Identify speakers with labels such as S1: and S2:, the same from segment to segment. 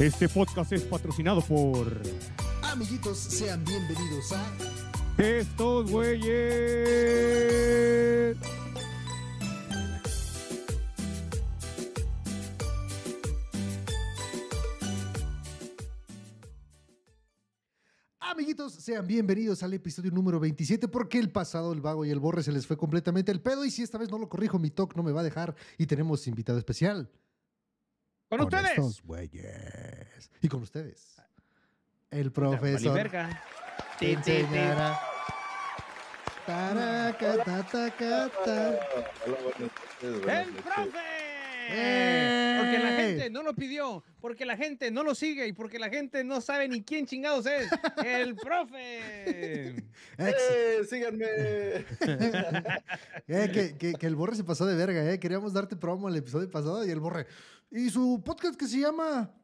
S1: Este podcast es patrocinado por
S2: Amiguitos, sean bienvenidos a
S1: estos güeyes.
S2: Amiguitos, sean bienvenidos al episodio número 27 porque el pasado, el vago y el borre se les fue completamente el pedo y si esta vez no lo corrijo, mi talk no me va a dejar y tenemos invitado especial.
S1: Con ustedes.
S2: estos güeyes. Y con ustedes. El profesor
S1: verga.
S2: te enseñará.
S1: ¡El profe!
S2: ¡Ey!
S1: Porque la gente no lo pidió, porque la gente no lo sigue y porque la gente no sabe ni quién chingados es. ¡El profe!
S3: ¡Eh, síganme!
S2: Eh, que, que- que el borre se pasó de verga, eh. Queríamos darte promo el episodio pasado y el borre. Y su podcast que se llama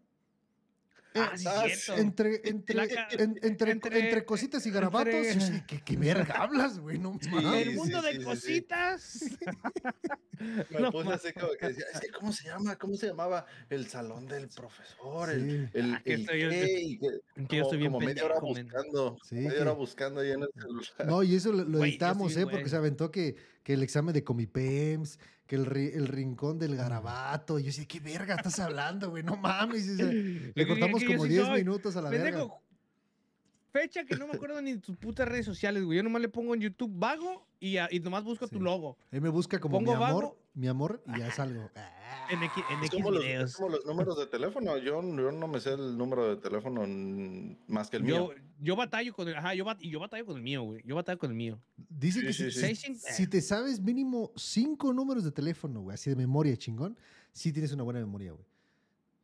S1: Ah, sí,
S3: Ah,
S1: cierto.
S2: Entre, entre,
S1: La ca-
S2: en- entre,
S1: entre-
S2: entre cositas y garabatos.
S1: entre-
S2: ¿Qué, qué verga hablas, güey? No
S3: Sí.
S2: mames.
S1: El mundo
S3: sí,
S1: de
S3: sí, sí.
S1: cositas.
S3: Me
S1: No
S3: puse así como que decía, es que ¿cómo se llama? ¿Cómo se llamaba? El salón del profesor,
S2: Sí.
S3: el, el,
S1: Ah, que
S3: el
S1: estoy- yo-
S3: qué, y que-
S1: Que yo estoy bien
S3: como media hora buscando,
S2: Sí,
S3: media
S2: que-
S3: hora buscando ahí en el celular.
S2: No, y eso lo, editamos,
S1: sí,
S2: ¿eh? Porque se aventó que, que el examen de Comipems, que el, ri- el rincón del garabato. Y yo decía, ¿qué verga estás hablando, güey? No mames. o sea, le cortamos como
S1: sí
S2: 10
S1: soy.
S2: minutos a la verga.
S1: Fecha que no me acuerdo ni de tus putas redes sociales, güey. Yo nomás le pongo en YouTube vago y, a- y nomás busco tu logo.
S2: Él me busca como mi amor,
S1: vago.
S2: mi amor, y ya salgo.
S1: En X, en X
S3: como, los, como los números de teléfono. Yo, yo no me sé el número de teléfono más que el
S1: Yo,
S3: mío.
S1: yo batallo con el, ajá, yo, bat- y yo batallo con el mío, güey. Yo batallo con el mío.
S2: Dice
S3: Sí,
S2: que
S3: sí,
S2: si,
S3: sí.
S2: si- si te sabes mínimo cinco números de teléfono, güey, así de memoria chingón, sí tienes una buena memoria, güey.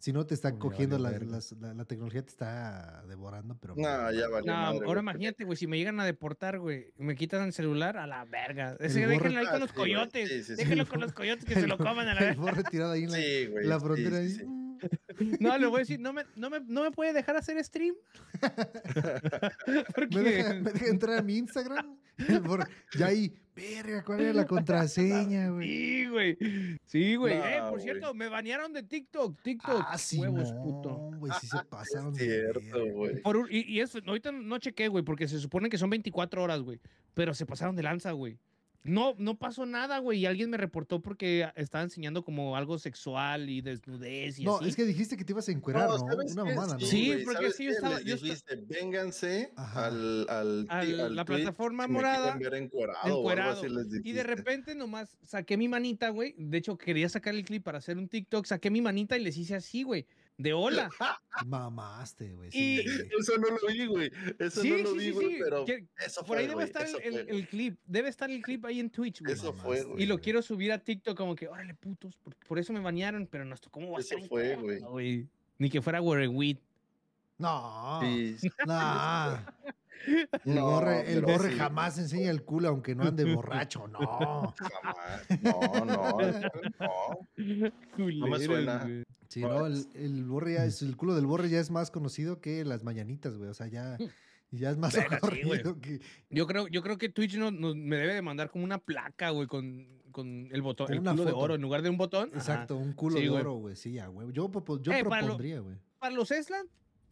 S2: Si no, te está
S1: Uy, ya
S2: cogiendo las- las- la, la tecnología, te está devorando, pero...
S3: No, ya
S1: No,
S3: madre,
S1: ahora
S3: güey.
S1: imagínate, güey, si me llegan a deportar, güey, me quitan el celular a la verga.
S2: El
S1: Ese,
S2: borre-
S1: déjenlo ahí
S3: Ah,
S1: con los
S3: sí, güey.
S1: coyotes.
S3: Sí, sí, sí.
S1: Déjenlo con los coyotes que se lo coman a la
S2: El
S1: verga.
S2: borre tirado ahí en la,
S3: Sí, güey.
S2: la
S3: sí,
S2: frontera.
S3: sí,
S2: ahí.
S1: No, le voy a decir, no me, no me, no me puede dejar hacer stream.
S2: ¿Me deja, me deja entrar a mi Instagram? Borre, ya ahí, verga, ¿cuál era la contraseña, güey?
S1: Sí, güey. Sí, güey.
S3: No,
S1: eh, por cierto, me banearon de TikTok. TikTok.
S2: Ah, sí,
S1: huevos,
S2: no,
S1: puto.
S2: güey, sí se pasaron de
S3: Cierto, güey.
S1: Por y, y eso, ahorita no chequé, güey, porque se supone que son 24 horas, güey. Pero se pasaron de lanza, güey. No, no pasó nada, güey. Y alguien me reportó porque estaba enseñando como algo sexual y desnudez y
S2: No,
S1: así.
S2: es que dijiste que te ibas a encuerar, ¿no?
S3: ¿sabes
S2: Una mamada, ¿no?
S1: Sí,
S3: güey,
S1: porque
S3: ¿sabes
S1: sí, yo
S3: qué?
S1: estaba- yo
S3: dijiste, vénganse al, al,
S1: A
S3: ti- al
S1: la plataforma morada,
S3: encuerado, o algo
S1: encuerado.
S3: así les
S1: Y de repente nomás saqué mi manita, güey. De hecho, quería sacar el clip para hacer un TikTok. Saqué mi manita y les hice así, güey. De hola.
S2: Mamaste, güey. Sí.
S3: Eso no lo vi, güey. Eso
S1: sí,
S3: no lo
S1: sí,
S3: vi,
S1: sí,
S3: güey,
S1: sí.
S3: pero
S1: Que-
S3: eso
S1: Por
S3: fue,
S1: ahí debe estar el,
S3: eso
S1: el-
S3: fue,
S1: el clip. Debe estar el clip ahí en Twitch, güey.
S3: Eso
S2: Mamaste,
S3: fue, güey.
S1: Y lo quiero subir a TikTok como que, órale, putos. Por, por eso me banearon, pero no, ¿cómo va a
S3: Eso
S1: ser?
S3: fue,
S1: incómodo,
S3: güey.
S1: Ni que fuera Weed.
S2: No,
S3: Sí,
S2: no. El
S3: No,
S2: borre, el borre
S3: sí.
S2: jamás enseña el culo aunque no ande borracho, no.
S3: jamás. No, no, no. No me suena.
S2: Sí, no, el, el borre ya es, el culo del borre ya es más conocido que las mañanitas, güey. O sea, ya, ya es más
S1: sí, güey.
S2: que
S1: Yo creo, yo creo que Twitch no, no- me debe de mandar como una placa, güey, con, con el botón,
S2: Con
S1: el culo de oro en lugar de un botón. Ajá.
S2: exacto, un culo
S1: Sí,
S2: de
S1: güey.
S2: oro, güey. Sí, ya, güey. Yo, propo- yo
S1: Eh, lo-
S2: propondría, güey.
S1: Para los Eslan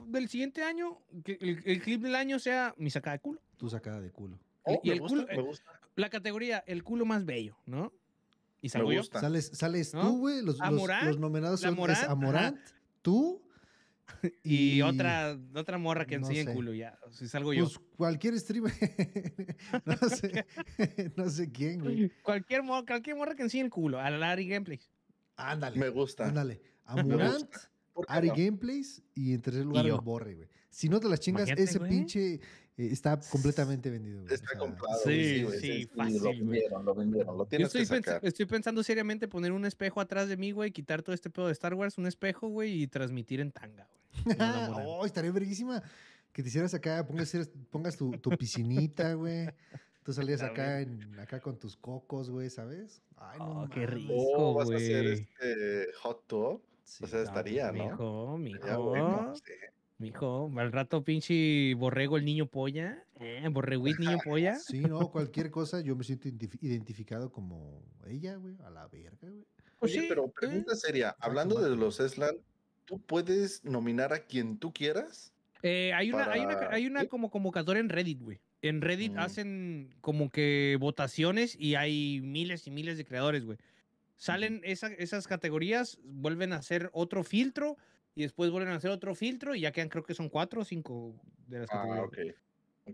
S1: del siguiente año, que el, el clip del año sea mi sacada de culo.
S2: Tu sacada de culo.
S3: Oh,
S1: y
S3: me
S1: el
S3: gusta,
S1: culo-
S3: me gusta.
S1: La categoría, el culo más bello, ¿no? Y salgo yo.
S3: gusta.
S2: Sales, sales
S1: ¿No?
S2: tú, güey. Los, los,
S1: Amorant,
S2: los nominados son es
S1: Morant, ajá.
S2: Amorant, tú
S1: Y, otra, otra morra que
S2: no
S1: enseña
S2: sé.
S1: el culo, ya. Si salgo yo.
S2: Pues cualquier streamer. no sé. no sé quién, güey.
S1: cualquier, morra, cualquier morra que enseñe el culo. A la Ari Gameplays.
S2: Ándale.
S3: Me gusta.
S2: Ándale. Amorant,
S3: ¿Por qué
S2: Ari
S3: no?
S2: Gameplays y en tercer lugar el Borre, güey. Si no te las chingas,
S1: Imagínate,
S2: ese
S1: güey.
S2: pinche eh, está completamente vendido. güey. O
S3: Está
S2: sea,
S3: comprado.
S1: Sí,
S3: güey, güey,
S1: sí,
S3: Lo
S1: fácil, güey.
S3: vendieron, lo vendieron. Lo
S1: Yo
S3: tienes
S1: estoy,
S3: que
S1: pens-
S3: sacar.
S1: estoy pensando seriamente poner un espejo atrás de mí, güey, quitar todo este pedo de Star Wars, un espejo, güey, y transmitir en tanga, güey.
S2: oh, estaría verguísima que te hicieras acá, pongas, pongas tu, tu piscinita, güey. Tú salías acá, en, acá con tus cocos, güey, ¿sabes? Ay, no
S1: Oh, qué rico.
S3: Oh, vas a hacer
S1: güey.
S3: este hot tub.
S2: Sí.
S3: O sea, estaría, ¿no?
S1: Mijo, mijo.
S3: Estaría bueno, sí.
S1: Mijo, al rato pinche borrego el niño polla. Eh, borreguit niño polla.
S2: Sí, no, cualquier cosa, yo me siento identif- identificado como ella, güey, a la verga, güey.
S1: Pues
S3: Oye,
S1: sí,
S3: pero
S1: eh.
S3: pregunta seria. Hablando de los Eslan, tú puedes nominar a quien tú quieras.
S1: Eh, hay, una, hay, una, hay una como convocatoria en Reddit, güey. En Reddit
S3: Mm.
S1: hacen como que votaciones y hay miles y miles de creadores, güey. Salen esa- esas categorías, vuelven a hacer otro filtro y después vuelven a hacer otro filtro y ya quedan, creo que son cuatro o cinco de las
S3: Ah,
S1: categorías.
S3: ok.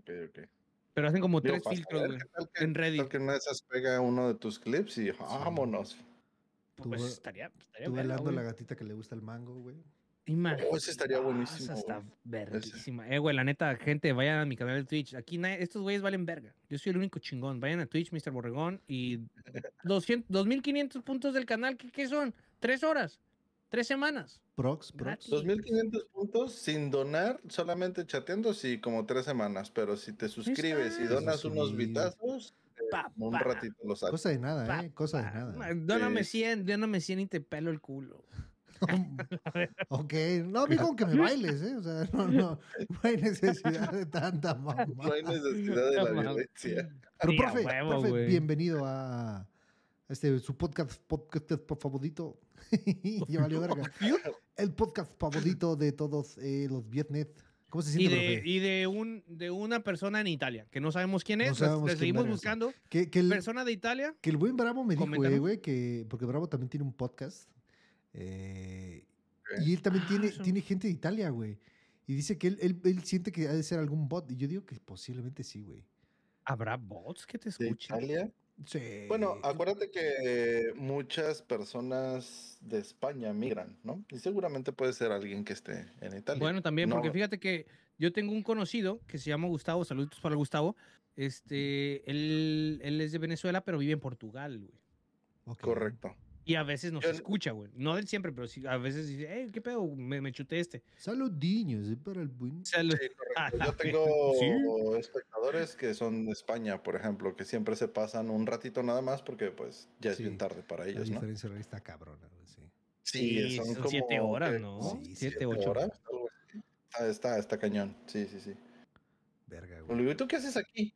S1: güey.
S3: Ok, ok.
S1: Pero hacen como
S3: Digo,
S1: tres filtros,
S3: tal que-
S1: En Reddit.
S3: tal que una de esas pega uno de tus clips y vámonos.
S1: Pues estaría, estaría
S2: Tú bailando la gatita que le gusta el mango, güey.
S1: Imagínate.
S3: Oh, ese estaría
S1: Ah,
S3: buenísimo,
S1: esa está verguísima. Eh, güey, la neta, gente, vayan a mi canal de Twitch. Aquí estos güeyes valen verga. Yo soy el único chingón. Vayan a Twitch, Mr. Borregón. Y 200, 2500 puntos del canal. ¿Qué, qué son? ¿Tres horas? ¿Tres semanas?
S2: Prox, Prox.
S1: Gratis.
S3: 2500 puntos sin donar, solamente chateando, sí, como tres semanas. Pero si te suscribes y donas unos vitazos, eh, un ratito lo sacas.
S2: Cosa de nada,
S1: Pa-
S2: ¿eh? Cosa de nada.
S1: Dóname
S3: Sí.
S1: 100, dóname 100 y te pelo el culo.
S2: ok, no, como que me bailes, ¿eh? O sea, no, no, no hay necesidad de tanta mamá.
S3: No hay necesidad de la
S1: No
S3: violencia.
S2: Pero, profe,
S1: huevo,
S2: profe, bienvenido a este su podcast, podcast favorito. ya valió verga. El podcast favorito de todos eh, los viernes. ¿Cómo se
S1: Y
S2: siente,
S1: de,
S2: profe?
S1: y de, un, de una persona en Italia, que no sabemos quién
S2: No
S1: es. la
S2: quién
S1: seguimos buscando.
S2: Que, que el,
S1: Persona de Italia.
S2: que el buen Bravo me dijo, eh, güey, que porque Bravo también tiene un podcast. Eh, y él también
S1: Ah,
S2: tiene, tiene gente de Italia, güey. Y dice que él, él, él siente que ha de ser algún bot. Y yo digo que posiblemente sí, güey.
S1: ¿Habrá bots que te
S3: ¿De
S1: escuchen?
S3: Italia?
S2: Sí.
S3: Bueno, acuérdate que muchas personas de España migran, ¿no? Y seguramente puede ser alguien que esté en Italia.
S1: Bueno, también, porque fíjate que yo tengo un conocido que se llama Gustavo, saludos para Gustavo. Este, él, él es de Venezuela, pero vive en Portugal, güey.
S3: Correcto.
S1: Y a veces nos
S3: Yo-
S1: escucha, güey. No del siempre, pero sí, a veces dice, hey, ¿qué pedo? Me, me chuté este.
S2: Saludiños, eh, para el buen.
S1: Salud.
S3: Sí,
S1: Ah,
S3: correcto. Yo tengo espectadores que son de España, por ejemplo, que siempre se pasan un ratito nada más porque pues ya es
S2: Sí,
S3: bien tarde para
S2: La
S3: ellos, ¿no?
S2: diferencia horaria está cabrona, güey, sí.
S3: Sí,
S1: Sí,
S3: son,
S1: son
S3: como
S1: siete horas,
S3: ¿qué?
S1: ¿no?
S2: Sí,
S1: siete,
S3: siete
S1: ocho.
S3: horas, algo así. Está, está, está cañón. Sí, sí, sí.
S2: Verga, güey.
S3: ¿y tú qué haces aquí?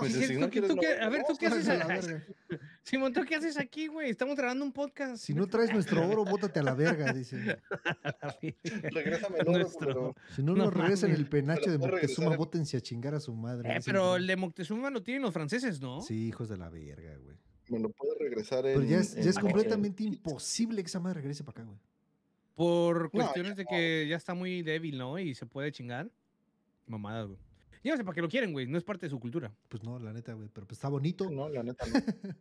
S3: Me dice,
S1: ¿qué-
S3: si
S1: tú-
S3: no
S1: tú
S3: quieres
S1: qué-
S3: mover,
S1: a ver, ¿tú qué haces?
S2: Córrete a la verga.
S1: Simón, ¿tú qué haces aquí, güey? Estamos grabando un podcast.
S2: Si no traes nuestro oro, bótate a la verga, dice.
S3: Regrésame el oro,
S1: Nuestro-.
S2: Si no
S1: No
S2: nos regresan el penacho de Moctezuma, bótense a chingar a su madre.
S1: Eh, pero
S2: el
S1: el de Moctezuma lo tienen los franceses, ¿no?
S2: Sí, hijos de la verga, güey.
S3: Me lo puedes regresar en.
S2: Pero ya es, ya
S3: en-
S2: es
S3: en-
S2: completamente imposible que esa madre regrese para acá, güey.
S1: Por
S3: ya
S1: cuestiones de que ya está muy débil, ¿no? Y se puede chingar. Mamadas, güey. Yo no sé para qué lo quieren, güey. No es parte de su cultura.
S2: Pues no, la neta, güey. Pero pues está bonito.
S3: No, la neta no.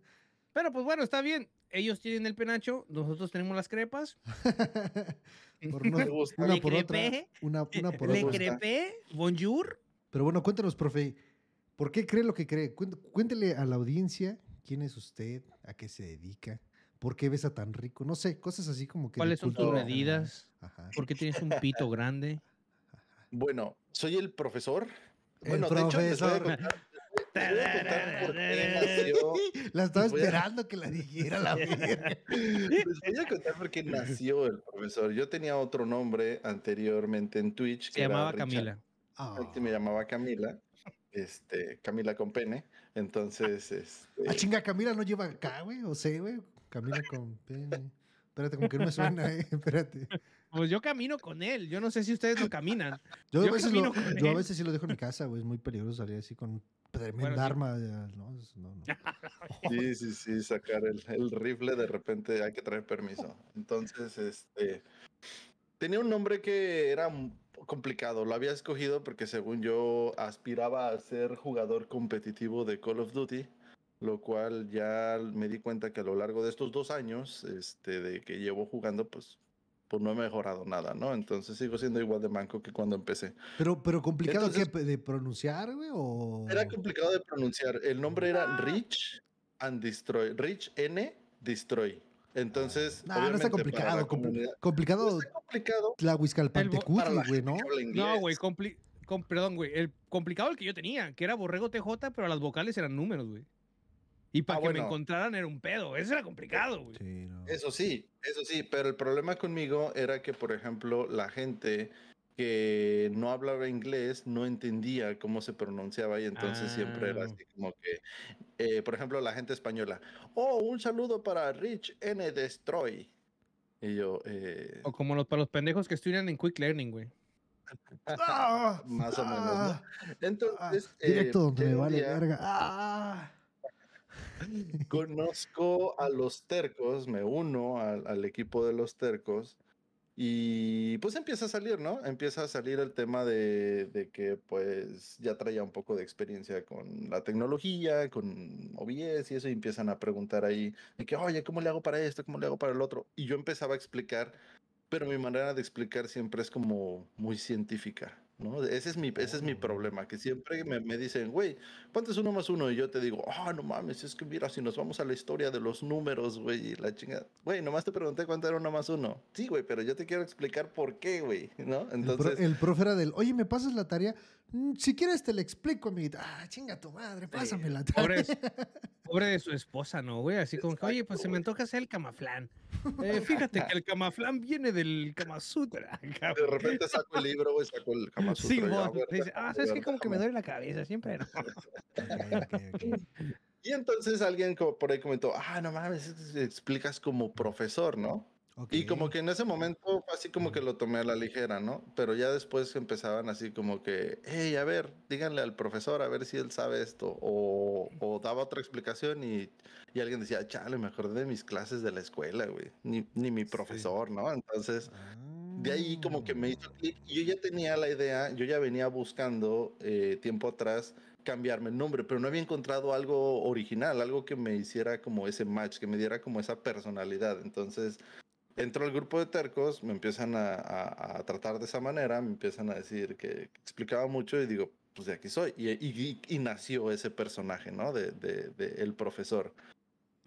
S1: Pero pues bueno, está bien. Ellos tienen el penacho, nosotros tenemos las crepas.
S2: por una
S1: Le
S2: por otra.
S1: crepé,
S2: Una, una por
S1: Le
S2: otra.
S1: crepé, bonjour.
S2: Pero bueno, cuéntanos, profe. ¿Por qué cree lo que cree? Cuént- Cuéntele a la audiencia quién es usted, a qué se dedica, por qué besa tan rico. No sé, cosas así como que.
S1: ¿Cuáles son tus medidas?
S2: Ajá.
S1: ¿Por qué tienes un pito grande?
S3: Bueno, soy el profesor.
S2: El
S3: Bueno, de hecho,
S2: profesor.
S3: contar, les voy a contar por qué nació.
S2: La estaba
S3: a-
S2: esperando que la dijera la verga.
S3: Les voy a contar por qué nació el profesor. Yo tenía otro nombre anteriormente en Twitch.
S1: Se
S3: que era
S1: llamaba. Camila.
S3: Antes me llamaba Camila. Este, Camila con pene. Entonces, este,
S2: Ah, chinga, Camila no lleva acá, güey. O sea, güey. Camila con pene. Espérate, como que no me suena, eh. Espérate.
S1: Pues yo camino con él. Yo no sé si ustedes lo caminan.
S2: Yo, a veces lo, yo a veces sí lo dejo en mi casa, güey. Es muy peligroso salir así con tremenda
S1: Bueno, sí.
S2: arma. ya, No, no, no.
S3: Sí, sí, sí, sacar el, el rifle de repente hay que traer permiso. Entonces, este, tenía un nombre que era complicado. Lo había escogido porque según yo aspiraba a ser jugador competitivo de Call of Duty, lo cual ya me di cuenta que a lo largo de estos dos años, este, de que llevo jugando, pues, pues no he mejorado nada, ¿no? Entonces sigo siendo igual de manco que cuando empecé.
S2: Pero, pero complicado
S3: Entonces-
S2: ¿qué? de pronunciar, güey, o.
S3: Era complicado de pronunciar. El nombre era Rich and Destroy. Rich N Destroy. Entonces.
S2: No, no está complicado. complicado
S3: No está complicado.
S2: la
S3: la
S2: güey, ¿no?
S1: No, güey, compli- com- perdón, güey. El complicado el que yo tenía, que era Borrego TJ, pero las vocales eran números, güey. Y para
S3: Ah,
S1: que me encontraran era un pedo. Eso era complicado, güey.
S2: Sí, no.
S3: Eso sí, eso sí. Pero el problema conmigo era que, por ejemplo, la gente que no hablaba inglés no entendía cómo se pronunciaba y entonces siempre era
S1: Ah.
S3: así como que, eh, por ejemplo, la gente española, oh, un saludo para Rich N Destroy. Y yo, eh,
S1: O como los, para los pendejos que estudian en Quick Learning, güey.
S3: Más o menos, ¿no?
S2: ah,
S3: Entonces,
S2: ah, directo
S3: eh,
S2: donde me vale
S3: día,
S2: verga. Ah.
S3: Conozco a los tercos, me uno al, equipo de los tercos y pues empieza a salir, ¿no? Empieza a salir el tema de, de que pues ya traía un poco de experiencia con la tecnología, con OBS y eso, y empiezan a preguntar ahí de que, oye, ¿cómo le hago para esto? ¿Cómo le hago para el otro? Y yo empezaba a explicar, pero mi manera de explicar siempre es como muy científica. ¿No? Ese es mi, ese es mi problema, que siempre me, me dicen, güey, ¿cuánto es uno más uno? Y yo te digo, ah, no mames, es que mira, si nos vamos a la historia de los números, güey, y la chingada. Güey, nomás te pregunté cuánto era uno más uno. Sí, güey, pero yo te quiero explicar por qué, güey, ¿no?
S2: El, pro-
S3: Entonces,
S2: el profe era del, oye, ¿me pasas la tarea? "Mm, Si quieres te la explico, amiguita. Ah, chinga tu madre, pásame la
S1: Pobre,
S2: tarea.
S1: pobre de su esposa, ¿no, güey? Así como que, oye, pues se me antoja hacer el camaflán. Eh, fíjate que el camaflán viene del Kama Sutra.
S3: de repente saco el libro, güey, saco el Kama
S1: Sí,
S3: Sutra, y,
S1: vos,
S3: ver,
S1: dice, ah, ¿sabes qué?
S3: ver,
S1: Como que me duele la cabeza, siempre. no".
S2: Ok, ok, ok.
S3: Y entonces alguien como por ahí comentó, ah, no mames, que explicas como profesor, ¿no? Y como que en ese momento así como que lo tomé a la ligera, ¿no? Pero ya después empezaban así como que, hey, a ver, díganle al profesor a ver si él sabe esto. O, o daba otra explicación y, y alguien decía, chale, me acordé de mis clases de la escuela, güey. Ni, ni mi profesor, ¿no? Entonces, de ahí como que me hizo clic. Y yo ya tenía la idea, yo ya venía buscando eh, tiempo atrás cambiarme el nombre, pero no había encontrado algo original, algo que me hiciera como ese match, que me diera como esa personalidad. Entonces, entro al grupo de tercos, me empiezan a, a- a tratar de esa manera, me empiezan a decir que explicaba mucho y digo, pues de aquí soy. Y, y- y nació ese personaje, ¿no? De, de- de el profesor.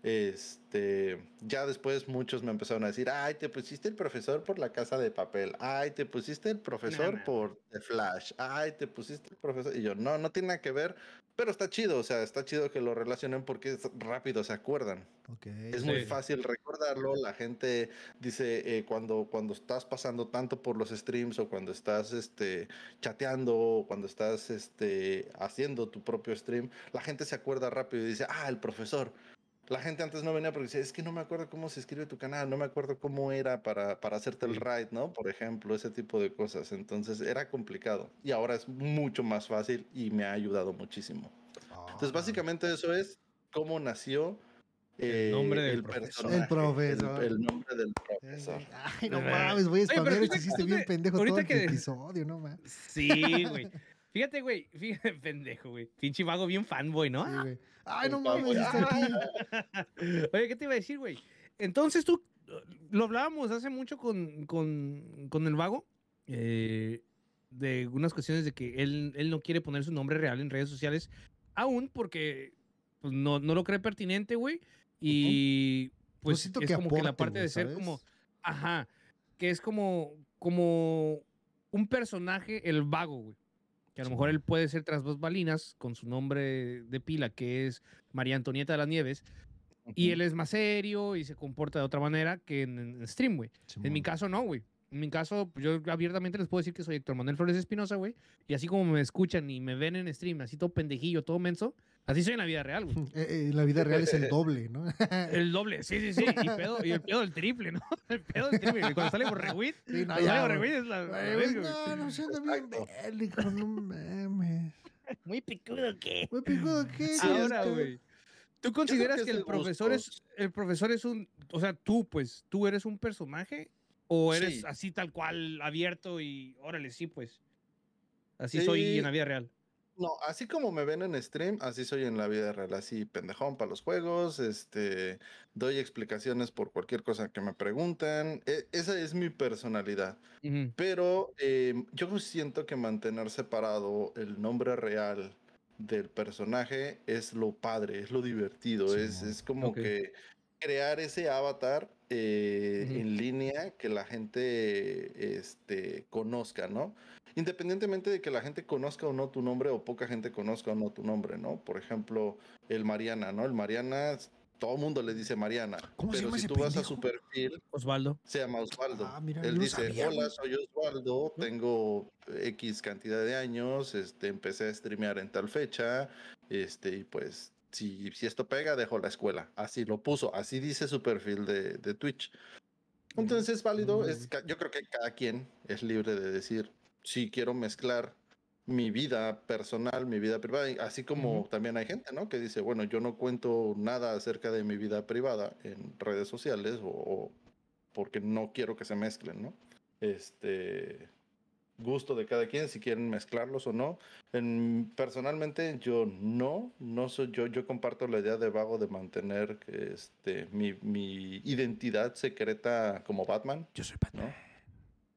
S3: Este, ya después muchos me empezaron a decir, ay, te pusiste el profesor por la casa de papel, ay, te pusiste el profesor
S1: no.
S3: por The Flash, ay, te pusiste el profesor. Y yo, no, no tiene nada que ver, pero está chido, o sea, está chido que lo relacionen porque es rápido, se acuerdan.
S2: Ok.
S3: Es muy fácil recordarlo. La gente dice eh, cuando, cuando estás pasando tanto por los streams o cuando estás este, chateando o cuando estás este, haciendo tu propio stream, la gente se acuerda rápido y dice, ah, el profesor. La gente antes no venía porque decía, es que no me acuerdo cómo se escribe tu canal, no me acuerdo cómo era para, para hacerte el raid, ¿no? Por ejemplo, ese tipo de cosas. Entonces era complicado y ahora es mucho más fácil y me ha ayudado muchísimo. Entonces,
S2: Ah.
S3: básicamente eso es cómo nació
S1: El
S3: eh,
S1: nombre del
S3: el
S1: profesor.
S3: personaje,
S2: El profesor.
S3: El, el nombre del
S2: Eh,
S3: profesor.
S2: Ay, no
S1: Eh,
S2: mames, voy a
S1: oye,
S2: te
S1: fíjate-
S2: hiciste bien pendejo todo
S1: ahorita
S2: el
S1: que-
S2: episodio, no mames.
S1: Sí, güey. Fíjate, güey. Fíjate, pendejo, güey. Pinche vago bien fanboy, ¿no?
S2: Sí, güey. Ay, no mames,
S3: fanboy.
S2: está aquí.
S1: Oye, ¿qué te iba a decir, güey? Entonces tú, lo hablábamos hace mucho con, con, con el vago, eh, de unas cuestiones de que él, él no quiere poner su nombre real en redes sociales, aún porque pues, no, no lo cree pertinente, güey. Y pues
S2: siento
S1: es
S2: que
S1: como que la parte de ser
S2: ¿sabes?
S1: como, ajá, que es como, como un personaje, el vago, güey. Que a lo mejor él puede ser tras dos balinas con su nombre de pila, que es María Antonieta de las Nieves, y él es más serio y se comporta de otra manera que en, en stream, güey. En mi caso, no, güey. En mi caso, pues, yo abiertamente les puedo decir que soy Héctor Manuel Flores Espinosa, güey. Y así como me escuchan y me ven en stream, así todo pendejillo, todo menso, así soy en la vida real, güey.
S2: Eh, eh, en la vida real es el doble, ¿no?
S1: El doble, sí, sí, sí. Y, pedo, y el pedo del triple, ¿no? El pedo del triple. Y cuando sale Borreguit,
S2: Sí, no,
S1: cuando
S2: ya,
S1: sale. Borreguit es la,
S2: no, no se anda bien bélico, no mames.
S1: Muy picudo, ¿qué?
S2: Muy picudo, ¿qué?
S1: Ahora,
S2: Este,
S1: güey. ¿Tú consideras
S3: que
S1: que, el profesor es el profesor es un, o sea, tú pues, tú eres un personaje o eres
S3: Sí.
S1: así tal cual abierto y órale, sí, pues. Así soy en la vida real.
S3: No, así como me ven en stream, así soy en la vida real, así pendejón para los juegos, este, doy explicaciones por cualquier cosa que me preguntan, e- esa es mi personalidad. Pero eh, yo siento que mantener separado el nombre real del personaje es lo padre, es lo divertido, es, es como que crear ese avatar eh, en línea que la gente este, conozca, ¿no? Independientemente de que la gente conozca o no tu nombre o poca gente conozca o no tu nombre, ¿no? Por ejemplo, el Mariana, ¿no? El Mariana, todo el mundo le dice Mariana,
S2: ¿Cómo se
S3: pero
S2: llama
S3: si
S2: ese
S3: tú vas a su perfil,
S1: Osvaldo.
S3: se llama Osvaldo.
S2: Ah, mira,
S3: Él dice,
S2: sabía,
S3: hola,
S2: güey".
S3: soy Osvaldo, tengo X cantidad de años, este, empecé a streamear en tal fecha, este, y pues, si, si esto pega, dejo la escuela. Así lo puso, así dice su perfil de, de Twitch. Entonces es válido, es, yo creo que cada quien es libre de decir, si quiero mezclar mi vida personal, mi vida privada, así como también hay gente, ¿no? Que dice, bueno, yo no cuento nada acerca de mi vida privada en redes sociales o, o porque no quiero que se mezclen, ¿no? Este gusto de cada quien, si quieren mezclarlos o no. En, personalmente yo no, no soy yo, yo comparto la idea de Vago de mantener este, mi, mi identidad secreta como Batman,
S2: Yo soy
S3: ¿no?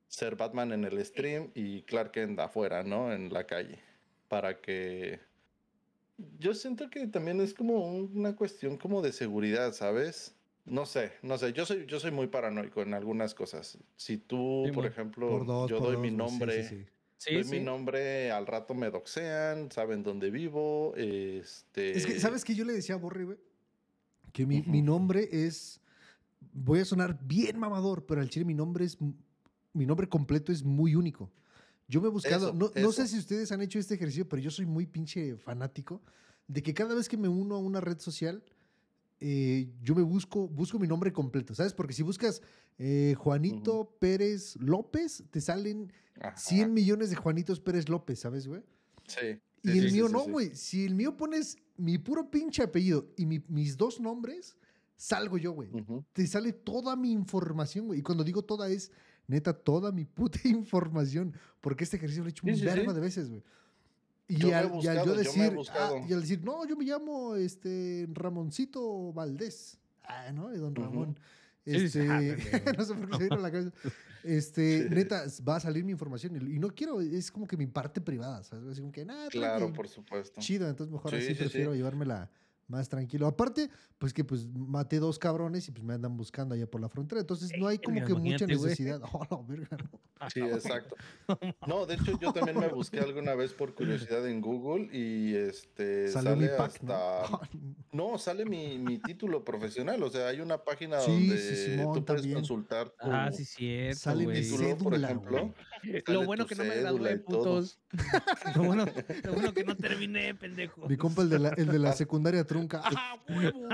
S3: Ser Batman en el stream y Clark Kent afuera, ¿no? En la calle. Para que... Yo siento que también es como una cuestión como de seguridad, ¿sabes? No sé, no sé, yo soy, yo soy muy paranoico en algunas cosas. Si tú,
S1: Sí,
S3: por ejemplo,
S2: Por dos,
S3: yo
S2: por
S3: doy
S2: dos,
S3: mi nombre,
S2: sí, sí.
S1: Sí,
S3: doy
S1: sí.
S3: mi nombre, al rato me doxean, saben dónde vivo, este...
S2: Es que, ¿sabes qué? Yo le decía a Borre, güey, que mi, mi nombre es. Voy a sonar bien mamador, pero al chile mi nombre es. Mi nombre completo es muy único. Yo me he buscado.
S3: Eso,
S2: no, no sé si ustedes han hecho este ejercicio, pero yo soy muy pinche fanático de que cada vez que me uno a una red social, eh, yo me busco, busco mi nombre completo, ¿sabes? Porque si buscas eh, Juanito Pérez López, te salen
S3: Ajá,
S2: 100 millones de Juanitos Pérez López, ¿sabes, güey?
S3: Sí.
S2: Y
S3: sí,
S2: el
S3: sí,
S2: mío
S3: sí,
S2: no, güey. Si el mío pones mi puro pinche apellido y mi- mis dos nombres, salgo yo, güey. Te sale toda mi información, güey. Y cuando digo toda es, neta, toda mi puta información. Porque este ejercicio lo he hecho un
S3: sí.
S2: de veces, güey. Y, al, y al
S3: buscado,
S2: yo decir, ah, y al decir, no, yo me llamo este Ramoncito Valdés. Ah, ¿no? Don. Ramón. Este, no sé por qué se vino a la cabeza. Este, neta, va a salir mi información. Y y no quiero, es como que mi parte privada, ¿sabes? Así como que, nada,
S3: Claro, por supuesto.
S2: chido, entonces mejor
S3: Sí,
S2: así
S3: sí, sí.
S2: prefiero llevármela más tranquilo. Aparte, pues que pues maté dos cabrones y pues me andan buscando allá por la frontera, entonces no hay como que mucha necesidad. Oh, la verga, no.
S3: Sí, exacto. No, de hecho yo también me busqué alguna vez por curiosidad en Google y este sale
S2: mi pack, ¿no?
S3: hasta no, sale mi, mi título profesional, o sea, hay una página
S2: Sí,
S3: donde
S2: sí, Simón,
S3: tú puedes
S2: también.
S3: consultar tu
S1: Ah, sí, cierto,
S2: Sale mi
S3: título, por
S2: cédula,
S3: ejemplo.
S2: güey.
S1: Lo bueno que no me gradué,
S3: y
S1: putos. Lo bueno, lo bueno que no terminé, pendejo.
S2: Mi compa, el de la, el de la secundaria trunca.
S1: ¡Ah, huevo!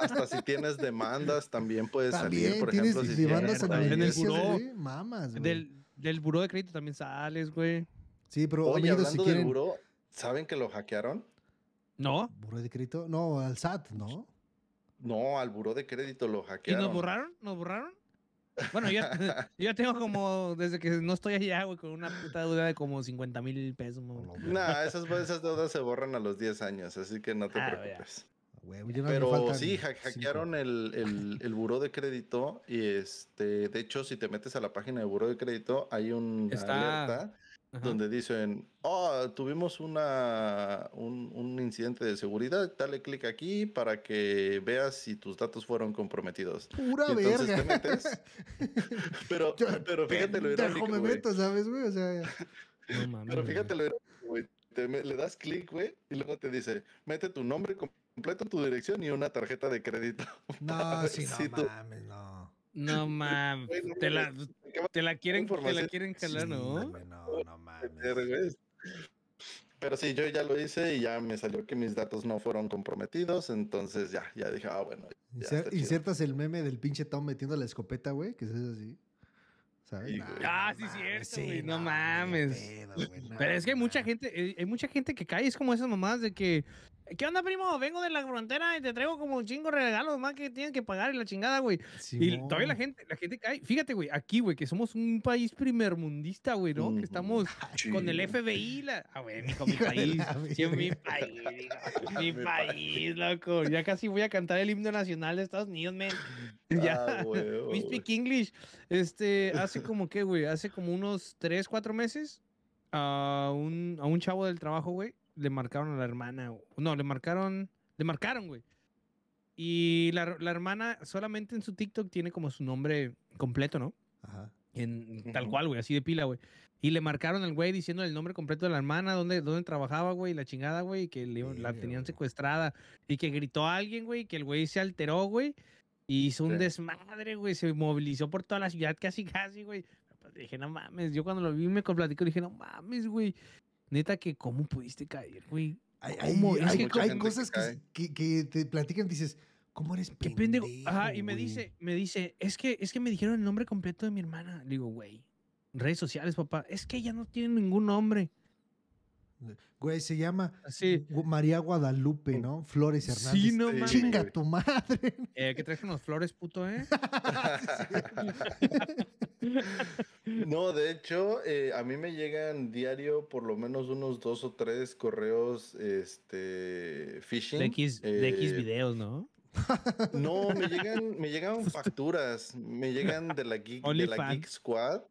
S3: Hasta si tienes demandas también puedes
S2: También
S3: salir, por
S2: tienes
S3: ejemplo, si
S2: demandas
S1: en el buró.
S2: güey. Mamas, güey.
S1: Del, del buró de crédito también sales, güey.
S2: Sí, pero
S3: Oye,
S2: amiguitos, si
S3: hablando del buró, ¿saben que lo hackearon?
S1: ¿No?
S2: ¿Buró de crédito? No, al SAT, ¿no?
S3: No, al buró de crédito lo
S1: ¿Y
S3: hackearon.
S1: nos borraron? ¿Nos borraron? Bueno, yo, tengo como, desde que no estoy allá, güey, con una puta deuda de como 50 mil pesos.
S2: No,
S3: Nah, esas, esas deudas se borran a los 10 años, así que no te
S1: Ah,
S3: preocupes.
S2: no
S3: Pero sí, hackearon el, el, el buró de crédito y este, de hecho, si te metes a la página de buró de crédito, hay un
S1: Está-
S3: alerta
S1: Ajá.
S3: donde dicen, oh, tuvimos una, un, un incidente de seguridad, dale clic aquí para que veas si tus datos fueron comprometidos.
S2: Pura
S3: Y entonces
S2: verga.
S3: te metes. Pero,
S2: Yo,
S3: pero fíjate lo irónico,
S2: me
S3: güey.
S2: meto, ¿sabes, güey? O sea,
S1: No mames.
S3: Pero fíjate lo irónico, güey. Te me- le das clic, güey, y luego te dice, mete tu nombre completo, tu dirección y una tarjeta de crédito.
S2: no, sí, no
S3: si tú-
S2: mames, no.
S1: No mames. Te la, te la quieren, te la quieren jalar,
S2: Sí,
S1: ¿no?
S2: no, no mames.
S3: Pero sí, yo ya lo hice y ya me salió que mis datos no fueron comprometidos, entonces ya, ya dije, ah, bueno.
S2: insertas el meme del pinche Tom metiendo la escopeta, güey, que es así. ¿Sabes?
S3: Sí.
S1: Ah,
S2: no
S1: sí,
S2: mames,
S1: cierto, güey, no mames.
S2: pedo, güey, no,
S1: Pero es que hay mucha gente, eh, hay mucha gente que cae, es como esas mamadas de que, ¿qué onda, primo? Vengo de la frontera y te traigo como un chingo de regalos más que tienes que pagar y la chingada, güey. Y todavía la gente, la gente cae. Fíjate, güey, aquí, güey, que somos un país primermundista, güey, ¿no?
S3: Ujú.
S1: Que estamos
S3: Sí.
S1: con el FBI, la... Ah, güey, mi
S2: de
S1: país. Sí, mi país, mi
S3: Mi
S1: país, loco. Ya casi voy a cantar el himno nacional de Estados Unidos, man. Ya.
S3: Ah, huevo,
S1: We
S3: güey.
S1: speak English. Este, hace como que, güey, hace como unos 3, 4 meses, a un, a un chavo del trabajo, güey, le marcaron a la hermana. o- No, le marcaron, le marcaron, güey. Y la, la hermana solamente en su TikTok tiene como su nombre completo, ¿no?
S2: Ajá.
S1: En, tal cual, güey, así de pila, güey. Y le marcaron al güey diciendo el nombre completo de la hermana, dónde, dónde trabajaba, güey, la chingada, güey, que le- la tenían
S2: güey.
S1: secuestrada. Y que gritó a alguien, güey, que el güey se alteró, güey. Y hizo un
S3: Sí.
S1: desmadre, güey. Se movilizó por toda la ciudad casi, casi, güey. Pues dije, no mames. Yo cuando lo vi me platicó, dije, no mames, güey. Neta, que cómo pudiste caer, güey.
S2: Hay, hay-
S1: que
S2: cosas
S3: que
S2: que, que, que te platican y dices, ¿Cómo eres
S1: Qué
S2: pendejo?
S1: pendejo. Ajá, y me
S2: güey?
S1: dice, me dice, es que, es que me dijeron el nombre completo de mi hermana. Le digo, güey, redes sociales, papá. Es que ella no tiene ningún nombre.
S2: Güey, se llama. Gu- María Guadalupe, ¿no? Flores Hernández.
S1: Sí, no
S3: Sí.
S1: mames.
S2: Chinga tu madre.
S1: Eh, ¿Qué traes las flores, puto, eh?
S3: No, de hecho, eh, a mí me llegan diario por lo menos unos dos o tres correos este, phishing.
S1: De X, de X
S3: eh,
S1: videos, ¿no?
S3: No, me llegan, me llegan facturas, me llegan de la Geek, de la. Geek Squad.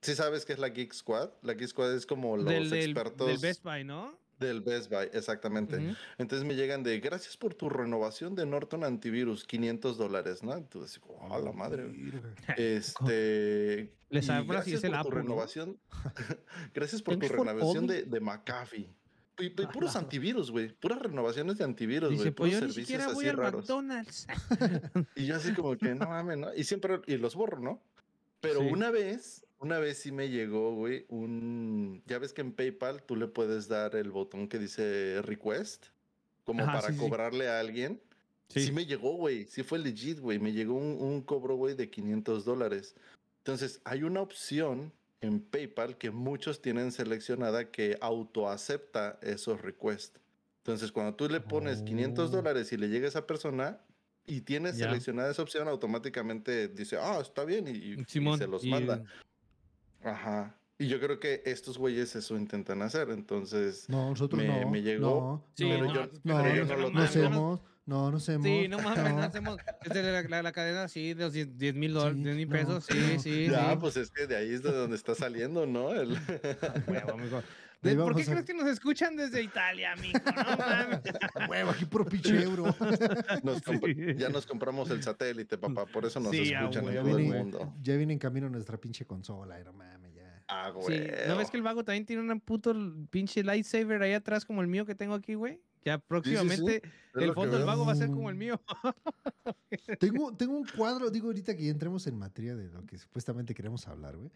S3: ¿Sí sabes qué es la Geek Squad? La Geek Squad es como los
S1: del,
S3: expertos
S1: del Best Buy, ¿no?
S3: Del Best Buy, exactamente.
S1: Ujú.
S3: Entonces me llegan de, gracias por tu renovación de Norton Antivirus, 500 dólares, ¿no? Entonces, oh, a la madre. güey".
S2: Verga.
S3: Este.
S1: Les
S3: gracias por tu
S1: Apple, ¿no?
S3: renovación. gracias por tu renovación de, de McAfee. Y, y puros antivirus, güey. Puras renovaciones de antivirus, güey.
S1: pues
S3: Puros
S1: yo ni
S3: servicios
S1: siquiera voy
S3: así
S1: al
S3: raros.
S1: McDonald's.
S3: Y yo así como que, no mames, ¿no? Y siempre, y los borro, ¿no? Pero
S1: Sí.
S3: una vez, una vez sí me llegó, güey, un... Ya ves que en PayPal tú le puedes dar el botón que dice request, como
S1: Ajá,
S3: para
S1: sí, sí.
S3: cobrarle a alguien. Sí. me llegó, güey. Sí fue legit, güey. Me llegó un, un cobro, güey, de 500 dólares. Entonces, hay una opción en PayPal que muchos tienen seleccionada que autoacepta esos requests. Entonces, cuando tú le pones 500
S2: Oh.
S3: dólares y le llega a esa persona y tienes seleccionada esa opción, automáticamente dice, ah, está bien, y, y- y
S1: Simón,
S3: se los
S1: y-
S3: manda. Ajá. Y yo creo que estos güeyes eso intentan hacer. Entonces,
S2: No, nosotros
S3: Me-
S2: no.
S3: me llegó,
S2: No,
S1: Sí,
S3: pero
S2: no,
S3: yo-
S2: no,
S3: pero yo
S2: no,
S3: no lo
S2: hacemos. No, no hacemos.
S1: Sí, no mames, no
S2: no.
S1: hacemos. Es de la, la- la cadena, sí, de los 10 mil dólares,
S2: Sí,
S1: 10 mil
S2: no,
S1: pesos, sí,
S2: no.
S1: sí,
S3: ya,
S1: sí.
S3: pues es que de ahí es de donde está saliendo, ¿no? El...
S1: Huevo, amigo. De- ¿Por qué
S2: a-
S1: crees que nos escuchan desde Italia, amigo? No mames.
S2: Huevo, aquí puro pinche euro.
S3: Nos comp-
S1: Sí.
S3: Ya nos compramos el satélite, papá, por eso nos
S1: Sí,
S3: escuchan en todo el mundo.
S2: ya viene en camino nuestra pinche consola, y no mames, ya.
S3: Ah,
S1: Sí,
S3: güey.
S1: ¿No ves que el vago también tiene un puto pinche lightsaber ahí atrás como el mío que tengo aquí, güey? Ya próximamente el fondo del vago va a ser como el mío.
S2: Tengo, tengo un cuadro, digo ahorita que ya entremos en materia de lo que supuestamente queremos hablar, güey.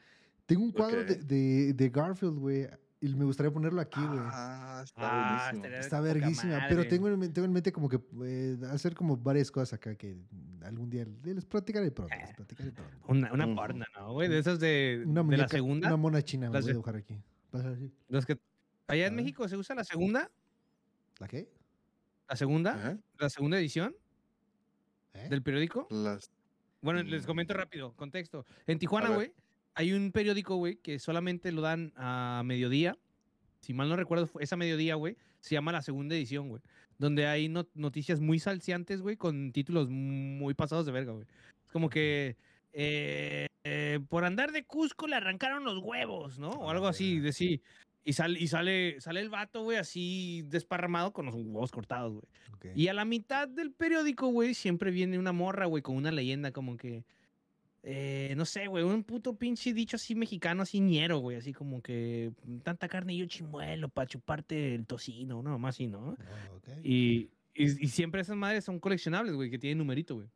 S2: Tengo un cuadro de,
S3: Ok.
S2: de, de Garfield, güey, y me gustaría ponerlo aquí, güey.
S3: Ah, está
S1: Ah,
S3: buenísimo.
S2: Está verguísima, pero tengo en, tengo en mente como que eh, hacer como varias cosas acá que algún día les platicaré pronto, les platicaré pronto.
S1: Una, una porna, ¿no, güey? De esas de,
S2: Una
S1: de la
S2: muñeca,
S1: segunda.
S2: una mona china me voy a dibujar aquí. Pasa así.
S1: Los que, allá en. México se usa la segunda,
S2: ¿La qué?
S1: la segunda, la segunda edición
S2: ¿Eh?
S1: del periódico.
S3: Las...
S1: Bueno, les comento
S3: Mm.
S1: rápido, contexto. En Tijuana, güey, hay un periódico, güey, que solamente lo dan a mediodía. Si mal no recuerdo, fue- esa mediodía, güey, se llama la segunda edición, güey. Donde hay not- noticias muy salseantes, güey, con títulos muy pasados de verga, güey. Es como que eh, eh, por andar de Cusco le arrancaron los huevos, ¿no? O algo así, de sí. Y, sale y sale, sale el vato, güey, así desparramado con los huevos cortados, güey. Y a la mitad del periódico, güey, siempre viene una morra, güey, con una leyenda como que. Eh, no sé, güey, un puto pinche dicho así mexicano, así ñero, güey, así como que tanta carne y yo chimuelo para chuparte el tocino, no, más así, ¿no?
S2: Oh, ok.
S1: Y, y, y siempre esas madres son coleccionables, güey, que tienen numerito, güey.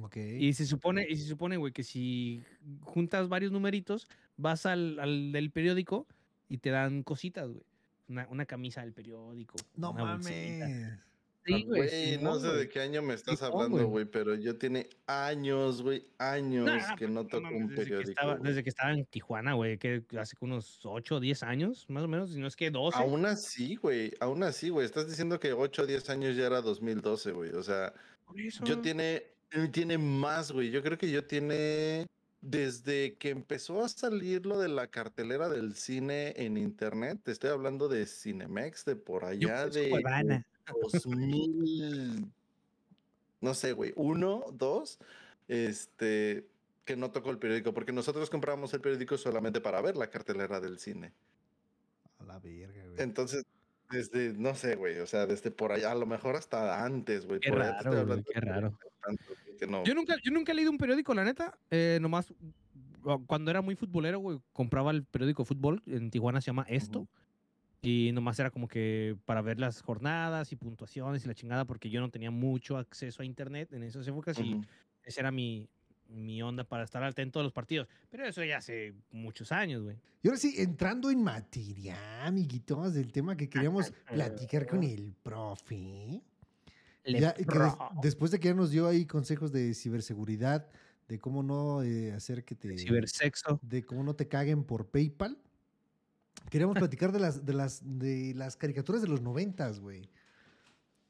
S2: Ok.
S1: Y se supone, y se supone, güey, que si juntas varios numeritos, vas al, al del periódico y te dan cositas, güey. Una, una camisa del periódico.
S2: no
S1: bolsita. Sí, güey.
S3: no sé de qué año me estás hablando,
S1: güey.
S3: pero yo tiene años, güey, años
S1: Nah,
S3: que
S1: pues,
S3: no
S1: no
S3: toco un
S1: desde que
S3: periódico.
S1: estaba- desde que estaba en Tijuana, güey, que hace unos 8 o 10 años, más o menos, si no es que 12.
S3: Aún así, güey, aún así, güey, estás diciendo que 8 o 10 años ya era 2012, güey, o sea,
S1: eso.
S3: yo tiene, tiene más, güey, yo creo que yo tiene, desde que empezó a salir lo de la cartelera del cine en internet, te estoy hablando de Cinemex, de por allá de
S1: Cuevana.
S3: 2000, no sé, güey, uno, dos, este, que no tocó el periódico, porque nosotros comprábamos el periódico solamente para ver la cartelera del cine.
S2: A la verga, güey.
S3: Entonces, desde, no sé, güey, o sea, desde por allá, a lo mejor hasta antes, güey.
S1: Qué
S3: por allá
S1: raro, güey,
S3: hablando
S1: qué
S3: de
S1: raro.
S3: tanto, güey, que no.
S1: Yo nunca, yo nunca he leído un periódico, la neta. Eh, nomás, cuando era muy futbolero, güey, compraba el periódico de fútbol. En Tijuana se llama Esto. Y nomás era como que para ver las jornadas y puntuaciones y la chingada, porque yo no tenía mucho acceso a internet en esas épocas y esa era mi, mi onda para estar atento a los partidos. Pero eso ya hace muchos años, güey.
S2: Y ahora sí, entrando en materia, amiguitos, del tema que queríamos platicar con el profe. Ya, que des- después de que ya nos dio ahí consejos de ciberseguridad, de cómo no eh, hacer que te...
S1: Cibersexo.
S2: de cómo no te caguen por PayPal. Queríamos platicar de las, de las, de las caricaturas de los noventas, güey.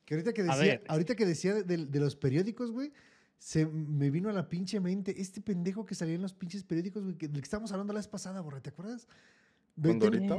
S2: Que ahorita que decía, ahorita que decía de, de los periódicos, güey, se me vino a la pinche mente este pendejo que salía en los pinches periódicos, güey, que- del que estábamos hablando la vez pasada, borre, ¿te acuerdas?
S3: ¿Condorito?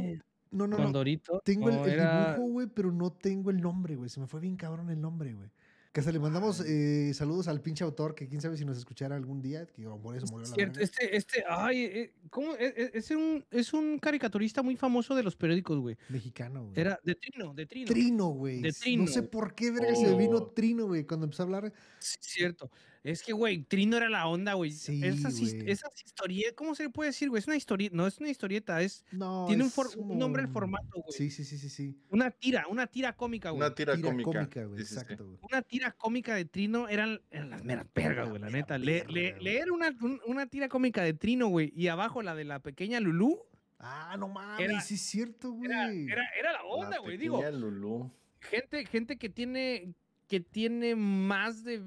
S2: No, no, no.
S1: Condorito.
S2: Tengo el,
S1: no,
S2: el
S1: era-
S2: dibujo, güey, pero no tengo el nombre, güey. Se me fue bien cabrón el nombre, güey. Que hasta le mandamos eh, saludos al pinche autor, que quién sabe si nos escuchara algún día, que por eso murió la
S1: Cierto, este, este, ay, eh, ¿cómo? Es, es- es un, es un caricaturista muy famoso de los periódicos, güey.
S2: Mexicano, güey.
S1: Era de Trino, de Trino.
S2: Trino, güey.
S1: De
S2: No sé
S1: Trino.
S2: por qué, verga, se me vino
S3: Oh.
S2: Trino, güey, cuando empezó a hablar.
S1: Sí, cierto. Es que, güey, Trino era la onda, güey.
S2: Sí,
S1: esas, historietas, ¿cómo se le puede decir, güey? Es una historieta, no es una historieta, es,
S2: No,
S1: tiene un,
S2: es
S1: for- un nombre el formato, güey.
S2: Sí, sí, sí, sí, sí.
S1: Una tira, una tira cómica, güey.
S3: Una tira,
S2: Tira
S3: cómica.
S2: cómica, güey,
S3: Sí, sí, sí.
S2: exacto, güey.
S1: Una tira cómica de Trino eran, eran las meras pergas, güey, la
S2: mera
S1: neta. Le- leer una, un- una tira cómica de Trino, güey, y abajo la de la pequeña Lulú,
S2: Ah, no mames,
S1: Era-
S2: sí es cierto, güey.
S1: era, era, era la onda,
S3: La
S1: güey. Digo,
S3: pequeña Lulú.
S1: gente, gente que tiene que tiene más de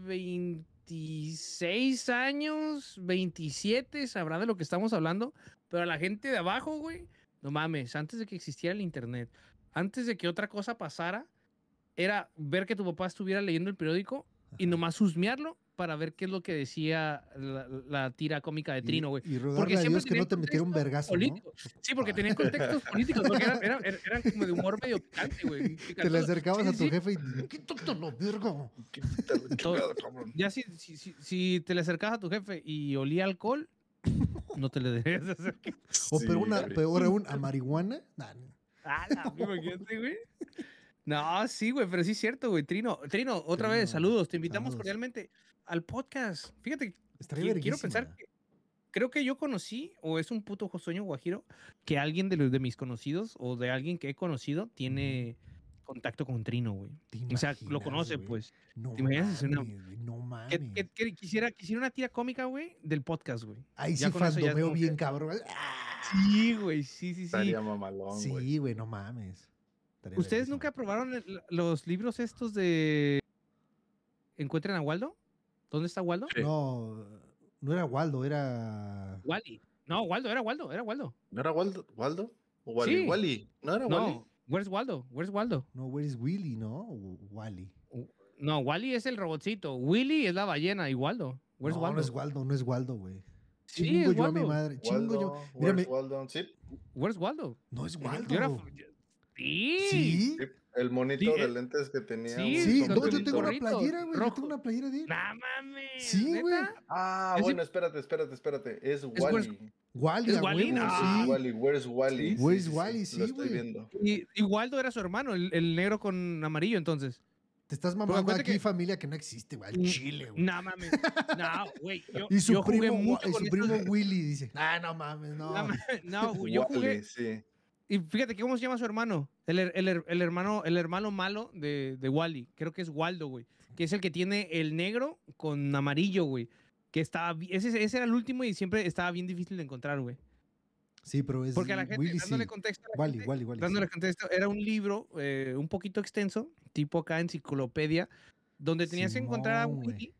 S1: 26 años, 27, sabrá de lo que estamos hablando, pero a la gente de abajo, güey, no mames, antes de que existiera el internet, antes de que otra cosa pasara, era ver que tu papá estuviera leyendo el periódico y nomás husmearlo para ver qué es lo que decía la, la tira cómica de
S2: Y-
S1: Trino, güey.
S2: Y, rogarle
S1: Porque
S2: a
S1: siempre
S2: Dios que no te
S1: contexto
S2: vergazo, ¿no?
S1: político. Sí, porque tenían contextos políticos, porque eran, eran- eran como de humor medio picante, güey.
S2: Te le acercabas
S1: Sí,
S2: a tu
S1: sí.
S2: jefe y la
S1: Todo-
S3: chingada, cabrón.
S1: Ya si, si, si, si te le acercabas a tu jefe y olía alcohol, no te le deberías de acercar.
S2: O
S3: Sí,
S2: peor, una, peor aún, a marihuana. Nah, no.
S1: Ah, la imagínate, güey. No, sí, güey, pero sí es cierto, güey. Trino, Trino, otra vez, saludos. Te invitamos
S2: saludos.
S1: cordialmente al podcast. Fíjate,
S2: Estaría
S1: quiero pensar que creo que yo conocí, o es un puto sueño guajiro, que alguien de los de mis conocidos o de alguien que he conocido tiene contacto con Trino, güey.
S2: ¿Te
S1: O sea, lo conoce, pues.
S2: No
S1: ¿te imaginas una-
S2: mames, güey, no mames.
S1: Que, que- que quisiera, quisiera una tira cómica, güey, del podcast, güey.
S2: Ahí
S1: ya
S2: sí fandomeo
S1: que-
S2: bien cabrón. ¡Ah!
S1: Sí, güey, sí, sí, sí.
S3: Estaría mamalón, güey.
S2: Sí, güey, no mames.
S1: ¿Ustedes nunca probaron el- los libros estos de Encuentren a Waldo? ¿Dónde está Waldo?
S3: Sí.
S2: No, no era Waldo, era.
S1: Wally. No, Waldo, era Waldo, era Waldo.
S3: ¿No era Waldo? ¿Waldo? ¿O Wally?
S1: Sí.
S3: Wally. ¿No era Wally?
S1: No, where's Waldo? Where's Waldo?
S2: No, Where is Willy, ¿no? O Wally.
S1: No, Wally es el robotcito. Willy es la ballena y Waldo. Where's
S2: no,
S1: Waldo?
S2: no es Waldo, no es Waldo, güey.
S1: Sí,
S2: Chingo
S1: es
S2: yo a mi
S1: Waldo.
S2: madre. Chingo yo.
S3: Waldo, where's Waldo? Sí,
S1: Where's Waldo?
S2: No es Waldo.
S1: yo-. Sí.
S2: sí,
S3: el monito
S1: Sí,
S3: de
S1: eh,
S3: lentes que tenía.
S1: sí,
S2: Sí, no, yo tengo una playera, güey. Yo tengo una playera de él.
S1: Nah, mames.
S2: Sí, güey.
S3: Ah,
S1: Ese-
S3: bueno, espérate, espérate, espérate. Es Wally.
S2: Wally,
S1: ¿Es
S2: a
S1: Wally? No.
S2: sí.
S3: Wally, where's Wally?
S2: Sí, Where's Wally? Sí,
S3: Lo estoy
S2: güey.
S3: viendo.
S1: Y, y Waldo era su hermano, el, el negro con amarillo, entonces.
S2: Te estás mamando aquí
S1: que-
S2: familia que no existe, güey. Al
S1: Mm,
S2: chile, güey.
S1: No mames. No, güey.
S2: Y su
S1: yo jugué
S2: primo,
S1: mucho
S2: y su
S1: estos-
S2: primo Willy dice, ah, no mames, no.
S1: No, no, güey, yo jugué.
S3: Wally, sí.
S1: Y fíjate, ¿cómo se llama su hermano? El, el el hermano, el hermano malo de, de Wally. Creo que es Waldo, güey. Que es el que tiene el negro con amarillo, güey. Que estaba. Ese, ese era el último y siempre estaba bien difícil de encontrar, güey.
S2: Sí, pero es
S1: Porque a la gente,
S2: Willy
S1: dándole
S2: sí.
S1: contexto a la
S2: Wally,
S1: gente,
S2: Wally, Wally.
S1: dándole
S2: sí.
S1: contexto, era un libro eh, un poquito extenso, tipo acá enciclopedia, donde tenías que encontrar a. Willy,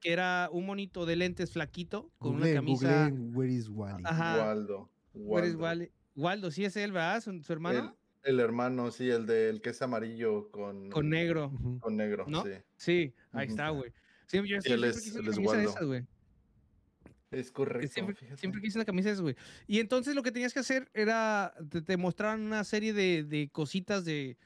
S1: que era un monito de lentes flaquito, con una camisa.
S2: googleen, where is Wally.
S1: Ajá.
S3: Waldo.
S1: ¿Cuál es
S3: Waldo.
S1: Wally? Waldo, sí es él, ¿verdad? Su, su hermano.
S3: El, el hermano, sí, el del que es amarillo con,
S1: Con negro.
S3: Con negro,
S1: ¿No?
S3: sí.
S1: Sí, ahí está, güey. Sí, yo
S3: Sí, él
S1: siempre
S3: es- él
S1: de
S3: Waldo.
S1: esas, güey.
S3: Es correcto.
S1: Siempre,
S3: fíjate.
S1: siempre quise una camisa de esas, güey. Y entonces lo que tenías que hacer era, te, te mostraban una serie de, de cositas de,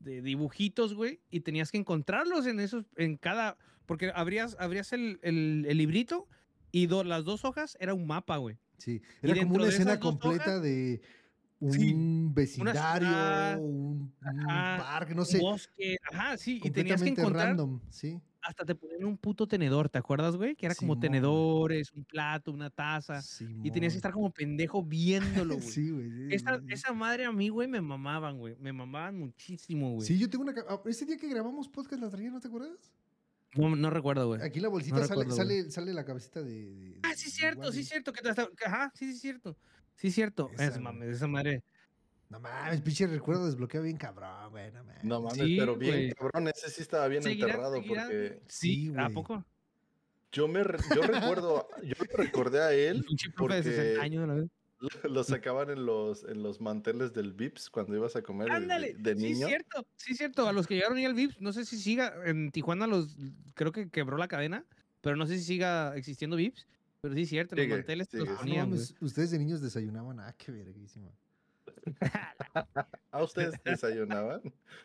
S1: de dibujitos, güey, y tenías que encontrarlos en esos, en cada, porque abrías, abrías el, el, el librito y do- las dos hojas era un mapa, güey.
S2: Sí, era como una escena completa
S1: hojas-
S2: de un
S1: Sí,
S2: vecindario,
S1: ciudad,
S2: un, un
S1: ajá,
S2: parque, no
S1: Un
S2: sé,
S1: bosque, ajá, sí, y tenías que encontrar,
S2: random, sí.
S1: hasta te ponían un puto tenedor, ¿te acuerdas, güey? Que era como
S2: Simón,
S1: tenedores, un plato, una taza, y tenías que estar como pendejo viéndolo, güey.
S2: Sí, güey. sí,
S1: Esa, madre a mí, güey, me mamaban, güey. Me mamaban muchísimo, güey.
S2: Sí, yo tengo una. ah, Ese día que grabamos podcast la traía, ¿no te acuerdas?
S1: No, no recuerdo, güey.
S2: Aquí la bolsita
S1: No
S2: sale,
S1: recuerdo,
S2: sale, sale la cabecita de. de-
S1: Ah, sí,
S2: de
S1: cierto, sí,
S2: Wally.
S1: cierto. Que hasta- que- Ajá, sí, sí, cierto. Sí, cierto.
S2: Esa,
S1: Es,
S2: güey.
S1: mames, esa madre.
S2: No mames, pinche recuerdo desbloqueado bien cabrón, güey. No mames.
S3: No mames,
S1: Sí,
S3: pero bien
S1: güey.
S3: cabrón, ese sí estaba bien
S1: ¿Seguirán-
S3: enterrado
S1: seguirán?
S3: porque
S1: Sí,
S2: Sí,
S1: ¿a
S2: güey.
S1: poco?
S3: yo me yo recuerdo, yo lo recordé a él
S1: pinche profe de 60
S3: porque
S1: años, la verdad.
S3: Lo, lo sacaban en los en los manteles del Vips cuando ibas a comer de-
S1: Ándale,
S3: de,
S1: sí,
S3: niño.
S1: cierto, sí, cierto. A los que llegaron ahí al VIPS, no sé si siga, en Tijuana los, creo que quebró la cadena, pero no sé si siga existiendo VIPS, pero sí, cierto, en los manteles te los
S3: sigue.
S2: Ah, no
S1: ponían,
S2: ustedes de niños desayunaban. Ah, qué verguísima.
S3: ¿A ustedes desayunaban?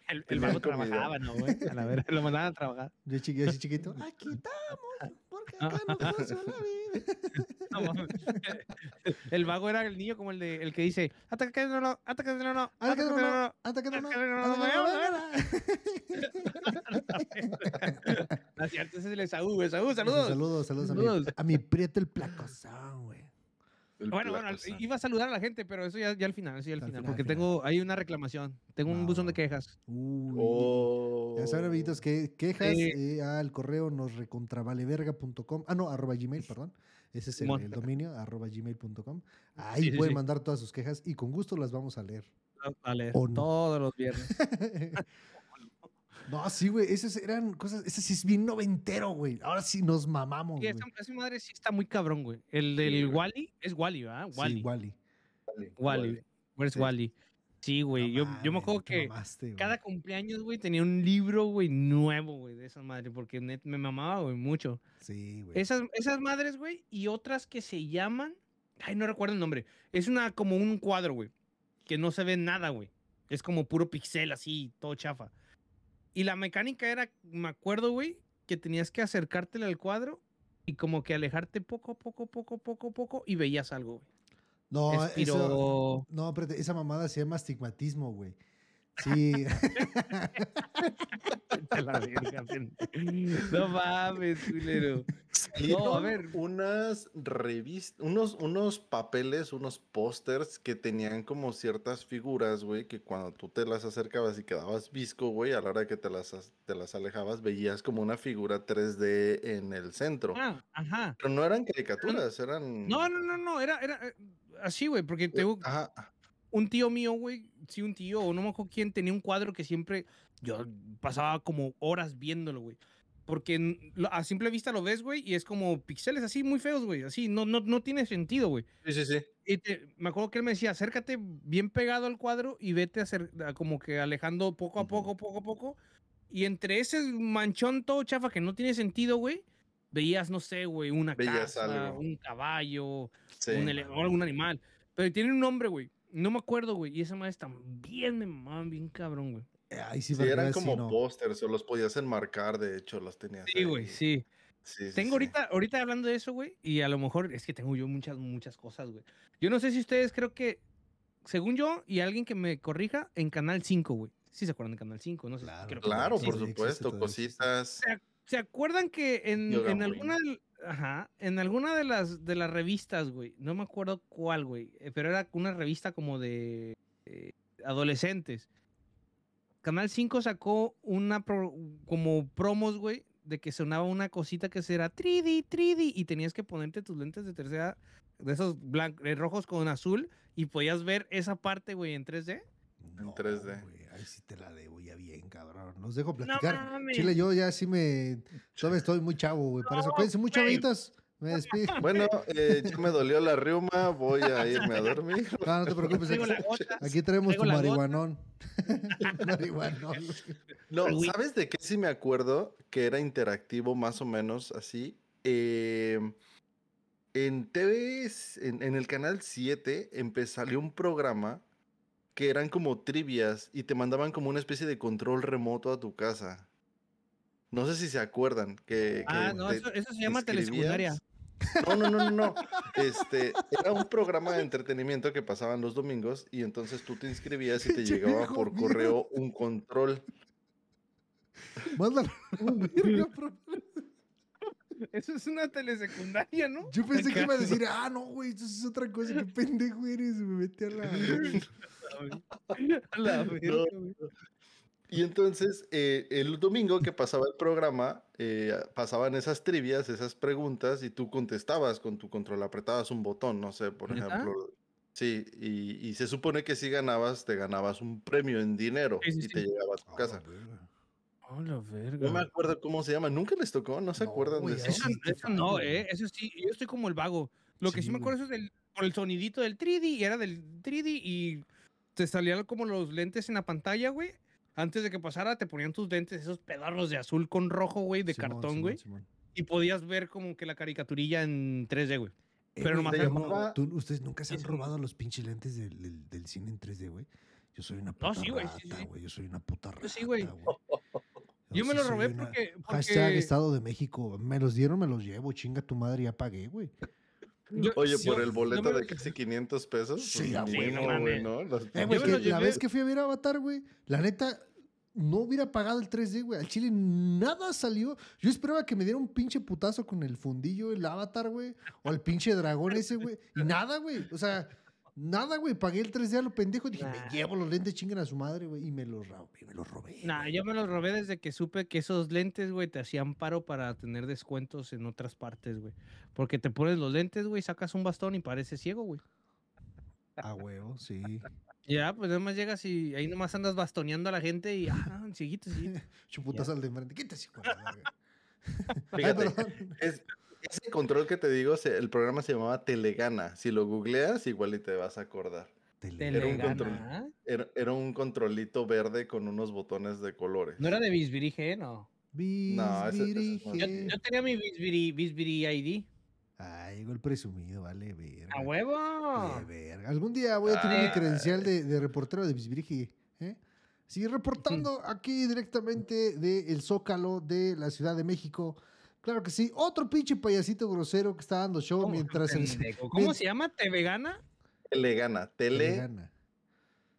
S1: El, vago trabajaba, ¿no, güey? A la verga, lo mandaban a trabajar.
S2: Yo, chiqui, yo así chiquito. Aquí estamos, porque acá no funciona.
S1: No el vago era el niño como el de el que dice, ataca que no, no, ataca que no, no,
S2: Hasta que no,
S1: no,
S2: no,
S1: no".
S2: hasta que no, no,
S1: hasta que no,
S2: hasta
S1: no,
S2: que no,
S1: no,
S2: no, Saludos,
S1: saludos.
S2: saludos a mi,
S1: Saludos.
S2: a mi prieto el placozón, güey.
S3: El
S1: Bueno, bueno, iba a saludar a la gente, pero eso ya, ya al final, sí, al
S2: Al
S1: final, porque
S2: final.
S1: tengo, hay una reclamación, tengo un buzón de quejas.
S2: Uy.
S3: Oh.
S2: Ya saben, amiguitos, que quejas eh, al correo nos recontravaleverga.com. Ah, no, arroba gmail, perdón. Ese es el, dominio, arroba gmail.com. Ahí
S1: Sí,
S2: pueden
S1: sí.
S2: mandar todas sus quejas y con gusto las vamos a leer. O no.
S1: todos los viernes.
S2: no, sí, güey, esas eran cosas, ese sí es bien noventero, güey. Ahora sí nos mamamos,
S1: Sí,
S2: güey.
S1: esa, esa madre sí está muy cabrón, güey. El
S3: Sí,
S1: del
S3: güey.
S1: Wally es Wally, ¿verdad?
S2: Sí,
S1: Wally.
S2: Wally.
S1: Wally. Where's
S3: Sí.
S1: Wally? Sí, güey. yo, yo me acuerdo que
S2: mamaste,
S1: cada cumpleaños, güey, tenía un libro, güey, nuevo, güey, de esa madre, porque net me mamaba, güey, mucho.
S2: Sí, güey.
S1: Esas, esas madres, güey, y otras que se llaman. Ay, no recuerdo el nombre. Es una como un cuadro, güey. Que no se ve nada, güey. Es como puro pixel, así, todo chafa. Y la mecánica era, me acuerdo, güey, que tenías que acercártele al cuadro y como que alejarte poco, poco, poco, poco, poco y veías algo, güey.
S2: No, eso, no, espérate, esa mamada se llama astigmatismo, güey. Sí.
S1: No mames, culero. No, a ver.
S3: unas revistas, unos, unos papeles, unos pósters que tenían como ciertas figuras, güey, que cuando tú te las acercabas y quedabas visco, güey, a la hora que te las, as- te las alejabas, veías como una figura 3D en el centro.
S1: Ah, ajá.
S3: Pero no eran caricaturas, eran...
S1: No, no, no, no, era, era eh, así, güey, porque tengo
S3: Ajá,
S1: un tío mío, güey, sí, un tío, o no me acuerdo quién, tenía un cuadro que siempre yo pasaba como horas viéndolo, güey. Porque a simple vista lo ves, güey, y es como pixeles así muy feos, güey. Así, no, no, no tiene sentido, güey.
S3: sí, sí, sí.
S1: Y te- me acuerdo que él me decía, acércate bien pegado al cuadro y vete acer- a como que alejando poco a poco, poco a poco. Y entre ese manchón todo chafa que no tiene sentido, güey, veías, no sé, güey, una casa,
S3: algo.
S1: un caballo,
S3: sí.
S1: un algún animal. Pero tiene un nombre, güey. No me acuerdo, güey. Y esa madre también me mamaban bien cabrón, güey.
S2: Ahí sí,
S3: Sí, eran como
S2: no.
S3: pósters o los podías enmarcar, de hecho, los tenías
S1: Sí, güey, sí.
S3: Sí, sí,
S1: Tengo
S3: sí.
S1: ahorita, ahorita hablando de eso, güey, y a lo mejor es que tengo yo muchas, muchas cosas, güey. Yo no sé si ustedes creo que, según yo, y alguien que me corrija, en Canal 5, güey. Sí se acuerdan de Canal 5, ¿no? sé,
S2: Claro,
S1: creo que
S3: Claro, por supuesto, cositas.
S1: ¿Se acuerdan que en, en alguna, ajá, en alguna de las, de las revistas, güey, no me acuerdo cuál, güey, eh, pero era una revista como de eh, adolescentes. Canal 5 sacó una pro- como promos, güey, de que sonaba una cosita que será 3D, 3D, y tenías que ponerte tus lentes de tercera, de esos blancos, rojos con azul, y podías ver esa parte, güey, en 3D.
S2: No,
S3: 3D.
S2: güey, ahí sí te la debo ya bien, cabrón. Los dejo platicar. Chile, yo ya sí me. Todavía estoy muy chavo, güey. Para eso, cuídense mucho,
S1: güey.
S2: amiguitos. Me despido.
S3: Bueno, eh, ya me dolió la riuma, voy a irme a dormir.
S2: No, no te preocupes. Aquí, aquí traemos tu marihuanón. marihuanón.
S3: No. ¿sabes de qué sí me acuerdo? Que era interactivo más o menos así. Em, en TV, en, en el canal 7, empe- salió un programa que eran como trivias y te mandaban como una especie de control remoto a tu casa. No sé si se acuerdan que...
S1: Ah,
S3: que
S1: no,
S3: te-
S1: eso, eso se llama telesecundaria.
S3: No, no, no, no, no. Este, era un programa de entretenimiento que pasaban los domingos y entonces tú te inscribías y te llegaba por correo un control.
S2: Mándalo. a la verga, pro-
S1: Eso es una telesecundaria, ¿no?
S2: Yo pensé que iba a decir, ah, no, güey, eso es otra cosa. Qué pendejo eres. Me metí a la.
S1: A la verga, güey.
S3: Y entonces, eh, el domingo que pasaba el programa, eh, pasaban esas trivias, esas preguntas, y tú contestabas con tu control, apretabas un botón, no sé, por ejemplo. Sí, y, y se supone que si ganabas, te ganabas un premio en dinero
S1: Sí, sí,
S3: y
S1: sí.
S3: te llegaba a tu casa.
S2: verga.
S1: Oh, la
S3: No me acuerdo cómo se llama, nunca les tocó, no se
S2: No,
S3: acuerdan
S2: güey,
S3: de
S2: eso
S3: eso.
S1: No, eh. Eso sí, yo estoy como el vago. Lo que sí,
S2: Sí,
S1: me acuerdo es del, por el sonidito del 3D y era del 3D y te salían como los lentes en la pantalla, güey. Antes de que pasara, te ponían tus lentes, esos pedazos de azul con rojo, güey, de
S2: Simón,
S1: cartón,
S2: Simón,
S1: güey.
S2: Simón.
S1: Y podías ver como que la caricaturilla en 3D, güey.
S2: Eh,
S1: Pero nomás
S3: se
S1: era
S2: ¿tú-
S1: como-
S3: llamaba-
S2: tú- ¿Ustedes nunca se han robado los pinches lentes del, del- del cine en 3D, güey? Yo soy una puta
S1: No, sí, güey, sí.
S2: Yo soy una puta rata,
S1: Yo sí, güey. Yo me
S2: sí
S1: lo robé
S2: una-
S1: porque,
S2: Hashtag
S1: porque
S2: Estado de México. Me los dieron, me los llevo. Chinga tu madre, ya pagué, güey.
S1: yo-
S3: Oye, por el boleto
S1: me-
S3: de casi 500 pesos.
S2: Sí,
S3: pues,
S2: a huevo,
S3: modo, güey. ¿no? Los
S2: Eh, güey, que
S1: los
S2: la
S1: llevé-
S2: vez que fui a ver Avatar, güey, la neta, no hubiera pagado el 3D, güey. Al chile nada salió. Yo esperaba que me diera un pinche putazo con el fundillo, el Avatar, güey. O el pinche dragón ese, güey. Y nada, güey. O sea, nada, güey. Pagué el 3D a lo pendejo. Dije,
S1: Nah.
S2: me llevo los lentes, chinguen a su madre, güey. Y me los robé, me los robé.
S1: Nah,
S2: güey.
S1: yo me los robé desde que supe que esos lentes, güey, te hacían paro para tener descuentos en otras partes, güey. Porque te pones los lentes, güey, sacas un bastón y pareces ciego, güey.
S2: A huevo, sí.
S1: Ya, pues nada más llegas y ahí nomás andas bastoneando a la gente y, ah, no, cieguito, cieguito.
S2: Chuputazo al de enfrente. Quítese. Ay,
S3: Fíjate,
S2: perdón.
S3: es- ese control que te digo, se- el programa se llamaba Telegana. Si lo googleas, igual y te vas a acordar.
S2: Tele-
S3: Era un
S1: Telegana,
S3: control.
S1: ¿ah?
S3: Era, era un controlito verde con unos botones de colores.
S1: No era de Bisbirige, no.
S3: No, ese- ese no.
S1: Yo, tenía mi Bisbiri, Bisbiri ID.
S2: Ay, llegó el presumido, vale, verga.
S1: ¡A huevo!
S2: Vale, verga. Algún día voy a tener mi
S3: Ay.
S2: credencial de, de reportero de Bisbirige. ¿eh? Sí, reportando aquí directamente del Zócalo de la Ciudad de México. Claro que sí. Otro pinche payasito grosero que está dando show
S1: ¿Cómo,
S2: mientras el.
S1: ¿Cómo se llama? ¿Te vegana?
S3: Telegana, tele,
S2: gana.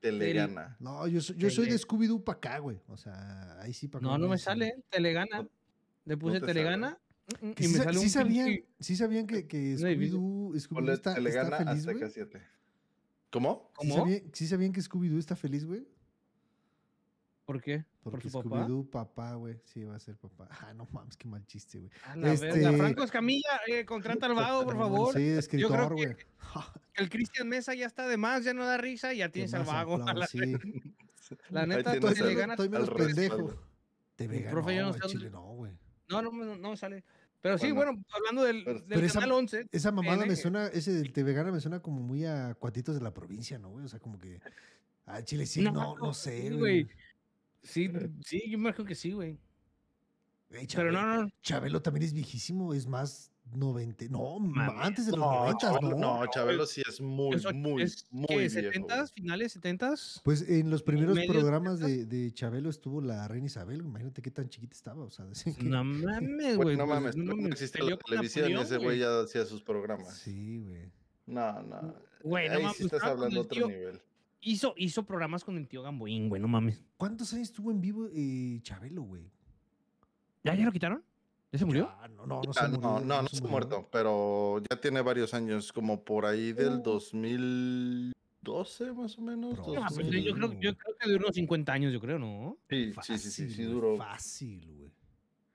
S3: telegana.
S2: No, yo, soy- yo soy de Scooby-Doo para acá, güey. O sea, ahí sí para
S1: No, no me sale. Telegana. Le puse
S3: te
S1: Telegana.
S2: Que
S1: Y
S2: sí,
S1: me
S2: sa-
S1: sale
S2: sí
S1: un
S2: sabían, sí sabían que, que. Scooby-Doo Scooby está, está
S3: Telegana
S2: feliz.
S3: 7. ¿Cómo?
S2: ¿Sí
S1: ¿Cómo?
S2: sabían, sí sabían que Scooby-Doo está feliz, güey?
S1: ¿Por qué? ¿Por
S2: Porque
S1: su papá?
S2: Scooby-Doo, papá, güey. Sí, va a ser papá. Ah, no mames, qué mal chiste, güey.
S1: A la
S2: Este-
S1: verga. Franco Escamilla, eh, contrata al vago, por favor.
S2: Sí, escritor, güey.
S1: El Cristian Mesa ya está de más, ya no da risa, ya
S2: Qué
S1: tienes al vago. a la-
S2: sí.
S1: La neta,
S3: al-
S1: le gana.
S2: Estoy menos pendejo. Te vega,
S1: profe, yo
S2: no,
S1: no
S2: al
S1: sé
S2: chile
S1: dónde-
S2: no, güey.
S1: No, no, no, sale. Pero sí,
S3: Bueno.
S1: bueno, hablando del, del
S2: Pero esa-
S1: canal 11.
S2: Esa mamada me suena, ese del te vegana me suena como muy a cuatitos de la provincia, ¿no, güey? O sea, como que. Ah, chile sí, no, no,
S1: No,
S2: sé, güey.
S1: Sí, sí, yo me imagino que sí, güey.
S2: Ey,
S1: Pero no,
S2: Chabelo-
S1: no.
S2: Chabelo también es viejísimo, es más 90. No,
S1: Mames.
S2: antes de los
S3: No,
S2: 90,
S3: Chabelo,
S2: ¿no?
S3: no, Chabelo sí es muy,
S1: Eso
S3: muy,
S1: es
S3: muy
S1: que
S3: viejo.
S1: 70s, finales 70s.
S2: Pues en los primeros
S1: medios
S2: programas de, de Chabelo estuvo la reina Isabel, imagínate qué tan chiquita estaba, o sea, que-
S1: No mames,
S3: Güey, no mames,
S1: no
S3: no
S1: peleó
S3: la televisión y ese güey ya hacía sus programas.
S2: Sí, güey.
S3: No, no.
S1: Güey, no
S3: Ahí sí estás hablando otro
S1: tío-
S3: nivel.
S1: Hizo, hizo programas con el tío Gamboín, güey, no mames.
S2: ¿Cuántos años estuvo en vivo eh, Chabelo, güey?
S1: ¿Ya, ya lo quitaron? ¿Ya se murió?
S2: Ah, no, no, no,
S3: Ah,
S2: se
S3: no,
S2: murió,
S3: no, no se ha muerto, pero ya tiene varios años, como por ahí del 2012 más o menos.
S2: Bro,
S1: No, pues,
S3: 2000.
S1: yo, creo, yo creo que duró 50 años, yo creo, ¿no?
S3: Sí, sí, sí, sí, sí, duró
S2: Fácil, güey.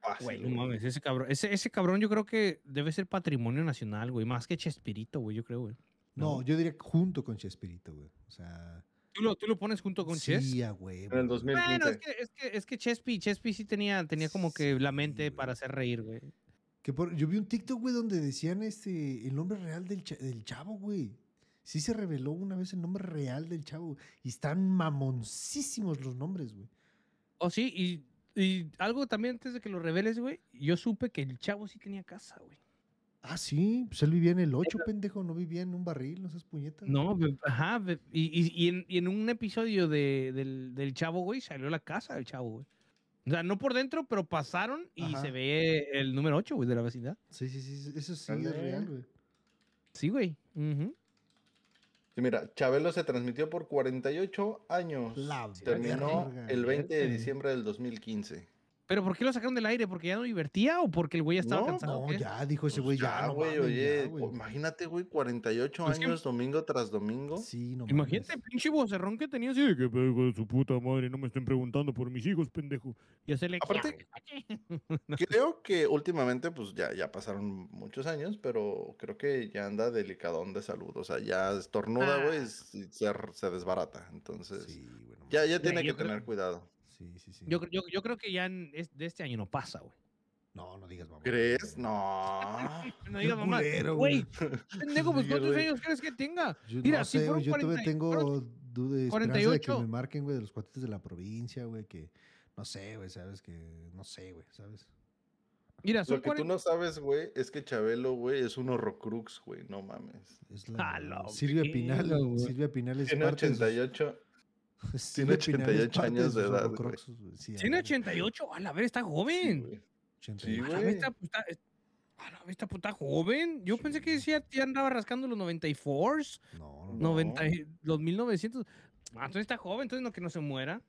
S3: fácil,
S1: Güey, no mames, ese cabrón, ese, ese cabrón yo creo que debe ser patrimonio nacional, güey, más que Chespirito, güey, yo creo, güey.
S2: No, yo diría junto con Chespirito, güey. O sea.
S1: ¿Tú lo, tú lo pones junto con Ches?
S2: Sí, güey.
S3: En el 2015.
S1: Bueno, es que, es que, es que Chespi, Chespi sí tenía, tenía como que la
S2: Sí,
S1: mente
S2: güey.
S1: para hacer reír, güey.
S2: Que por- yo vi un TikTok, güey, donde decían este el nombre real del, del chavo, güey. Sí se reveló una vez el nombre real del chavo. Y están mamoncísimos los nombres, güey.
S1: Oh, sí, y, y algo también antes de que lo reveles, güey, yo supe que el chavo sí tenía casa, güey.
S2: Ah, sí. Pues él vivía en el 8, pendejo. No vivía en un barril, no seas puñetas.
S1: No, ve- ajá, ve- y, y, y en, y en un episodio de, del, del chavo, güey, salió la casa del chavo, güey. O sea, no por dentro, pero pasaron y
S2: Ajá.
S1: se ve el número 8, güey, de la vecindad.
S2: Sí, sí, sí. Eso sí es real, güey.
S1: Sí, güey.
S3: Sí, mira, Chabelo se transmitió por 48 años.
S2: La
S3: Terminó
S2: verga.
S3: el 20 de diciembre del 2015.
S1: ¿Pero por qué lo sacaron del aire? ¿Porque ya no divertía o porque el güey ya estaba
S3: No,
S1: cansado?
S2: No, ya dijo ese
S3: Pues
S2: güey, ya, no
S3: güey, oye,
S2: güey.
S3: imagínate, güey, 48
S1: Pues que-
S3: años, domingo tras domingo.
S2: Sí, no
S1: Imagínate,
S2: mames.
S1: pinche vocerrón que tenía así de que "Pero, hijo de su puta madre, no me estén preguntando por mis hijos, pendejo. Y hacerle.
S3: Aparte- Creo que últimamente, pues ya, ya pasaron muchos años, pero creo que ya anda delicadón de salud. O sea, ya estornuda, güey,
S1: Ah.
S3: y se, desbarata. Entonces,
S2: Sí, güey,
S3: ya, ya tiene que
S1: creo-
S3: tener cuidado.
S2: Sí, sí, sí.
S1: Yo, yo, yo creo que ya en es- de este año no pasa, güey.
S2: No, no digas mamá.
S3: ¿Crees? No.
S1: No digas mamá. Güey, pendejo, pues ¿cuántos años crees que tenga?
S2: Yo
S1: Mira,
S2: no
S1: si
S2: sé,
S1: fueron
S2: yo todavía
S1: 40
S2: tengo
S1: fueron
S2: duda de de que
S1: 48.
S2: me marquen, güey, de los cuates de la provincia, güey, que no sé, güey, sabes que no sé, güey, ¿sabes?
S1: Mira, son
S3: Lo que tú
S1: 40.
S3: no sabes, güey, es que Chabelo, güey, es un horrocrux, güey, no mames.
S2: Es la
S1: la
S2: Silvia Pinal. Silvia Pinal es
S3: Tiene
S2: parte de sus-
S3: 88.
S2: Silvia Pinal es
S3: 88
S2: parte de
S3: años de edad,
S2: sí,
S1: Tiene
S2: huevo,
S1: 88. A la ver, está
S3: Sí,
S1: joven.
S3: güey.
S2: 88.
S1: a la vez está, está- es- a la vez está puta joven. Yo pensé que
S2: Sí.
S1: decía, ya andaba rascando los 94s,
S2: No, no, no,
S1: 90, y- los 1900. Ah, entonces está joven, entonces no que no se muera.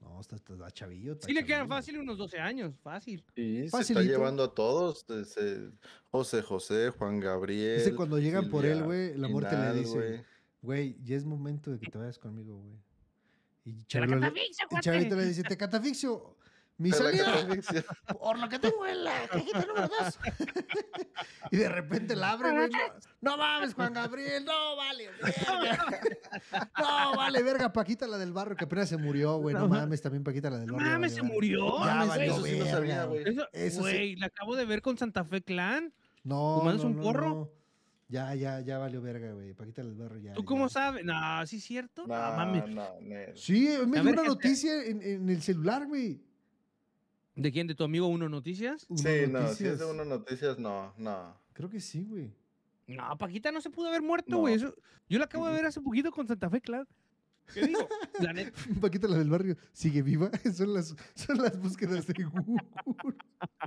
S2: no, está, está, está chavillo. está
S1: Sí le quedan fácil unos 12 años, fácil.
S3: Y se está llevando a todos. ese- José José, Juan Gabriel.
S2: Dice cuando llegan por él, güey, la muerte le dice,
S3: güey,
S2: ya es momento de que te vayas conmigo, güey. Y
S1: ¡Te la
S2: Chabelo le- y! Chavito le dice, te catafixio. Mi salida, por lo que tengo en la cajita número dos. y de repente la abre, güey. No, no mames, Juan Gabriel, no vale, verga. No vale, verga, Paquita la del barrio que apenas se murió, güey. No
S1: No
S2: mames, también Paquita la del
S1: No
S2: barrio. ya
S1: mames, se murió.
S2: Ya
S1: mames,
S2: valió
S3: eso sí no sabía, güey.
S1: Eso,
S2: Eso sí.
S1: güey, la acabo de ver con Santa Fe Clan.
S2: No,
S1: ¿Fumándose
S2: no,
S1: un
S2: no,
S1: porro?
S2: No. Ya, ya, ya valió verga, güey. Paquita del barrio ya.
S1: ¿Tú cómo
S2: ya.
S1: sabes? No, ¿sí es cierto? No,
S3: No,
S1: mames.
S3: no, Nel.
S2: Sí, me dio una noticia en, en el celular, güey.
S1: ¿De quién? ¿De tu amigo Uno Noticias?
S2: Uno
S3: Sí, no, si es de uno noticias, no, no.
S2: Creo que sí, güey.
S1: No, Paquita no se pudo haber muerto,
S3: No.
S1: güey. Eso- Yo la acabo de
S3: Mm.
S1: ver hace poquito con Santa Fe Clan. ¿Qué digo? La neta.
S2: Paquita la del barrio sigue viva. Son las, son las búsquedas de Google.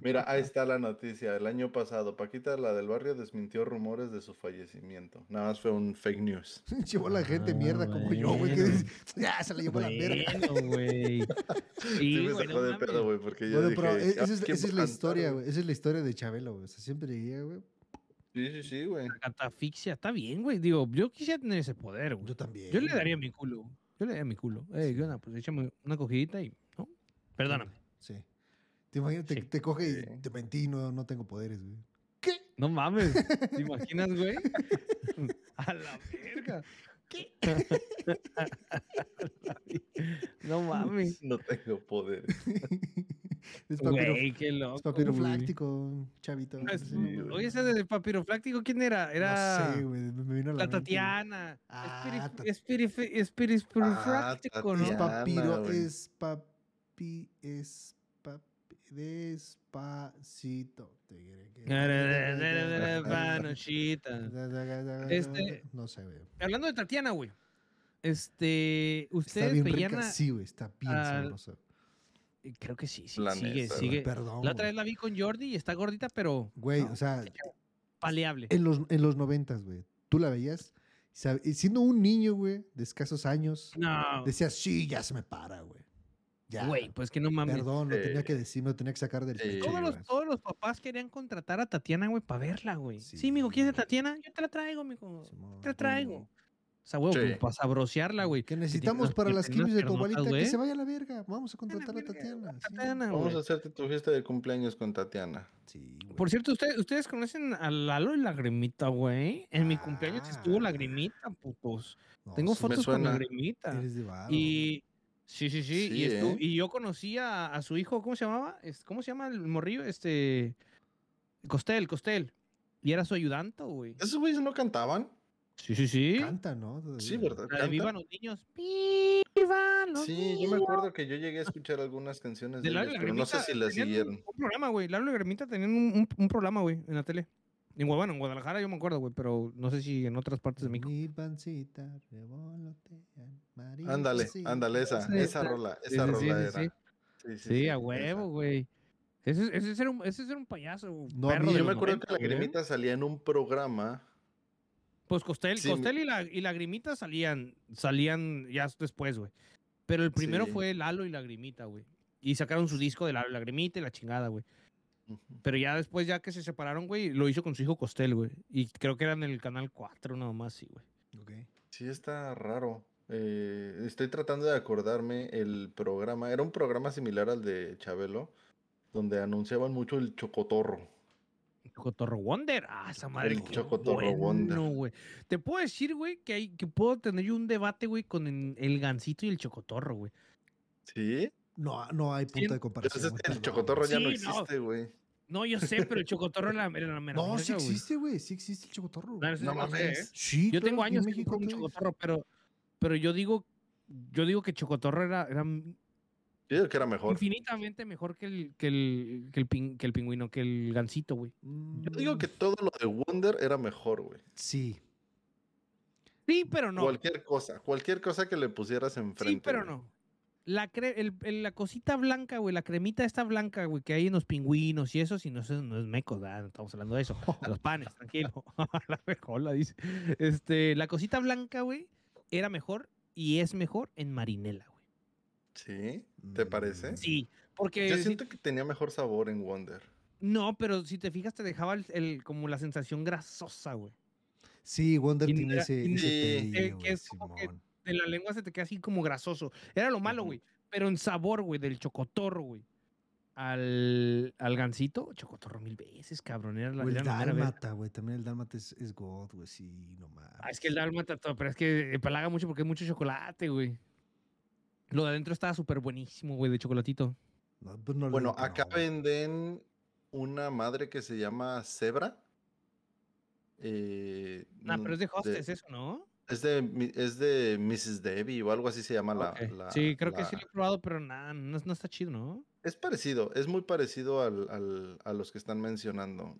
S3: Mira, ahí está la noticia. El año pasado, Paquita, la del barrio, desmintió rumores de su fallecimiento. Nada más fue un fake news.
S2: Llevó la gente
S1: Ah,
S2: mierda como yo, güey. que
S1: bueno.
S2: dice, ya se la llevó la verga.
S1: Bueno, güey.
S3: Sí,
S1: Sí,
S3: me
S1: güey,
S3: sacó de pedo, güey, porque yo
S2: Bueno, pero
S3: dije,
S2: e-
S3: "Ah,
S2: esa es,
S3: ¿quién
S2: esa es la
S3: a
S2: historia, güey. Esa es la historia de Chabelo, güey. O sea, siempre llega, güey.
S3: Sí, sí, sí, güey.
S1: La catafixia, está bien, güey. Digo, yo quisiera tener ese poder, güey.
S2: Yo también.
S1: Yo le daría mi culo. Yo le daría mi culo. Eh, ¿qué onda? Pues échame una cogidita y. ¿no? Perdóname.
S2: Sí. Te imaginas, te,
S1: Sí.
S2: te coge
S3: Sí.
S2: y te mentí, no, no tengo poderes, güey.
S1: No mames. ¿Te imaginas, güey? A la verga.
S2: ¿Qué?
S1: No mames.
S3: No tengo poder.
S2: es papiro,
S1: Güey, qué loco.
S2: es papirofláctico, chavito.
S1: Ah,
S2: sí, güey.
S1: Oye, ese de papirofláctico, ¿quién era? Era.
S2: No sé, güey. Me vino a la.
S1: Tatiana.
S2: Ah, Es
S1: ¿no?
S2: Papiro,
S3: güey.
S2: es papi, es papi, despacito.
S1: Este-
S2: No sé, güey.
S1: Hablando de Tatiana, güey. Este.
S2: Está
S1: Ustedes
S2: bien rica,
S1: a-
S2: sí, güey. Está bien sabrosa.
S1: Creo que sí, sí.
S3: La
S1: sigue,
S3: neta,
S1: sigue.
S2: Perdón.
S1: La otra vez la vi con Jordi y está gordita, pero
S2: Güey,
S1: no,
S2: o sea,
S1: paleable.
S2: en los, en los noventas, güey, tú la veías, y siendo un niño, güey, de escasos años,
S1: No,
S2: decías, sí, ya se me para, güey. Ya.
S1: güey, pues que no mames.
S2: Perdón, lo tenía que decir, me lo tenía que sacar del pecho.
S1: Todos los,
S2: güey.
S1: todos los papás querían contratar a Tatiana, güey, para verla, güey. Sí,
S2: Sí,
S1: mijo, ¿quieres a. Tatiana? Yo te la traigo, mijo. Te la traigo. O sea, güey,
S3: Sí.
S1: para sabrosearla, güey.
S2: Que necesitamos para las quimios de tu abuelita, que se vaya a la verga. Vamos a contratar a Tatiana.
S3: Vamos
S1: güey.
S3: a hacerte tu fiesta de cumpleaños con Tatiana.
S2: Sí, güey.
S1: Por cierto, ¿ustedes, ustedes conocen a Lalo y Lagrimita, güey. En mi cumpleaños estuvo
S2: Ah.
S1: Lagrimita, putos.
S2: No,
S1: Tengo fotos con. Lagrimita.
S2: Eres de.
S1: Y sí, sí, sí. y,
S3: Sí, ¿eh?
S1: y yo conocí a, a su hijo, ¿cómo se llamaba? ¿Cómo se llama el morrillo? Este. Costel, Costel. Y era su ayudante, güey.
S3: ¿Esos güeyes no cantaban?
S1: Sí, sí, sí.
S2: Canta, ¿no?
S3: Sí. ¿verdad?
S1: La de
S3: ¿Cantan?
S1: Vivan los niños. ¡Vivan los
S3: Sí, yo me acuerdo que yo llegué a escuchar algunas canciones de,
S1: De Lalo y
S3: ellos, pero no sé si las
S1: un-
S3: siguieron.
S1: Un, programa, güey. Lalo y Lagrimita tenían un, un- un programa, güey, en la tele. En, bueno, en Guadalajara yo me acuerdo, güey, pero no sé si en otras partes de México.
S2: Mi pancita revolotean, María
S3: Ándale, ándale, esa,
S1: Sí,
S3: esa rola,
S1: sí,
S3: esa
S1: sí,
S3: rola
S1: sí,
S3: era.
S1: sí.
S3: Sí,
S1: Sí, a huevo, güey. Ese, es- ese, es ser un, ese es ser un payaso.
S2: No,
S1: perro
S3: Yo me acuerdo
S1: 90,
S3: que la
S1: güey.
S3: Salía en un programa.
S1: Pues Costel,
S3: Sí,
S1: Costel y, la, y Lagrimita salían, salían ya después, güey. Pero el primero
S3: Sí.
S1: fue Lalo y Lagrimita, güey. Y sacaron su disco de la lagrimita y la chingada, güey. Pero ya después, ya que se separaron, güey, lo hizo con su hijo Costel, güey. Y creo que era en el canal 4 nada más, sí, güey.
S2: Ok.
S3: Sí, está raro. Eh, estoy tratando de acordarme el programa. Era un programa similar al de Chabelo, donde anunciaban mucho el chocotorro.
S1: Chocotorro Wonder. Ah, esa madre.
S3: El
S1: qué
S3: Chocotorro Wonder.
S1: Te puedo decir, güey, que, hay, que puedo tener yo un debate, güey, con el, el gancito y el chocotorro, güey.
S3: ¿Sí?
S2: No, no hay punto de comparación.
S3: Entonces el chocotorro ya no
S1: Sí, no.
S3: existe, güey.
S1: No, yo sé, pero el chocotorro era la, la mera
S2: No, sí existe, güey. Sí existe el chocotorro.
S1: No, sí
S3: No mames.
S1: ¿eh?
S2: Sí,
S1: Yo tengo
S2: en
S1: años que
S2: México
S1: con chocotorro, pero, pero yo digo, yo digo que chocotorro era, era
S3: Yo digo que era mejor.
S1: infinitamente mejor que el, que el, que el, pin- que el pingüino, que el gancito, güey.
S3: Yo digo
S2: Mm,
S3: que todo lo de Wonder era mejor, güey.
S2: Sí.
S1: Sí, pero no.
S3: Cualquier cosa, cualquier cosa que le pusieras enfrente.
S1: Sí, pero
S3: güey.
S1: no. La, cre- el- el- la cosita blanca, güey, la cremita esta blanca, güey, que hay en los pingüinos y eso, si no, eso no es meco, ¿verdad? no estamos hablando de eso. A los panes, tranquilo. la mejola, dice. Este, la cosita blanca, güey, era mejor y es mejor en marinela, güey.
S3: ¿Sí? ¿Te parece?
S2: Mm,
S1: Sí, porque
S3: Yo
S1: si-
S3: siento que tenía mejor sabor en Wonder.
S1: no, pero si te fijas te dejaba el, el- como la sensación grasosa, güey.
S2: Sí, Wonder tiene
S1: era-
S2: ese, pelillo,
S1: que es como que-. De la lengua se te queda así como grasoso. Era lo malo, güey. Pero en sabor, güey, del chocotorro, güey. Al, al gancito, chocotorro mil veces, cabrón. Era la,
S2: O el dálmata, güey. También el dálmata es, es God, güey. Sí, no mames.
S1: Ah, es que el dálmata, todo, pero es que empalaga mucho porque hay mucho chocolate, güey. Lo de adentro estaba súper buenísimo, güey, de chocolatito.
S2: No, pues no
S3: Bueno, acá
S2: no,
S3: venden una madre que se llama Zebra. Eh,
S1: Ah, pero es de
S3: mm,
S1: hostes eso, ¿no?
S3: Es de, es de Mrs. Debbie o algo así se llama la,
S1: sí, creo que sí lo he probado, pero nada, no, no está chido, ¿no?
S3: Es parecido, es muy parecido al, al- a los que están mencionando.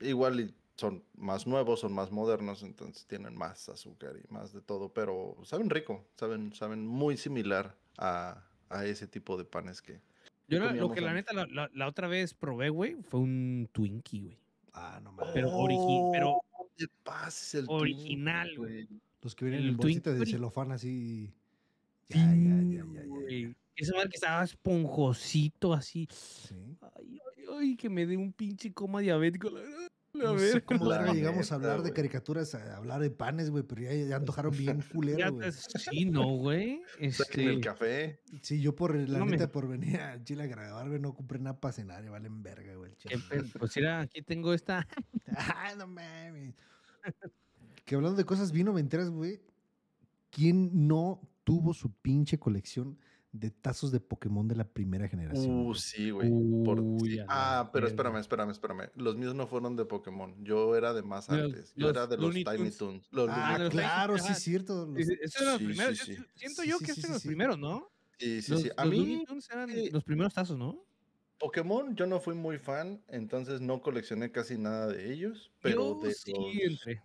S3: Igual son más nuevos, son más modernos, entonces tienen más azúcar y más de todo, pero saben rico, saben, saben muy similar a, a ese tipo de panes que...
S1: Yo la- lo que la neta, la, la- la otra vez probé, güey, fue un Twinkie, güey.
S2: Ah, no mames.
S1: Pero origi- pero
S3: te pases el
S1: original, güey.
S2: Los que vienen
S1: el
S2: en bolsita de celofán así. Ya,
S1: Sí,
S2: ya, ya, ya, ya, ya.
S1: güey. Esa madre que estaba esponjosito así.
S2: Sí.
S1: Ay, ay, ay, que me dé un pinche coma diabético. La, la
S2: No sé
S1: verga.
S2: cómo
S3: La
S2: verga llegamos a hablar de caricaturas, a hablar de panes, güey, pero ya, ya antojaron bien culero, güey.
S1: sí, no, güey.
S3: Saquen el
S1: Este,
S3: café.
S2: Sí, yo por la
S1: No me-
S2: neta, por venir a Chile a grabar, güey, no compré nada para cenar, y valen verga, güey. el
S1: pues mira, aquí tengo esta.
S2: Ah, no mames. Que hablando de cosas bien noventeras, güey. ¿Quién no tuvo su pinche colección de tazos de Pokémon de la primera generación?
S3: Uh,
S2: güey?
S3: sí, güey. por- sí. Ah, pero espérame, espérame, espérame. Los míos no fueron de Pokémon. Yo era de más
S1: Los-
S3: antes. Yo era de los
S1: Looney
S3: Tiny. Los
S2: Ah,
S3: Looney
S1: los
S2: claro, sí, es cierto. los-
S1: eran los
S3: Sí,
S1: primeros.
S3: sí,
S1: yo
S3: sí.
S1: siento
S2: Sí,
S1: yo
S2: sí,
S1: que
S2: sí,
S1: estos
S2: sí,
S1: eran los
S2: sí.
S1: primeros, ¿no?
S3: Sí, sí,
S1: los,
S3: sí. A
S1: los Looney
S3: mí,
S1: Tunes eran
S3: sí.
S1: los primeros tazos, ¿no?
S3: Pokémon, yo no fui muy fan, entonces no coleccioné casi nada de ellos. Pero
S1: yo
S3: de
S1: sí
S3: los,
S1: entré.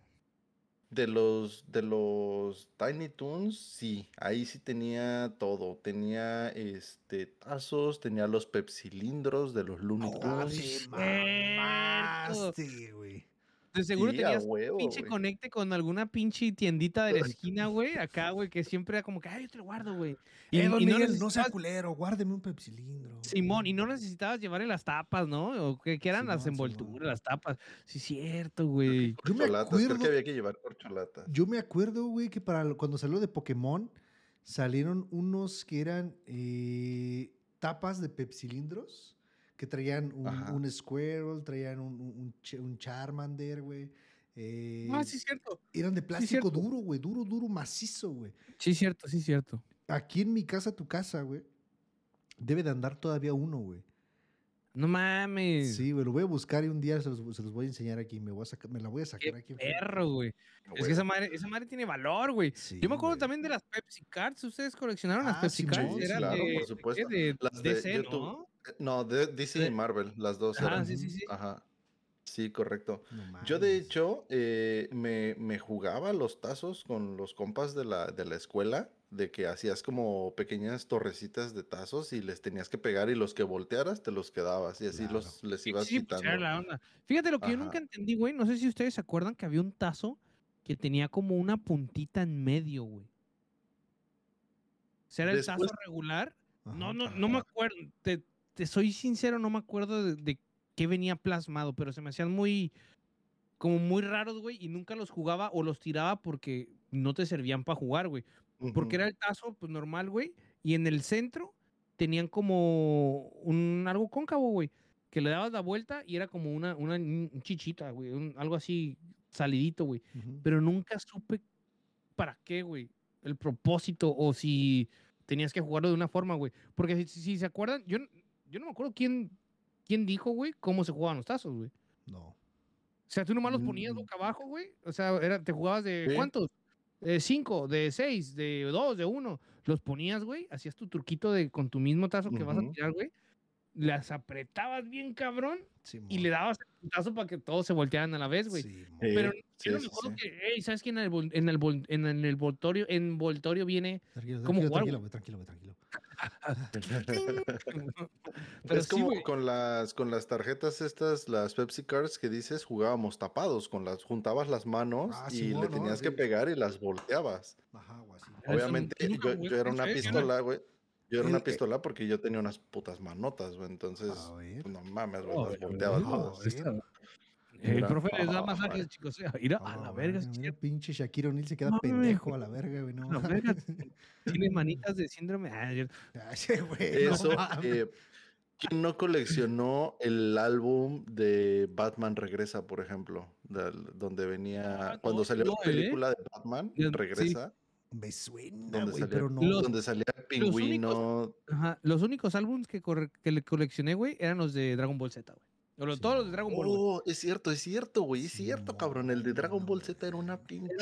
S3: De los de los Tiny Toons, sí, ahí sí tenía todo. Tenía este tazos, tenía los pepsilindros de los Looney
S2: Oh,
S3: Tunes.
S2: mamaste.
S1: De seguro
S3: Sí,
S1: tenías
S3: huevo,
S1: pinche conecte con alguna pinche tiendita de la esquina, güey, acá, güey, que siempre era como que, ay, yo te lo guardo, güey. Y,
S2: Eh, don
S1: y no
S2: Miguel, no sea
S1: necesitabas-
S2: culero, guárdeme un pepsilindro.
S1: Simón, y no necesitabas llevarle las tapas, ¿no? O que, que eran las
S2: Simón.
S1: envolturas, las tapas. Sí, cierto, güey.
S2: Yo me
S3: Corcholatas, creo que
S2: acuerdo-
S3: había que llevar corcholatas.
S2: Yo me acuerdo, güey, que para cuando salió de Pokémon salieron unos que eran eh, tapas de pepsilindros que traían un, un Squirrel, traían un, un, un Ch- un Charmander, güey. eh,
S1: Ah, sí, cierto.
S2: eran de plástico duro, güey, duro, duro, macizo, güey.
S1: Sí, cierto, sí, cierto.
S2: Aquí en mi casa, tu casa, güey, debe de andar todavía uno, güey.
S1: No mames.
S2: Sí, güey, lo voy a buscar y un día se los, se los voy a enseñar aquí. Me, voy a sacar, me la voy a
S1: Qué
S2: sacar aquí.
S1: perro, güey. Es que esa madre, esa madre tiene valor, güey.
S2: Sí,
S1: Yo me acuerdo también de las Pepsi Cards. ¿Ustedes coleccionaron las
S2: Ah,
S1: Pepsi Cards?
S2: sí,
S3: claro,
S1: de,
S3: por
S1: ¿de
S3: supuesto.
S1: De,
S3: Las de-
S1: DC,
S3: tu-
S1: ¿no?
S3: No, de DC y Marvel, las dos
S1: Ajá,
S3: eran.
S1: sí, sí, sí.
S3: Ajá. Sí, correcto.
S2: No
S3: Yo de hecho eh, me, me jugaba los tazos con los compas de la, de la escuela, de que hacías como pequeñas torrecitas de tazos y les tenías que pegar y los que voltearas te los quedabas y así
S2: Claro.
S3: los les ibas
S1: sí, pues,
S3: quitando.
S1: la onda. Fíjate lo que yo nunca entendí, güey. No sé si ustedes se acuerdan que había un tazo que tenía como una puntita en medio, güey. O sea, era el tazo regular, No,
S2: Ajá.
S1: no, no me acuerdo. Te, te soy sincero, no me acuerdo de, de qué venía plasmado, pero se me hacían muy, como muy raros, güey, y nunca los jugaba o los tiraba porque no te servían para jugar, güey. Porque era el tazo, pues normal, güey, y en el centro tenían como un algo cóncavo, güey, que le dabas la vuelta y era como una, una chichita, güey, un- algo así salidito, güey. Pero nunca supe para qué, güey, el propósito o si tenías que jugarlo de una forma, güey. Porque si, si se acuerdan, yo, yo no me acuerdo quién, quién dijo, güey, cómo se jugaban los tazos, güey.
S2: No.
S1: O sea, tú nomás los ponías
S3: Mm.
S1: boca abajo, güey. O sea, era, te jugabas de
S3: Sí.
S1: ¿cuántos? De cinco, de seis, de dos, de uno. Los ponías, güey. Hacías tu truquito de con tu mismo tazo que vas a tirar, güey. Las apretabas bien, cabrón. Y
S2: Simón.
S1: le dabas el tazo para que todos se voltearan a la vez, güey.
S3: Eh,
S1: Pero
S3: sí,
S1: yo no
S3: sí,
S1: me acuerdo
S3: sí.
S1: que, hey, ¿sabes que en el, en el, en el envoltorio, envoltorio viene...
S2: Tranquilo,
S1: ¿cómo
S2: tranquilo,
S1: jugar,
S2: tranquilo, güey, tranquilo, güey, tranquilo.
S1: Pero
S3: es
S1: sí,
S3: como
S1: güey.
S3: con las con las tarjetas estas, las Pepsi Cards que dices, jugábamos tapados, con las juntabas las manos
S2: Ah,
S3: y le
S2: ¿no?
S3: tenías que
S2: Sí.
S3: pegar y las volteabas.
S2: Ajá, así.
S3: Obviamente
S1: yo
S3: era una pistola, güey. Yo era una pistola porque yo tenía unas putas manotas, güey. Entonces, pues, no mames, güey, las volteabas
S2: güey. Ah,
S1: El profe les da
S3: Ah,
S1: masajes, chicos. eh, Mira, a la
S2: Ah,
S1: verga. sí,
S2: mira, pinche Shakira O'Neal se queda pendejo a la verga, güey. No,
S1: verga. Tiene manitas de síndrome. Ah,
S2: Ay, güey,
S3: Eso, eh, ¿quién no coleccionó el álbum de Batman Regresa, por ejemplo? Donde venía,
S1: Ah,
S3: cuando salió la
S1: ¿eh?
S3: película de Batman. Regresa,
S2: Me suena,
S3: donde,
S2: güey,
S3: salía,
S2: pero no.
S1: Los-
S3: donde salía el
S1: únicos-
S3: pingüino.
S1: Ajá, Los únicos álbumes que, que le coleccioné, güey, eran los de Dragon Ball Z, güey. O los-
S2: Sí,
S1: todos los de Dragon Ball.
S3: Oh, es cierto, es cierto, güey, es cierto, cabrón. El de Dragon Ball Z era una pinche.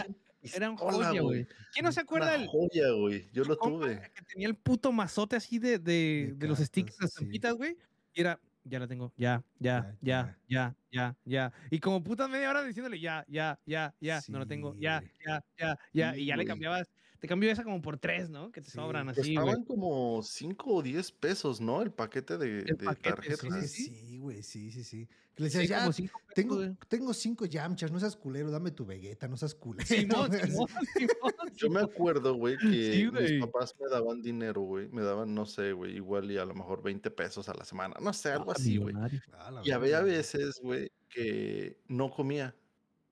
S1: Eran
S3: pistola,
S1: joya, güey. ¿Quién no se acuerda del
S3: joya, güey. Yo lo tuve.
S1: que tenía el puto mazote así de, de,
S2: De
S1: de los sticks, las
S2: sí.
S1: estampitas, güey? Y era, ya la tengo, ya, ya, ya, ya, ya, ya. Y como puta media hora diciéndole, ya, ya, ya, ya, no lo tengo, ya, ya, ya, ya. Y ya le cambiabas, te cambió esa como por tres, ¿no? Que te
S2: Sí,
S1: sobran así, güey.
S3: Costaban como 5 o 10 pesos, ¿no? El paquete de,
S1: El
S3: de
S1: paquete,
S3: tarjetas.
S1: sí,
S2: Ah,
S1: sí,
S2: güey, sí, sí, sí. Que le
S1: Sí,
S2: decías, ya,
S1: como cinco pesos,
S2: tengo, tengo cinco yamchas, no seas culero, dame tu Vegeta, no seas culero.
S3: Yo me acuerdo, güey, que mis papás me daban dinero, güey. Me daban, no sé, güey, igual y a lo mejor 20 pesos a la semana. No sé, algo
S1: Ah,
S3: así, güey.
S2: Ah,
S3: Y había veces, güey, que no comía.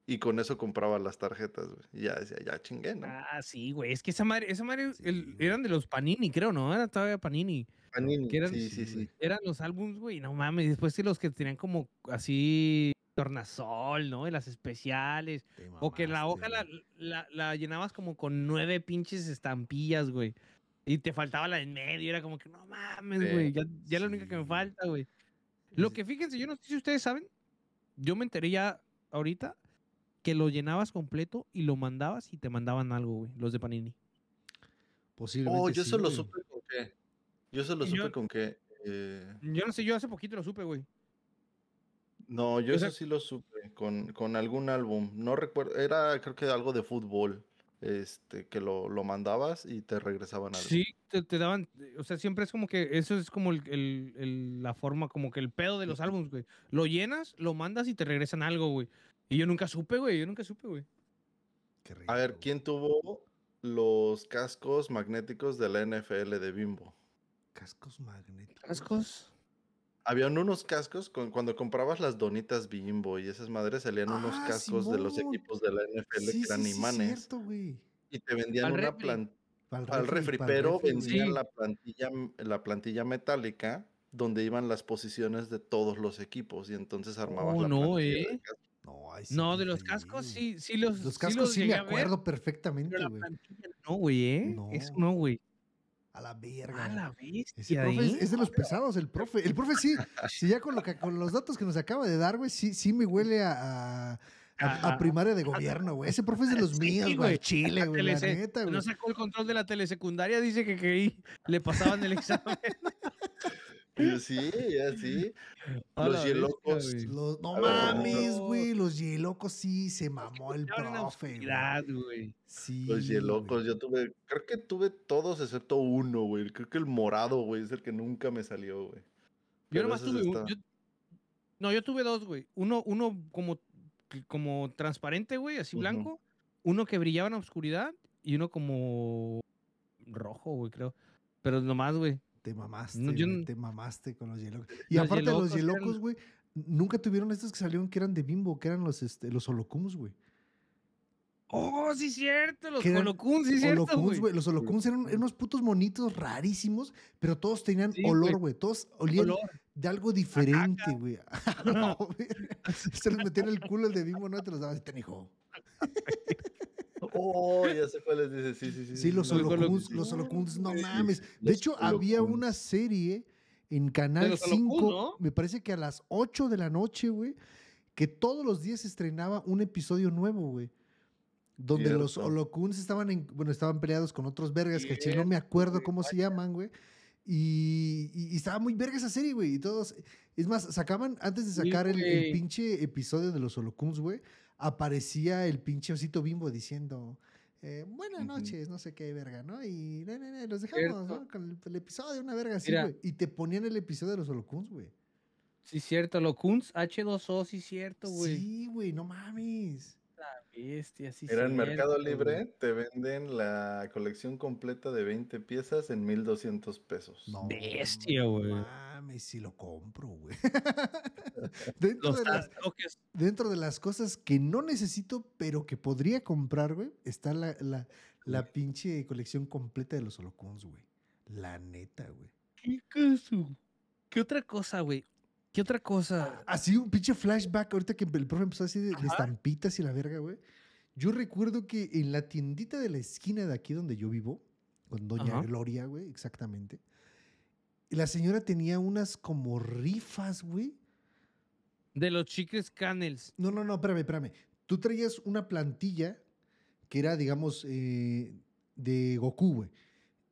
S3: Y con eso compraba las tarjetas, güey. Y ya decía, ya chingué, ¿no?
S1: Ah, sí, güey. Es que esa madre, esa madre
S2: Sí,
S1: el- eran de los Panini, creo, ¿no? Era todavía Panini.
S3: Panini,
S1: eran-
S3: sí,
S2: sí,
S3: sí, sí.
S1: Eran los álbums, güey, no mames. Después sí los que tenían como así tornasol, ¿no? Y las especiales. O que la hoja la, la, la llenabas como con nueve pinches estampillas, güey. Y te faltaba la en medio. Era como que, no mames,
S3: Sí.
S1: güey. Ya, ya la única que me
S2: Sí.
S1: falta, güey. Lo
S2: Sí.
S1: que fíjense, yo no sé si ustedes saben. Yo me enteré ya ahorita que lo llenabas completo y lo mandabas y te mandaban algo, güey. Los de Panini.
S2: Posiblemente
S3: Oh, yo
S2: sí,
S3: eso lo
S2: güey.
S3: supe con qué. Yo eso lo
S1: Y
S3: supe
S1: yo-
S3: con qué. eh,
S1: Yo no sé, yo hace poquito lo supe, güey.
S3: No, yo
S1: O
S3: eso sí lo supe con, con algún álbum. No recuerdo, era creo que algo de fútbol. Este, que lo, lo mandabas y te regresaban algo.
S1: Sí, te, te daban, o sea, siempre es como que eso es como el, el- el- la forma, como que el pedo de los álbumes, güey. Lo llenas, lo mandas y te regresan algo, güey. Y yo nunca supe, güey, yo nunca supe, güey.
S2: Qué rico,
S3: A ver,
S2: güey.
S3: ¿quién tuvo los cascos magnéticos de la NFL de Bimbo?
S2: Cascos magnéticos.
S1: ¿Cascos?
S3: Habían unos cascos con, cuando comprabas las donitas Bimbo y esas madres salían unos
S2: Ah,
S3: cascos de los equipos de la NFL
S2: Sí,
S3: que eran
S2: sí, sí,
S3: imanes
S2: cierto, güey.
S3: y te vendían una plantilla al refri, pero vendían la plantilla, la plantilla metálica donde iban las posiciones de todos los equipos y entonces armabas
S1: Oh,
S3: la
S1: no,
S3: plantilla
S1: ¿eh?
S2: No, ay, sí
S1: No,
S2: te
S1: de los cascos sí, sí los,
S2: Los
S1: sí
S2: cascos
S1: los
S2: sí, me
S1: ver,
S2: acuerdo perfectamente,
S1: la
S2: güey.
S1: no, güey, ¿eh? Eso
S2: No.
S1: no, güey.
S2: A la verga.
S1: A la
S2: Ese
S1: bestia,
S2: profe
S1: ¿eh?
S2: es de los pesados, el profe. El profe sí, sí ya con, lo que, con los datos que nos acaba de dar, güey, sí, sí me huele a, a, a- a primaria de gobierno, güey. Ese profe es de los
S1: Sí,
S2: míos, güey. Chile,
S1: La
S2: güey, la neta, güey.
S1: No sacó el control de la telesecundaria, dice que, que ahí le pasaban el examen.
S3: Y Sí, ya sí.
S1: A
S3: Los hielocos.
S2: Los- no mames, güey. Los hielocos sí se mamó el profe, güey. Sí.
S3: Los hielocos, yo tuve, creo que tuve todos excepto uno, güey. Creo que el morado, güey, es el que nunca me salió, güey.
S1: Yo nomás tuve un- yo- No, yo tuve dos, güey. Uno, uno como, como transparente, güey, así blanco. Uno que brillaba en la oscuridad y uno como rojo, güey, creo. Pero nomás, güey.
S2: Te mamaste,
S1: No, yo
S2: te mamaste con los Yelocos. Y
S1: Los
S2: aparte de los
S1: Yelocos
S2: Yelocos, güey, nunca tuvieron estos que salieron que eran de Bimbo, que eran los, este, los Holocums, güey.
S1: Oh, sí, cierto. Los Holocuns, sí, cierto,
S2: Holocuns,
S1: güey.
S2: Los Holocuns eran eran unos putos monitos rarísimos, pero todos tenían
S1: Sí,
S2: olor,
S1: güey.
S2: Todos olían
S1: Olor.
S2: de algo diferente, güey. No. Se los metían en el culo el de Bimbo, ¿no? Te los dabas, ten hijo.
S3: Oh, ya sé cuáles dices. Sí, sí, sí.
S2: Sí, los
S1: los
S2: Holocuns, los Holocuns, no mames. De hecho, había una serie en Canal
S1: los Holocuns,
S2: 5,
S1: ¿no?
S2: me parece que a las 8 de la noche, güey, que todos los días se estrenaba un episodio nuevo, güey. Donde los. Holocuns estaban, en, bueno, estaban peleados con otros vergas, que no me acuerdo cómo se llaman, güey. Y, y- y estaba muy verga esa serie, güey. Y todos, es más, sacaban, antes de
S1: Sí,
S2: sacar el, el pinche episodio de los Holocuns, güey, aparecía el pinche osito bimbo diciendo, eh, buenas noches, no sé qué verga, ¿no? Y no, no, no, los dejamos. ¿no? Con el, el episodio, una verga así, güey. Y te ponían el episodio de los Holocuns, güey.
S1: Sí, cierto. Holocuns H2O, sí, cierto, güey.
S2: Sí, güey, no mames.
S1: Bestia, sí,
S3: Era en Mercado
S1: cierto,
S3: Libre, te venden la colección completa de 20 piezas en 1200 pesos.
S2: No
S1: Bestia, güey.
S2: mames, si lo compro, güey. dentro,
S1: Los
S2: de las,
S1: toques.
S2: dentro de las cosas que no necesito, pero que podría comprar, güey, está la, la, la pinche colección completa de los Holocuns, güey. La neta, güey.
S1: ¿Qué cosa? ¿Qué otra cosa, güey? ¿Qué otra cosa?
S2: Así un pinche flashback, ahorita que el profe empezó así de, estampitas y la verga, güey. Yo recuerdo que en la tiendita de la esquina de aquí donde yo vivo, con Doña
S1: Ajá.
S2: Gloria, güey, exactamente, la señora tenía unas como rifas, güey.
S1: De los chicles Canels.
S2: No, no, no, espérame, espérame. Tú traías una plantilla que era, digamos, eh, de Goku, güey.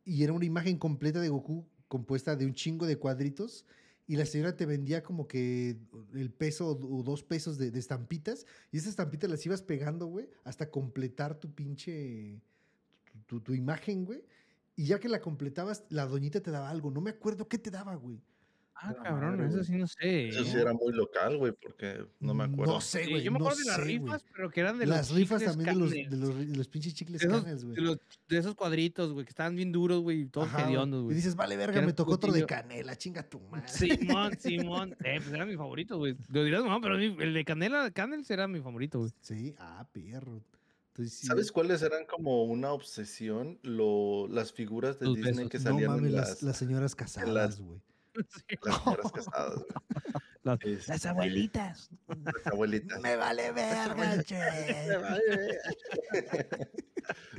S2: Y era una imagen completa de Goku compuesta de un chingo de cuadritos. Y la señora te vendía como que el peso o dos pesos de, estampitas. Y esas estampitas las ibas pegando, güey, hasta completar tu pinche. tu imagen, güey. Y ya que la completabas, la doñita te daba algo. No me acuerdo qué te daba, güey.
S1: Ah, cabrón,
S3: madre,
S1: eso
S3: güey.
S1: sí no sé.
S3: Eso sí
S1: ¿eh?
S3: era muy local, güey, porque no me acuerdo.
S2: No sé,
S1: Sí,
S2: güey.
S1: yo me
S2: no
S1: acuerdo de las
S2: sé, güey.
S1: rifas, pero que eran de
S2: Las
S1: los
S2: rifas también de los,
S1: Canels.
S2: de, los, de los pinches chicles
S1: de esos,
S2: canels, güey.
S1: de, esos cuadritos, güey, que estaban bien duros, güey, todos
S2: Ajá, güey.
S1: hediondos,
S2: Y
S1: güey.
S2: dices, vale, verga,
S1: eran
S2: me tocó otro de canela, chinga tu madre.
S1: Simón, Simón. Eh, pues era mi favorito, güey. Lo dirás, no, pero el de Canela, Canels era mi favorito, güey.
S2: Sí, ah, perro. Entonces, sí,
S3: ¿Sabes cuáles eran como una obsesión? Lo, las figuras de
S1: Los
S3: Disney
S1: besos.
S3: que
S2: No
S3: salían
S2: mames,
S3: en
S2: las,
S3: las,
S2: las señoras casadas,
S3: las- las señoras casadas, güey.
S1: Las,
S3: Este,
S1: las abuelitas.
S3: Las abuelitas.
S2: Me vale verga, che.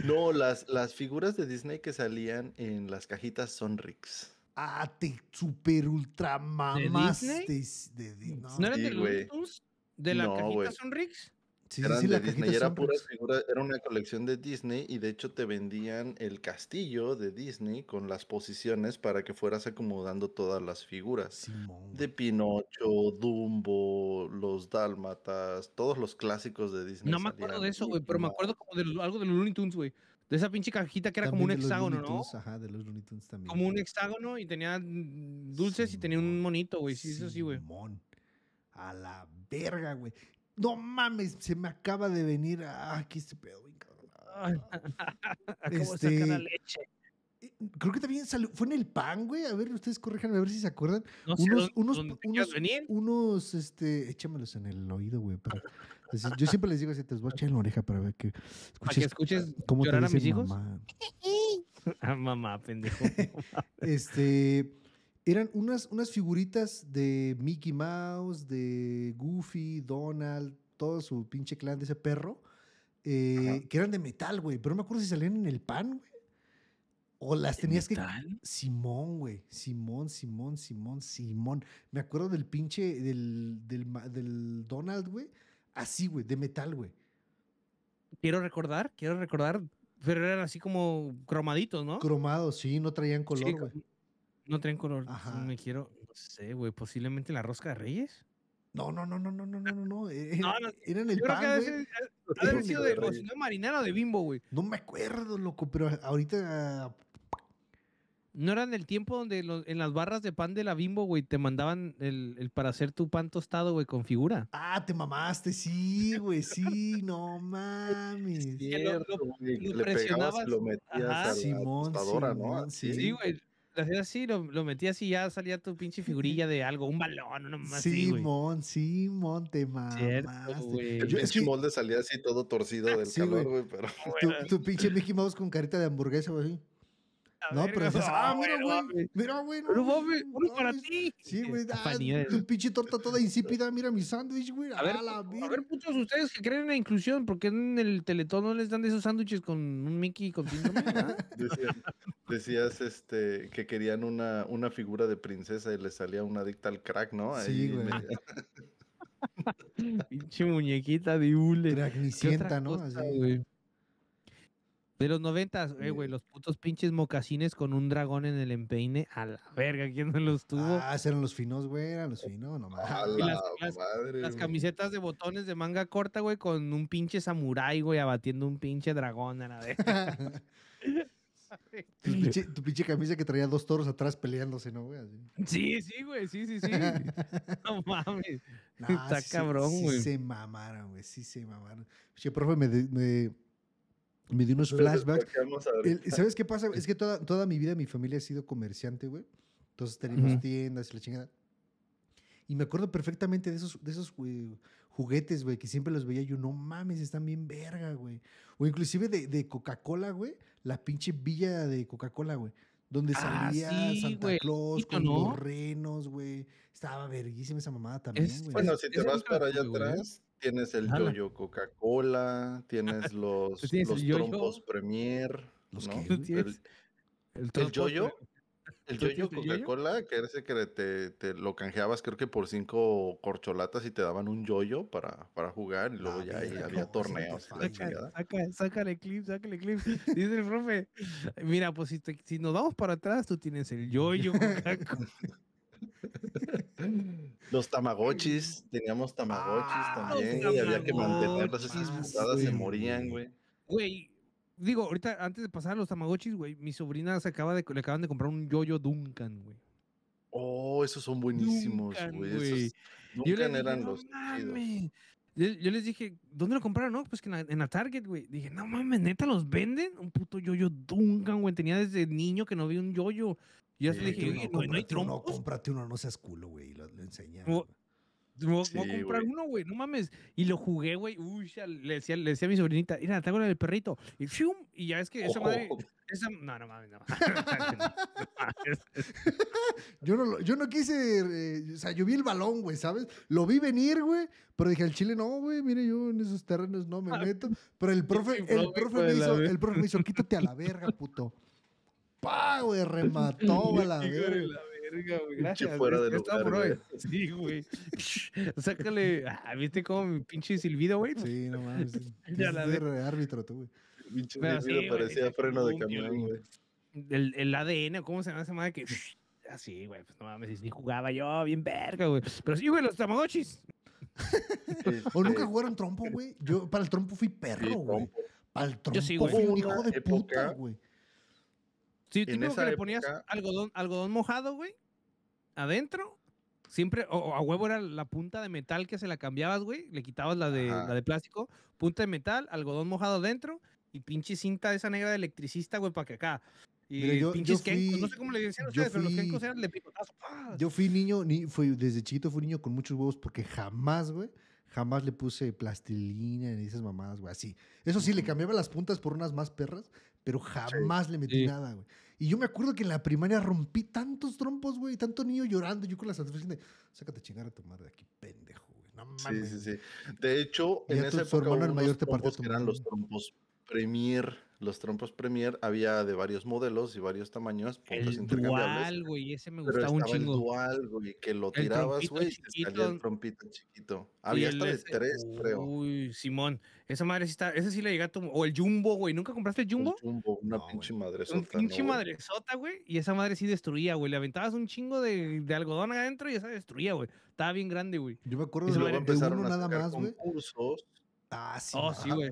S3: No, las, las figuras de Disney que salían en las cajitas Sonrix.
S2: Ah, te super ultra mamaste.
S1: Disney?
S2: De Di- no,
S1: ¿No eran de
S3: Sí,
S1: los
S3: güey.
S1: Looney Tunes? ¿De la
S3: No,
S1: cajita
S3: güey.
S1: Sonrix?
S2: Sí,
S3: Eran
S2: sí,
S3: de
S2: la
S3: Disney, era
S2: Sonrix.
S3: pura figura, era una colección de Disney y de hecho te vendían el castillo de Disney con las posiciones para que fueras acomodando todas las figuras.
S2: Simón,
S3: De. Pinocho, Dumbo, los Dálmatas, todos los clásicos de Disney.
S1: No me acuerdo de eso, güey, pero me acuerdo como de lo- algo de los Looney Tunes, güey. De esa pinche cajita que era como un
S2: También de los
S1: hexágono,
S2: Looney
S1: ¿no?
S2: Tunes, Ajá, de los Looney Tunes también.
S1: Como un hexágono y tenía dulces y tenía un monito, güey. Sí, eso sí, güey.
S2: Simón. A la verga, güey. No mames, se me acaba de venir. Ah, aquí este pedo, güey, cabrón.
S1: Sacar la
S2: Este,
S1: leche.
S2: Eh, Creo que también salió, fue en el pan, güey. A ver, ustedes corríjanme a ver si se acuerdan.
S1: No sé
S2: unos,
S1: dónde-
S2: unos,
S1: dónde
S2: unos, este, échamelos en el oído, güey. para- yo siempre les digo así, te los voy a echar en la oreja para ver que
S1: Para que escuches
S2: cómo te
S1: llorar a mis hijos.
S2: mamá.
S1: Ah, mamá, pendejo.
S2: Este, eran unas, unas figuritas de Mickey Mouse, de Goofy, Donald, todo su pinche clan de ese perro, eh, que eran de metal, güey. Pero no me acuerdo si salían en el pan, güey. O las tenías que...
S1: ¿Metal?
S2: Simón, güey. Simón, Simón, Simón, Simón. Me acuerdo del pinche, del, del, del Donald, güey. Así, güey, de metal, güey.
S1: Quiero recordar, quiero recordar. Pero eran así como cromaditos, ¿no?
S2: Cromado, sí, no traían
S1: Sí,
S2: color, güey.
S1: No traen color.
S2: Ajá.
S1: Me quiero, no sé, güey, posiblemente la rosca de Reyes.
S2: No, no, no, no, no, no, no, no. No, eh,
S1: no
S2: eh, eran el
S1: yo
S2: pan.
S1: Ha de haber sido
S3: de,
S1: de cocina marinara o de bimbo, güey.
S2: No me acuerdo, loco, pero ahorita.
S1: ¿No eran el tiempo donde en las barras de pan de la bimbo, güey, te mandaban el, el para hacer tu pan tostado, güey, con figura?
S2: Ah, te mamaste, sí, güey, sí, no mames.
S1: Cierto, lo, lo, presionabas. Pegabas,
S3: a
S2: Simón, sí
S1: güey le hacías así, lo, lo metías y ya salía tu pinche figurilla de algo, un balón, una mamá así, güey.
S2: Simón, Simón, te mamaste.
S3: El pinche molde salía así todo torcido del
S2: Sí,
S3: calor,
S2: güey.
S3: güey, pero
S2: Tu, tu pinche Mickey Mouse con carita de hamburguesa, güey. No, pero decías, ah, mira, güey. Mira, güey. no
S1: uno para
S2: mames".
S1: ti.
S2: Sí, güey. ah, tu pinche torta toda insípida. Mira mi sándwich, güey.
S1: A ver,
S2: A la
S1: a
S2: verga.
S1: ver, putos, ustedes que creen en la inclusión, ¿por qué en el teletón no les dan de esos sándwiches con un Mickey con síndrome?
S3: decías, decías, este, que querían una, una figura de princesa y le salía una adicta al crack, ¿no?
S2: Sí, güey.
S1: Pinche muñequita de hule. ¿Qué otra
S2: Dragnicenta, ¿no?
S1: cosa,
S2: Así.
S1: güey? De los noventas, eh, güey, los putos pinches mocasines con un dragón en el empeine. A la verga, ¿quién no los tuvo?
S2: Ah, eran los finos, güey. Eran los finos, no mames.
S3: A la
S1: las- las-
S3: madre,
S1: Las camisetas de botones de manga corta, güey, con un pinche samurái, güey, abatiendo un pinche dragón a la vez.
S2: tu, pinche, tu pinche camisa que traía dos toros atrás peleándose, ¿no, güey? Así.
S1: Sí, sí, güey, sí, sí, sí. No mames.
S2: No,
S1: Está
S2: sí
S1: cabrón,
S2: sí
S1: güey.
S2: se mamaron, güey. Sí se mamaron. Che, profe, me, de- me, me dio unos flashbacks. El-. ¿Sabes qué pasa? Es que toda, toda mi vida mi familia ha sido comerciante, güey. Entonces tenemos tiendas y la chingada. Y me acuerdo perfectamente de esos, de esos güey, juguetes, güey, que siempre los veía yo. No mames, están bien verga, güey. O inclusive de, de Coca-Cola, güey. La pinche villa de Coca-Cola, güey. Donde
S1: Ah,
S2: salía
S1: sí,
S2: Santa
S1: güey,
S2: Claus con
S1: ¿no?
S2: los renos, güey. Estaba verguísima esa mamada también,
S1: Es-
S2: güey.
S3: Bueno, si te vas para allá atrás, tienes el
S1: Ala.
S3: yoyo Coca-Cola, tienes los,
S1: tienes
S3: los
S1: yo-yo.
S3: trompos Premier,
S2: ¿Los
S3: ¿no?
S1: Tú tienes
S3: El,
S1: el,
S3: el yoyo, el
S1: ¿Tú
S3: yoyo? Coca-Cola, que era ese que te, te lo canjeabas creo que por cinco corcholatas y te daban un yoyo para, para jugar y luego
S2: Ah,
S3: ya había
S2: ¿cómo se te
S3: torneos.
S1: Saca, sácale clip, sácale clip. Dice el profe, mira, pues si, te- si nos vamos para atrás, tú tienes el yoyo. Coca-Cola.
S3: Los tamagotchis, teníamos tamagotchis
S2: Ah,
S3: también, y había que mantenerlos, esas putadas se morían, güey.
S1: Güey, digo, ahorita antes de pasar a los tamagotchis, güey, mi sobrina se acaba de, le acaban de comprar un yoyo Duncan, güey.
S3: Oh, esos son buenísimos, güey.
S1: Yo
S3: Duncan
S1: dije,
S3: eran
S1: no
S3: los
S1: mames. Yo, yo les dije, ¿dónde lo compraron? No, pues que en la, en la Target, güey. Dije, no mames, neta, ¿los venden? Un puto yoyo Duncan, güey. Tenía desde niño que no vi un yoyo. Y yo hasta le
S3: Sí,
S1: dije,
S2: no,
S1: ¿no, no hay trompos?
S2: cómprate uno, no seas culo, güey. y Lo, lo enseñan.
S1: O-
S2: güey.
S1: Me voy,
S3: Sí,
S1: voy a comprar uno, güey, no mames. Y lo jugué, güey. Uy, ya le decía, le decía a mi sobrinita, mira, traigo la del perrito. Y ¡fium! Y ya es que esa madre.
S3: Oh,
S1: Esa, no, no mames, no.
S2: Yo no, lo- yo no quise, eh, o sea, yo vi el balón, güey, ¿sabes? Lo vi venir, güey, pero dije al chile, no, güey, mire, yo en esos terrenos no me meto. Pero el profe, el
S1: profe,
S2: me hizo, el profe me hizo, quítate a la verga, puto. Pa, güey, remató a la verga.
S1: güey. Gracias.
S3: fuera de lugar,
S1: por hoy.
S3: güey.
S1: Sí, güey. Sácale. Ah, ¿Viste cómo mi pinche silbido, güey?
S2: Sí, no mames. sí.
S1: Ya la
S2: árbitro tú, güey.
S3: Pinche silbido
S1: sí, güey,
S3: parecía freno de camión, güey.
S1: El, el ADN, ¿cómo se llama esa madre que. Así, güey, pues no mames, sí jugaba yo, bien verga, güey. Pero sí, güey, los tamagotchis.
S2: O nunca
S3: Este,
S2: jugaron trompo, güey. Yo para el trompo fui perro, güey. Para el trompo
S1: sí, güey.
S2: fui un hijo de puta,
S3: época-
S2: güey.
S1: Sí,
S3: En
S1: que le ponías algodón, algodón mojado, güey, adentro. Siempre, o, a huevo era la punta de metal que se la cambiabas, güey. Le quitabas la de,
S3: Ajá.
S1: la de plástico, punta de metal, algodón mojado adentro y pinche cinta esa negra de electricista, güey, para que acá. Y
S2: Mira, yo-
S1: pinches
S2: yo
S1: kenkos, no
S2: fui-
S1: sé cómo le decían ustedes, pero los
S2: fui-
S1: kenkos eran de picotazo. ¡pah!
S2: Yo fui niño, ni, fui, desde chiquito fui niño con muchos huevos porque jamás, güey, jamás le puse plastilina ni esas mamadas, güey, así. Eso sí, le cambiaba las puntas por unas más perras, pero jamás le metí
S1: Sí.
S2: nada, güey. Y yo me acuerdo que en la primaria rompí tantos trompos, güey, tanto niño llorando, yo con la satisfacción de, sácate a chingar a tu madre de aquí, pendejo, güey. No
S3: Sí,
S2: mames.
S3: sí, sí. De hecho,
S2: Y
S3: en esa época
S2: hermano el mayor te partió
S3: trompos eran los trompos Premier. Los trompos Premier había de varios modelos y varios tamaños, puntas
S1: El
S3: intercambiables.
S1: dual, güey, ese me gustaba un
S3: estaba el
S1: chingo.
S3: dual, güey, que lo
S1: El
S3: tirabas, güey, y te salía el trompito chiquito. Había hasta de tres, creo.
S1: Uy, Simón. Esa madre sí está, ese sí le llega a tu... O el Jumbo, güey. ¿Nunca compraste el
S3: El
S1: Jumbo?
S3: Jumbo, una
S2: No,
S3: pinche
S2: güey.
S3: madre
S1: Un pinche madresota, güey. Y esa madre sí destruía, güey. Le aventabas un chingo de, de algodón adentro y esa destruía, güey. Estaba bien grande, güey.
S2: Yo me acuerdo de, de
S3: empezaron
S2: uno nada más, güey.
S3: concursos.
S2: Ah, sí,
S1: Oh, sí, güey.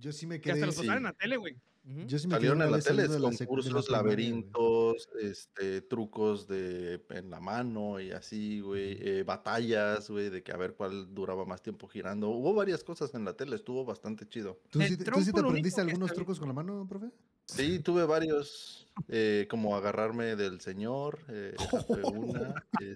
S2: Yo sí me
S1: Que hasta
S2: quedé.
S1: los
S3: sí.
S1: en la tele, güey.
S2: Yo sí me quedé
S3: Salieron en la tele
S2: la la
S3: concursos,
S2: güey.
S3: laberintos, este, trucos de en la mano y así, güey, eh, batallas, güey, de que a ver cuál duraba más tiempo girando. Hubo varias cosas en la tele, estuvo bastante chido.
S2: ¿Tú sí, te- tú sí
S1: trompo
S2: te
S1: lo
S2: aprendiste algunos trucos con la mano, profe?
S3: Sí, tuve varios, eh, como agarrarme del señor, eh, una. eh,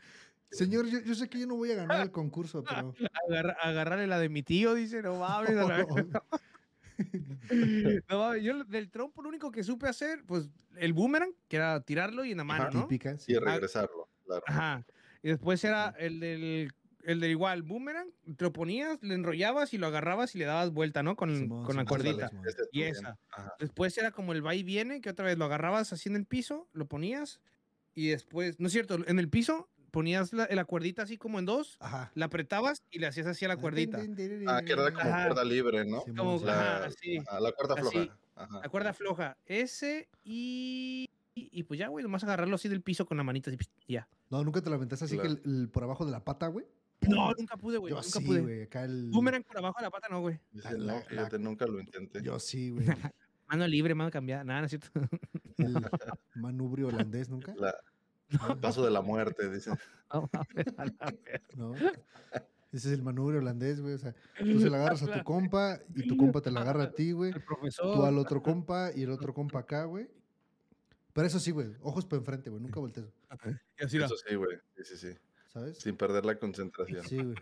S2: Señor, yo, yo sé que yo no voy a ganar el concurso, pero.
S1: Agarra- agarrarle la de mi tío, dice, no mames. No yo del trompo lo único que supe hacer, pues el boomerang, que era tirarlo y en la mano, ¿no?
S2: Típica. sí.
S3: y regresarlo, claro.
S1: Ajá. Y después era el del, el del igual, boomerang, te lo ponías, le enrollabas y lo agarrabas y le dabas vuelta, ¿no? Con, con la.
S3: Ese
S1: Y esa.
S3: Ajá.
S1: Después era como el va y viene, que otra vez lo agarrabas así en el piso, lo ponías y después, no es cierto, en el piso ponías la, la cuerdita así como en dos,
S2: Ajá.
S1: la apretabas y le hacías así a la cuerdita.
S3: Ah, que era como
S1: Ajá.
S3: cuerda libre, ¿no?
S1: Como, ajá,
S3: La,
S1: así.
S3: ajá, la cuerda
S1: Así.
S3: floja. Ajá.
S1: La cuerda floja. Ese y, y, y pues ya, güey, nomás agarrarlo así del piso con la manita así, y ya.
S2: No, nunca te lo aventaste así
S3: Claro.
S2: que el, el por abajo de la pata, güey.
S1: No, nunca pude, güey.
S2: Yo
S1: Nunca
S2: sí,
S1: pude.
S2: güey. Acá el.
S1: Boomerang por abajo de la pata, no, güey.
S3: Dice,
S2: La-
S3: no,
S2: la-
S3: fíjate, nunca lo intenté.
S2: Yo sí, güey.
S1: Mano libre, mano cambiada. Nada, no es cierto.
S2: El manubrio holandés nunca.
S3: La- el paso de la muerte, dice.
S1: No, mames, a la verga.
S2: ¿no? Ese es el manubrio holandés, güey. O sea, tú se la agarras a tu compa y tu compa te la agarra a ti, güey.
S1: El
S2: Tú al otro compa y el otro compa acá, güey. Pero eso sí, güey. Ojos para enfrente, güey. Nunca voltees.
S1: Y.
S3: Eso sí, güey. Sí, sí, sí.
S2: ¿Sabes?
S3: Sin perder la concentración.
S2: Sí, güey.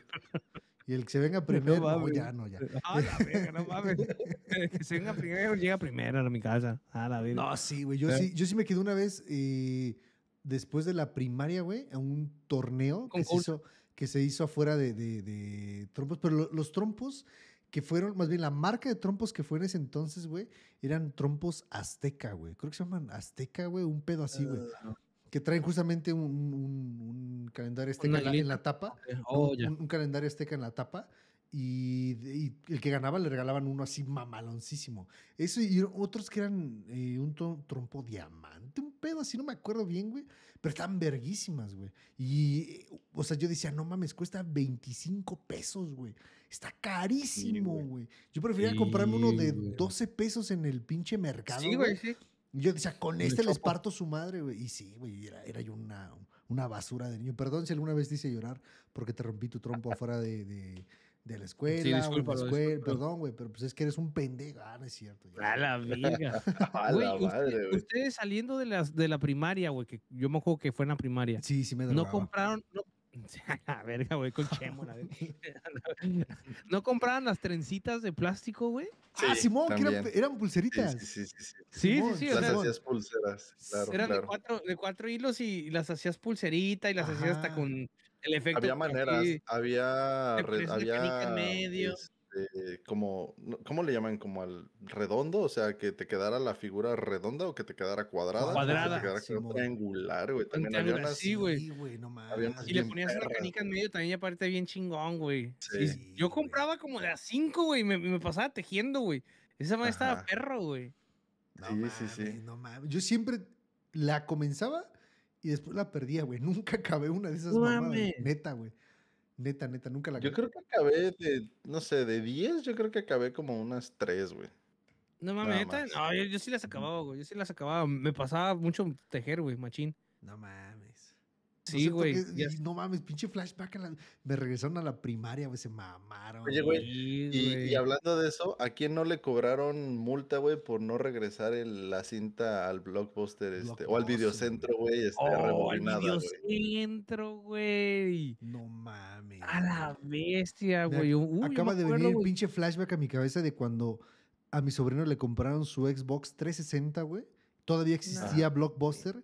S2: Y el que se venga primero, no,
S1: mames.
S2: ya, no, ya.
S1: A la verga, no mames. que se venga primero, llega primero a mi casa. A la verga.
S2: No, sí, güey. Yo
S1: Eh.
S2: sí, yo sí me quedé una vez eh, después de la primaria, güey, a un torneo que se, hizo, que se hizo afuera de, de- de trompos. Pero lo- los trompos que fueron, más bien la marca de trompos que fue en ese entonces, güey, eran trompos azteca, güey. Creo que se llaman azteca, güey, un pedo así, güey.
S3: Ah,
S2: Que traen justamente un, un- un calendario azteca en la, en la tapa.
S1: Oh,
S2: un, un calendario azteca en la tapa. Y, y el que ganaba le regalaban uno así mamaloncísimo. Eso y otros que eran eh, un trompo diamante, un pedo así, no me acuerdo bien, güey. Pero estaban verguísimas, güey. Y, o sea, yo decía, no mames, cuesta 25 pesos, güey. Está carísimo,
S3: güey.
S2: güey. Yo prefería comprarme uno de
S1: Sí, güey.
S2: 12 pesos en el pinche mercado.
S1: Sí, güey, sí.
S2: Yo decía, con este les parto su madre, güey. Y sí, güey, era, era yo una, una basura de niño. Perdón si alguna vez te hice llorar porque te rompí tu trompo afuera de, de, de la escuela. o en la escuela. Perdón, güey, pero pues es que eres un pendejo. Ah, no es cierto. ya.
S1: A la verga.
S3: A
S1: Güey,
S3: la
S1: usted-
S3: madre, güey.
S1: ustedes saliendo de, las, de la primaria, güey, que yo me acuerdo que fue en la primaria.
S2: Sí, sí me
S1: No
S2: drogaba.
S1: compraron. No, a verga, güey, con Chemo. la verga. no compraron las trencitas de plástico, güey.
S2: ah,
S3: Sí,
S2: Simón, que eran,
S3: Sí,
S2: pulseritas.
S3: sí, sí, sí, sí.
S1: Sí, sí,
S2: Simón,
S1: sí.
S3: Las hacías pulseras, claro,
S1: eran de cuatro, de cuatro hilos y las hacías pulserita y las hacías hasta con el efecto.
S3: Había maneras, había,
S1: en
S3: había,
S1: medio.
S3: este, como, ¿cómo le llaman? Como al redondo, o sea, que te quedara la figura redonda o que te quedara cuadrada. o que
S1: Cuadrada,
S3: te quedara triangular, güey. También había unas,
S1: sí, güey.
S2: No
S1: Y le ponías una canica en medio también y aparte bien chingón, güey.
S3: Sí.
S1: Yo compraba como de a cinco, güey, y me, me pasaba tejiendo, güey. Esa madre estaba perro, güey.
S2: No
S3: Sí,
S2: mames,
S3: sí, sí.
S2: no mames. Yo siempre la comenzaba y después la perdía, güey. Nunca acabé una de esas
S1: No
S2: mamadas.
S1: mames.
S2: Neta, güey. Neta, neta, nunca la
S3: Yo
S2: acabé.
S3: creo que acabé de, no sé, de 10, yo creo que acabé como unas 3, güey.
S1: No mames, neta. No, yo, yo sí las acababa, güey. Yo sí las acababa. Me pasaba mucho tejer, güey, machín.
S2: No mames. No
S1: Sí,
S2: sé
S1: güey. ya
S2: y No mames, pinche flashback. a la- Me regresaron a la primaria, güey. Se mamaron.
S3: Oye, güey, Y, hablando de eso, ¿a quién no le cobraron multa, güey, por no regresar el- la cinta al blockbuster, este, o al videocentro, güey, este,
S1: Oh,
S3: güey?
S1: videocentro, güey.
S2: No mames.
S1: A la bestia, güey.
S2: Acaba de
S1: acuerdo,
S2: venir el pinche flashback a mi cabeza de cuando a mi sobrino le compraron su Xbox 360, güey. Todavía existía Blockbuster.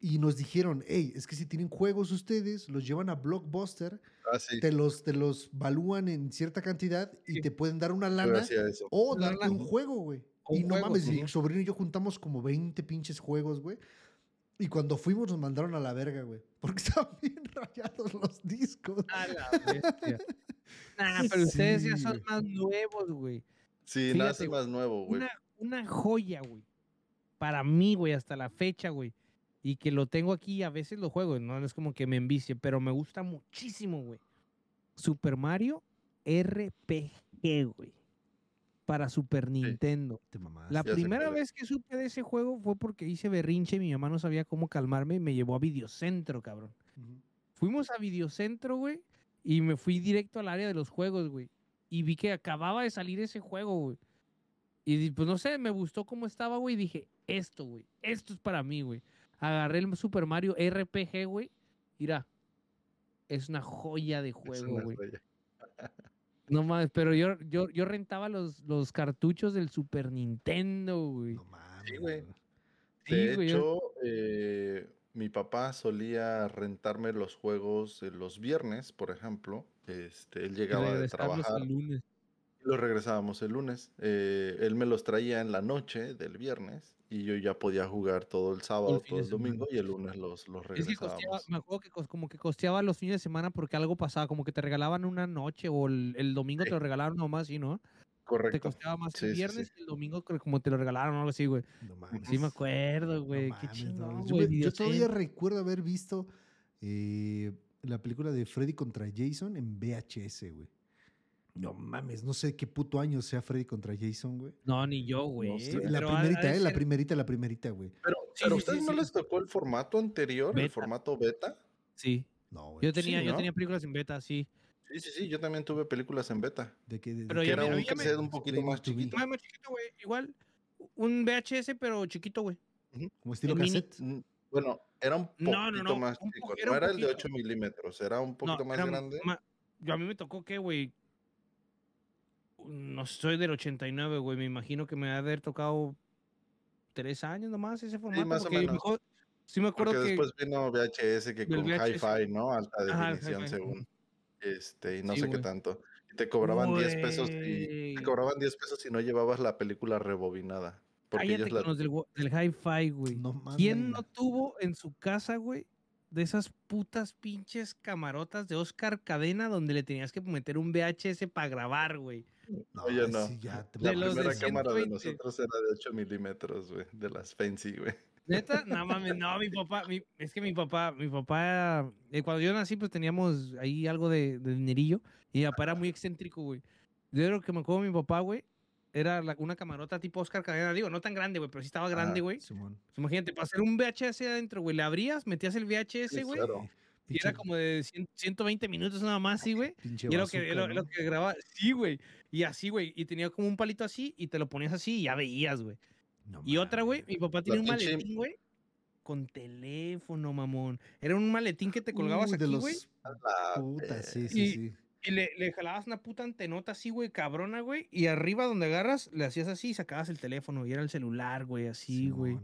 S2: Y nos dijeron, hey, es que si tienen juegos ustedes, los llevan a Blockbuster,
S3: Ah, sí,
S2: te los, te los valúan en cierta cantidad y
S1: Sí.
S2: te pueden dar una lana
S3: hacía eso.
S2: o
S1: Una
S2: darte un juego, güey. Y no
S1: juego,
S2: mames, mi sobrino y yo juntamos como 20 pinches juegos, güey. Y cuando fuimos nos mandaron a la verga, güey. Porque estaban bien rayados los discos.
S1: A la bestia. Nah, pero ustedes ya son
S2: güey.
S1: más nuevos, güey.
S3: Sí,
S1: Fíjate,
S3: nace más nuevo, güey.
S1: Una, una joya, güey. Para mí, güey, hasta la fecha, güey. Y que lo tengo aquí, a veces lo juego, no es como que me envicie, pero me gusta muchísimo, güey. Super Mario RPG, güey. Para Super Nintendo. La primera vez que supe de ese juego fue porque hice berrinche y mi mamá no sabía cómo calmarme y me llevó a Videocentro, cabrón. Fuimos a Videocentro, güey, y me fui directo al área de los juegos, güey. Y vi que acababa de salir ese juego, güey. Y pues no sé, me gustó cómo estaba, güey. Y dije, esto, güey. Esto es para mí, güey. Agarré el Super Mario RPG, güey. Mira, es una joya de juego, güey. No mames, pero yo, yo, yo rentaba los, los cartuchos del Super Nintendo, güey.
S2: No mames.
S3: Sí, güey.
S1: Sí,
S3: De
S1: güey,
S3: hecho, eh, mi papá solía rentarme los juegos eh, los viernes, por ejemplo. Este, él llegaba de trabajar
S1: el lunes.
S3: Y los regresábamos el lunes. Eh, él me los traía en la noche del viernes y yo ya podía jugar todo el sábado, todo el domingo y el lunes los, los
S1: Es que costeaba,
S3: regresábamos.
S1: me acuerdo que como que costeaba los fines de semana porque algo pasaba, como que te regalaban una noche o el, el domingo
S3: Sí.
S1: te lo regalaron nomás, ¿sí, no? Te
S3: Correcto.
S1: costeaba más
S3: Sí,
S1: el viernes
S3: sí.
S1: y el domingo como te lo regalaron o algo así, güey.
S2: No mames.
S1: Sí me acuerdo,
S2: No
S1: güey. Qué
S2: mames, no
S1: chingón.
S2: Yo,
S1: güey.
S2: me- yo todavía recuerdo haber visto eh, la película de Freddy contra Jason en VHS, güey. No mames, no sé qué puto año sea Freddy contra Jason, güey.
S1: No, ni yo, güey.
S3: sé.
S2: La primerita, eh, la primerita, la primerita, güey.
S3: Pero,
S1: Sí,
S3: pero a
S1: sí,
S3: ustedes
S1: sí,
S3: no
S1: sí.
S3: les tocó el formato anterior, el formato beta.
S1: Sí.
S2: No, güey.
S1: Yo tenía,
S3: Sí,
S1: yo
S3: ¿no?
S1: tenía películas en beta, sí.
S3: Sí, sí, sí, yo también tuve películas en beta.
S2: De que, de-
S1: Pero
S2: de
S3: Que
S1: ya
S3: era
S1: me-
S3: un cassette un poquito más chiquito.
S1: Más, más chiquito, güey. Igual. Un VHS, pero chiquito, güey.
S2: como estilo
S1: el
S2: cassette.
S3: Mm, Bueno, era un poquito
S1: No, no, no,
S3: más chico.
S1: era
S3: No era el de
S1: poquito.
S3: 8 milímetros, era un poquito más grande.
S1: ma- yo a mí me tocó que, güey. No soy del 89, güey. Me imagino que me ha de haber tocado tres años nomás ese formato.
S3: más o menos.
S1: mejor- sí me acuerdo
S3: Porque
S1: que.
S3: después vino VHS que con hi-fi, ¿no? Alta definición según. Este, y no
S1: Sí,
S3: sé qué tanto. Y te cobraban 10 pesos y te cobraban 10 pesos si no llevabas la película rebobinada. Porque
S1: Cállate
S3: ellos
S1: con
S3: la
S1: los del, hi-fi, güey.
S2: No mames.
S1: ¿Quién no tuvo en su casa, güey, de esas putas pinches camarotas de Oscar Cadena donde le tenías que meter un VHS para grabar, güey?
S2: No,
S3: Oye,
S2: ay,
S3: no.
S2: sí, ya te
S3: La
S1: de los de
S3: primera cámara de
S1: 120.
S3: nosotros era de 8 milímetros, güey. De las fancy, güey.
S1: ¿Neta? No mames, no, mi papá, mi- es que mi papá, mi papá, eh, cuando yo nací, pues teníamos ahí algo de, de dinerillo y mi papá era muy excéntrico, güey. Yo lo que me acuerdo de mi papá, güey, era la- una camarota tipo Oscar Cadena, digo, no tan grande, güey, pero sí estaba grande,
S3: Ajá.
S1: güey. Pues Imagínate, para hacer un VHS adentro, güey, le abrías, metías el VHS, güey,
S3: claro.
S1: Y era como de 100 120 minutos nada más, sí, güey.
S2: pinche
S1: Y era lo que,
S2: bazooka,
S1: era lo- que grababa. Sí, güey. Y así, güey. Y tenía como un palito así y te lo ponías así y ya veías, güey.
S2: No
S1: Y otra, güey, mi papá tenía un
S3: pinche-
S1: maletín, güey, con teléfono, mamón. Era un maletín que te colgabas
S2: Uy, de
S1: aquí,
S2: los-
S1: güey.
S3: La
S2: Puta, sí,
S1: Y-
S2: sí, sí.
S1: Y le, le jalabas una puta antenota así, güey, cabrona, güey. Y arriba donde agarras, le hacías así y sacabas el teléfono. Y era el celular, güey, así, güey.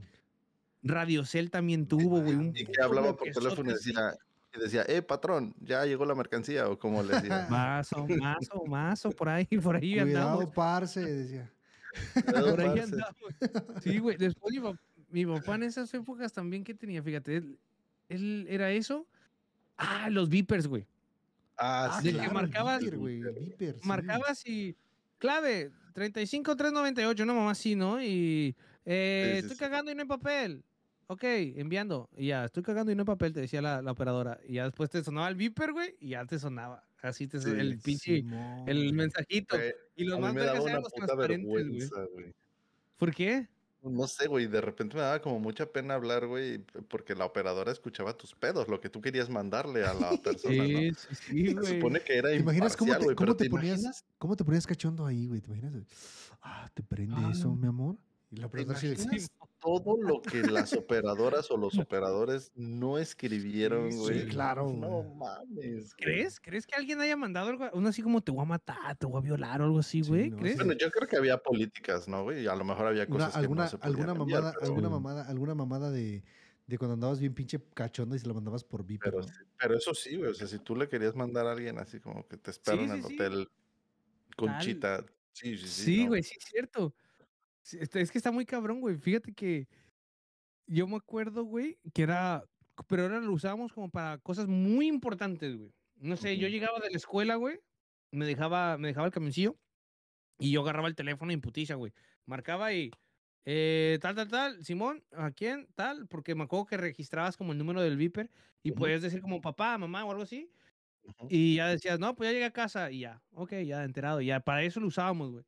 S1: Radiocel también tuvo, güey. un
S3: Y que hablaba por teléfono y decía, y decía, eh, patrón, ya llegó la mercancía, o como le decía.
S1: Mazo, mazo, mazo, por ahí, por ahí andamos.
S2: Cuidado, parce, decía.
S1: Por ahí
S3: parce.
S1: andamos. Sí, güey. Después mi, pap- mi papá en esas épocas también que tenía, fíjate, él, él era eso. Ah, los beepers, güey.
S3: Ah,
S1: de
S3: sí.
S1: que
S2: el
S1: marcabas-
S2: güey, el sí.
S1: Marcabas y clave 35398, no mamá, así, ¿no? Y eh,
S3: Sí, sí,
S1: estoy
S3: sí.
S1: cagando y no hay papel. Ok, enviando. Y ya, estoy cagando y no hay papel, te decía la, la operadora. Y ya después te sonaba el beeper, güey, y ya te sonaba. Así te son-
S3: Sí,
S1: el pinche,
S2: Simón.
S1: el mensajito.
S3: Güey,
S1: Y
S3: mí
S1: más
S3: me daba
S1: vergas
S3: una puta
S1: transparentes, güey.
S3: vergüenza, güey.
S1: ¿Por qué?
S3: No sé, güey, de repente me daba como mucha pena hablar, güey, porque la operadora escuchaba tus pedos, lo que tú querías mandarle a la persona, ¿no?
S1: Sí, sí, sí,
S3: Se
S1: güey.
S3: supone que era
S2: ¿Te imaginas cómo te,
S3: güey,
S2: cómo
S3: pero
S2: te
S3: ¿te
S2: ponías,
S3: imaginas?
S2: cómo te ponías cachondo ahí, güey? ¿Te imaginas? Ah, ¿te prende
S1: Ah.
S2: eso, mi amor? Y la
S3: ¿Te
S2: operadora así de,
S3: todo lo que las operadoras o los operadores no escribieron,
S2: Sí,
S3: güey?
S2: claro,
S3: No mames.
S1: ¿Crees? ¿Crees que alguien haya mandado algo? Uno así como te voy a matar, te voy a violar o algo así,
S2: Sí,
S1: güey.
S2: no,
S1: ¿Crees?
S3: Bueno, yo creo que había políticas, ¿no, güey? Y a lo mejor había
S2: Una-
S3: cosas
S2: alguna,
S3: que no se podían
S2: alguna
S3: enviar,
S2: mamada,
S3: pero-
S2: alguna mamada, alguna mamada de, de cuando andabas bien pinche cachondo y se la mandabas por Viper,
S3: Pero,
S2: ¿no?
S3: sí- pero eso sí, güey. O sea, si tú le querías mandar a alguien así como que te espero
S1: Sí,
S3: en el
S1: sí, sí.
S3: hotel Conchita. Sí, sí, sí.
S1: Sí,
S3: no.
S1: güey, sí, es cierto. Este, Es que está muy cabrón, güey. Fíjate que yo me acuerdo, güey, que era, pero ahora lo usábamos como para cosas muy importantes, güey. No sé, yo llegaba de la escuela, güey, me dejaba, me dejaba el camioncillo y yo agarraba el teléfono en putiza, güey. Marcaba y, eh, tal, tal, tal, Simón, ¿a quién? Tal, porque me acuerdo que registrabas como el número del Viper y
S3: Ujú.
S1: podías decir como papá, mamá o algo así. Y ya decías, no, pues ya llegué a casa y ya, ok, ya enterado, ya, para eso lo usábamos, güey.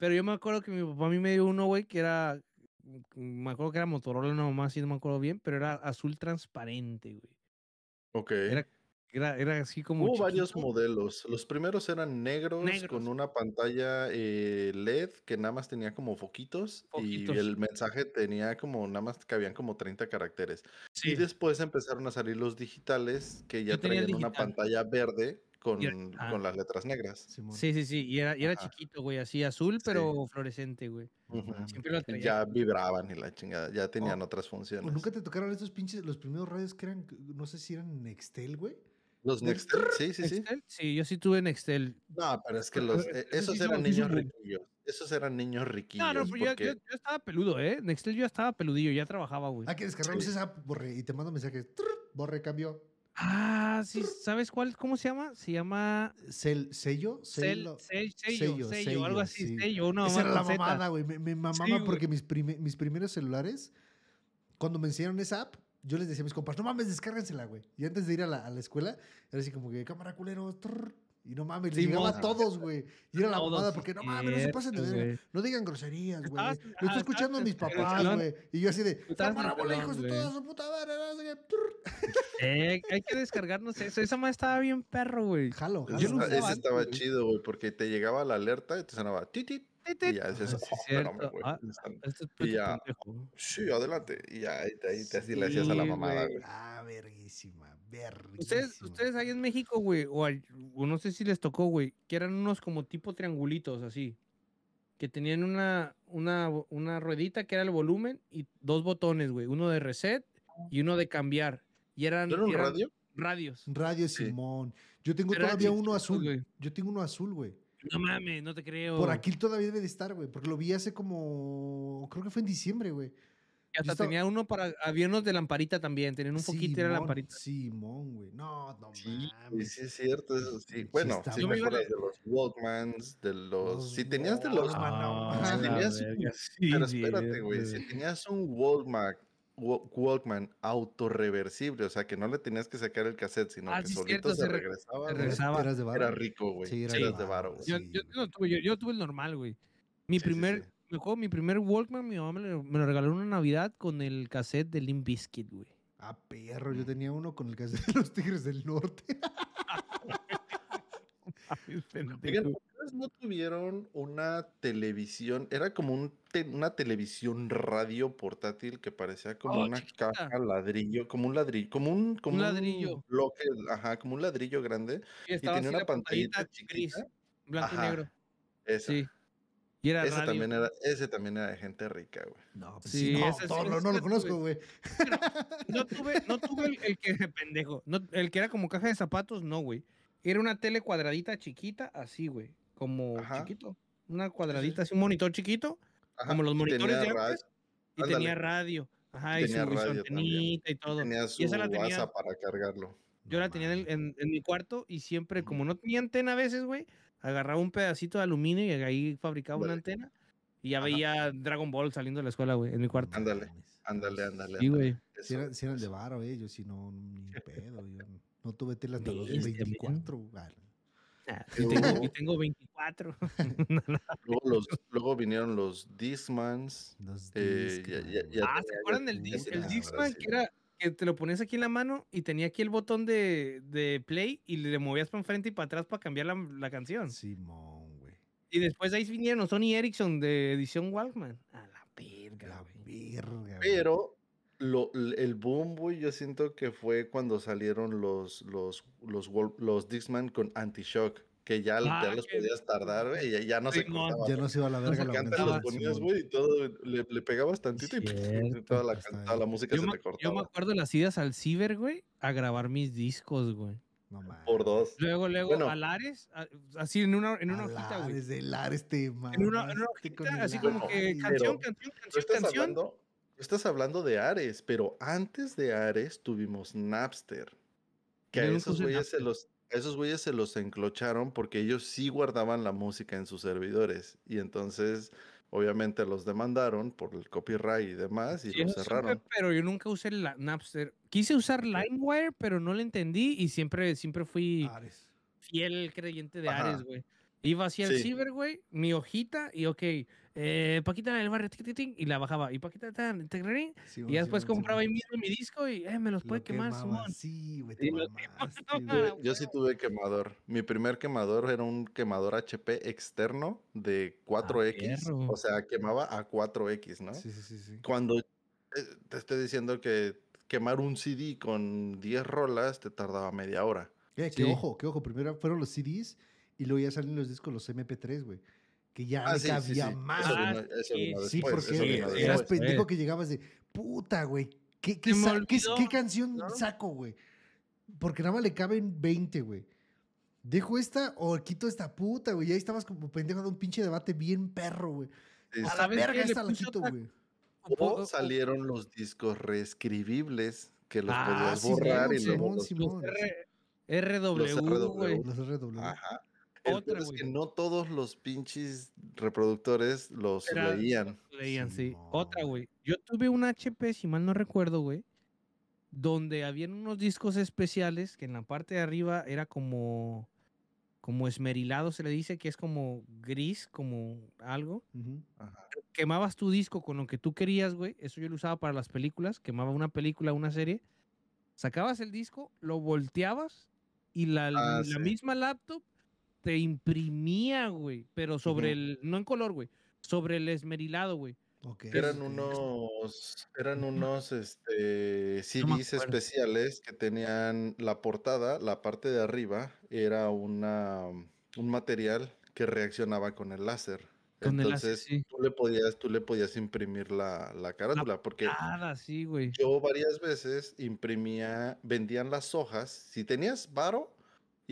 S1: Pero yo me acuerdo que mi papá a mí me dio uno, güey, que era, mm, me acuerdo que era Motorola nomás, sí, no me acuerdo bien, pero era azul transparente, güey.
S3: Ok.
S1: Era, Era, era así como.
S3: Hubo varios modelos. Los primeros eran negros,
S1: Negros.
S3: con una pantalla eh, LED que nada más tenía como foquitos,
S1: Foquitos.
S3: y el mensaje tenía como nada más que habían como 30 caracteres.
S1: Sí.
S3: Y después empezaron a salir los digitales que ya traían una pantalla verde con,
S1: era- ah.
S3: con las letras negras.
S2: Simón.
S1: Sí, sí, sí. Y era, y era chiquito, güey. Así azul,
S3: Sí.
S1: pero fluorescente, güey. Siempre lo traía.
S3: Ya vibraban y la chingada, ya tenían otras
S2: ¿O
S3: funciones.
S2: nunca te tocaron estos pinches, los primeros radios que eran, no sé si eran Nextel, güey?
S3: Los Nextel, sí, sí, sí.
S1: ¿Nextel? Sí, yo sí tuve Nextel.
S3: No, pero es que los,
S1: eh,
S3: esos
S1: sí
S3: eran
S1: sí
S3: niños riquillos. Esos eran niños riquillos.
S1: No, no, pero yo,
S3: porque...
S1: yo- yo estaba peludo, ¿eh? Nextel yo ya estaba peludillo, ya trabajaba, güey.
S2: Hay que descargarnos
S3: Sí.
S2: esa borre, y te mando mensajes. Borre, cambio.
S1: Ah, sí, ¿sabes cuál? ¿Cómo se llama? Se llama
S2: ¿Sello? Celo-
S1: Cel- sello,
S2: sello,
S1: sello, algo
S2: sello,
S1: así,
S2: sí.
S1: sello, una
S2: Esa era la
S1: Z.
S2: mamada, güey. Me, me mamaba
S1: Sí,
S2: porque mis, prime- mis primeros celulares, cuando me enseñaron esa app, yo les decía a mis compas, no mames, descárgansela, güey. Y antes de ir a la, a la escuela, era así como que, cámara culero, trrr", y no mames, les
S1: Sí,
S2: llegaba a todos, güey. Y era la mamada porque, no mames, no se pasen de verga.
S1: güey.
S2: No digan groserías, güey. Lo
S1: ah,
S2: estoy escuchando a mis papás, güey. Y yo así de,
S1: estabas en el
S2: cámara, bola,
S1: salón,
S2: hijos de toda su puta madre. no sé qué, trrr".
S1: Eh, hay que descargarnos eso. Esa madre estaba bien perro, güey.
S2: Jalo,
S1: Yo
S3: esta- ese estaba chido, güey, porque te llegaba la alerta y te sonaba titit. Y ya decías,
S2: Ah, sí,
S3: "Oh,
S1: Ah,
S3: están-".
S1: Este es
S3: Y ya. Sí, adelante. Y ya ahí, te- te, así le hacías a la
S1: Sí,
S3: mamada,
S1: güey.
S2: Ah, verguísima, verguísima.
S1: Ustedes, ustedes ahí en México, güey, o, al- o no sé si les tocó, güey, que eran unos como tipo triangulitos así, que tenían una, una, una ruedita que era el volumen y dos botones, güey, uno de reset y uno de cambiar. Y eran,
S3: ¿No era un
S1: eran
S3: radio?
S1: radios.
S2: Radio
S3: Sí.
S2: Simón. Yo tengo todavía uno azul.
S1: güey.
S2: Yo tengo uno azul, güey.
S1: No mames, no te creo.
S2: Por aquí todavía debe de estar, güey. Porque lo vi hace como. Creo que fue en diciembre, güey.
S1: Y hasta
S2: estaba-
S1: tenía uno para, había unos de lamparita también, tenían un poquito y era lamparita.
S2: Simón, güey. No, no
S3: Sí,
S2: mames.
S3: sí es cierto, eso sí.
S2: Sí
S3: Bueno, sí
S1: Yo
S3: me de los Walkmans, de los...
S2: Los
S3: si tenías de los...
S2: Walkman, no
S1: Ah,
S3: si tenías
S1: sí,
S3: Pero espérate, güey, si tenías un Walkman, Wa- Walkman autorreversible, o sea, que no le tenías que sacar el cassette, sino
S1: Ah,
S3: que
S1: sí,
S3: solito
S1: cierto,
S3: se
S1: se re-
S3: regresaba,
S1: se regresaba.
S2: ¿Eras de varo?
S3: Era rico, güey.
S2: Sí, era de
S3: varo.
S1: Yo, yo no tuve, yo, yo tuve el normal, güey. Mi primer,
S3: sí.
S1: me acuerdo, mi primer Walkman, mi mamá me lo, me lo regaló en una Navidad con el cassette de Limp Bizkit, güey.
S2: Ah, perro. Yo tenía uno con el que de los Tigres del Norte.
S3: Oigan, ¿ustedes no tuvieron una televisión? Era como un te- una televisión radio portátil que parecía como
S1: Oh,
S3: una
S1: chiquita.
S3: caja ladrillo, como un ladrillo, como un, como
S1: ladrillo.
S3: bloque, ajá, como un ladrillo grande.
S1: Y
S3: tenía una
S1: pantallita
S3: pantallita
S1: gris,
S3: chiquita.
S1: blanco
S3: Ajá,
S1: y negro.
S3: Esa.
S1: Sí. Y era
S3: Ese
S1: radio.
S3: también era, ese también era de gente rica, güey.
S2: No, pues
S1: Sí,
S2: sí, no,
S1: ese
S2: todo
S1: ese
S2: no lo conozco,
S1: güey.
S2: güey.
S1: No tuve, no tuve el, el que, pendejo, no, el que era como caja de zapatos, no, güey. Era una tele cuadradita chiquita, así, güey. Como
S3: Ajá.
S1: chiquito. Una cuadradita, así, un monitor chiquito,
S3: Ajá,
S1: como los
S3: y
S1: monitores
S3: tenía
S1: de antes. Y
S3: ándale.
S1: tenía radio. Ajá, y,
S3: tenía
S1: su, y su
S3: radio
S1: antenita y todo.
S3: tenía su
S1: y esa la tenía,
S3: WhatsApp para cargarlo.
S1: yo la tenía en, el- en- en mi cuarto y siempre, como no tenía antena a veces, güey, agarraba un pedacito de aluminio y ahí fabricaba una
S3: Ándale.
S1: antena. Y ya
S3: Ajá.
S1: veía Dragon Ball saliendo de la escuela, güey, en mi cuarto.
S3: Ándale. Ándale, ándale.
S1: Sí, güey.
S2: Si eran, si eran de
S3: eso.
S2: varo, eh. Yo sí no, ni pedo. Yo no, tuve tele hasta los
S1: Bestia, men.
S2: 24. ah,
S1: Ah, Y
S3: Pero-
S1: tengo, y tengo 24.
S3: Luego, los, luego vinieron los Discmans.
S2: Los
S3: Eh, ya- ya-
S2: Discman.
S3: ya
S1: Ah, ¿se acuerdan
S3: yo
S1: del
S3: tu
S1: Dis-
S3: música,
S1: el
S3: sí.
S1: Que era que te lo ponías aquí en la mano y tenía aquí el botón de, de play y le movías para enfrente y para atrás para cambiar la, la canción.
S2: Simón, güey.
S1: Y después de ahí vinieron Sony Ericsson de edición Walkman. A la verga,
S2: La verga.
S3: Pero lo, el boom, güey, yo siento que fue cuando salieron los, los, los, los Dixman con anti-shock, que ya,
S1: Ah,
S3: ya los
S1: que-
S3: podías tardar, güey, y ya, ya no se cortaba.
S2: Ya no se iba a la verga
S3: Porque antes los ponías, y todo, le, le pegabas tantito y toda, la, toda la música
S1: Yo
S3: se
S1: me,
S3: te
S1: yo me
S3: cortaba.
S1: acuerdo las idas al ciber, güey, a grabar mis discos, güey.
S2: No mames.
S3: Por dos.
S1: Luego, luego,
S3: Bueno.
S1: a Lares, a- así en una, en una hojita, güey.
S2: Alares de Lares te
S1: En una, en una hojita, así como que
S2: Lares.
S1: canción, canción, canción, canción.
S3: hablando, estás hablando de Ares, pero antes de Ares tuvimos Napster. Que a esos güeyes se los, a esos güeyes se los enclocharon porque ellos sí guardaban la música en sus servidores. Y entonces, obviamente, los demandaron por el copyright y demás y
S1: Sí,
S3: los cerraron.
S1: pero yo nunca usé la Napster. Quise usar LimeWire, pero no le entendí y siempre, siempre fui
S2: Ares.
S1: fiel creyente de
S3: Ajá.
S1: Ares, güey. Iba hacia el
S3: Sí.
S1: ciber, güey, mi hojita y ok, eh, Paquita del barrio, tic, tic, tic, y la bajaba. Y Paquita, tan, tic, tic, tic,
S2: Simón,
S1: y después compraba ahí mismo mi disco y eh, me los
S2: Lo
S1: puede quemar, Simón.
S2: Sí, güey,
S1: Sí,
S2: te
S1: lo
S2: mamaste,
S1: quemaba.
S2: güey.
S3: Yo sí tuve quemador. Mi primer quemador era un quemador HP externo de 4X.
S1: perro.
S3: o sea, quemaba a 4X, ¿no?
S2: Sí, sí, sí, sí.
S3: Cuando eh, te estoy diciendo que quemar un CD con 10 rolas te tardaba media hora.
S2: Eh,
S1: Sí.
S2: Que ojo, que ojo. Primero fueron los CDs y luego ya salen los discos, los MP3, güey. Que ya
S3: Ah, sí, sí,
S2: cabía
S3: sí.
S2: más.
S3: Eso vino, eso
S1: sí,
S3: vino
S2: Sí,
S3: después,
S2: porque
S3: eso vino
S2: eras pendejo que llegabas de puta, güey. ¿Qué, qué, canción
S1: ¿no?
S2: saco, güey? Porque nada más le caben 20, güey. ¿Dejo esta o quito esta puta, güey? Y ahí estabas como pendejo de un pinche debate bien perro, güey. A la
S1: ¿Sabes
S2: verga esta la quito, güey.
S3: O salieron los discos reescribibles que los
S1: Ah,
S3: podías
S2: sí,
S3: borrar y
S2: Simón,
S3: luego los-
S2: Simón.
S1: R- RW,
S3: RW.
S1: güey.
S2: Los RW.
S3: Ajá.
S1: Otra,
S3: es que no todos los pinches reproductores los
S1: Era-
S3: leían.
S1: Leían, sí. Otra, güey. Yo tuve un HP, si mal no recuerdo, güey, donde habían unos discos especiales que en la parte de arriba era como como esmerilado se le dice que es como gris, como algo.
S3: Ajá.
S1: Quemabas tu disco con lo que tú querías, güey. Eso yo lo usaba para las películas. Quemaba una película, una serie. Sacabas el disco, lo volteabas y la,
S3: Ah,
S1: la
S3: sí.
S1: misma laptop te imprimía, güey. Pero sobre el, no en color, güey. Sobre el esmerilado, güey.
S2: Ok,
S3: Eran unos, eran unos este, CDs especiales que tenían la portada, la parte de arriba, era una, un material que reaccionaba con el láser.
S1: Con el láser,
S3: Entonces,
S1: sí.
S3: tú le podías, tú le podías imprimir la, la carátula, porque
S1: Nada, sí, güey.
S3: yo varias veces imprimía, vendían las hojas. Si tenías varo,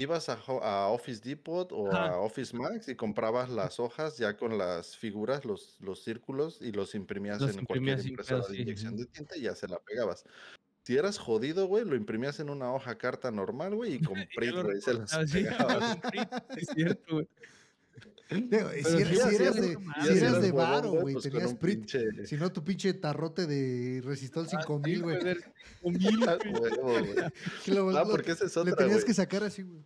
S3: ibas a, a Office Depot o
S1: Ajá.
S3: a Office Max y comprabas las hojas ya con las figuras, los, los círculos y los imprimías
S1: Los
S3: en cualquier
S1: imprimías sin
S3: impresora de
S1: sí.
S3: inyección de tinta y ya se la pegabas. Si eras jodido, güey, lo imprimías en una hoja carta normal, güey, y con print, güey, se las
S1: sí.
S3: pegabas.
S1: Es cierto, güey.
S2: Digo, si,
S1: sí
S2: eras- si de, si eras de varo, güey,
S3: pues,
S2: tenías
S3: pinche-
S2: Si no, tu pinche tarrote de Resistol
S1: Ah,
S2: 5000, güey.
S3: Ah, güey. Ah, porque esa es
S2: Le
S3: otra,
S2: tenías
S3: güey.
S2: que sacar así, güey.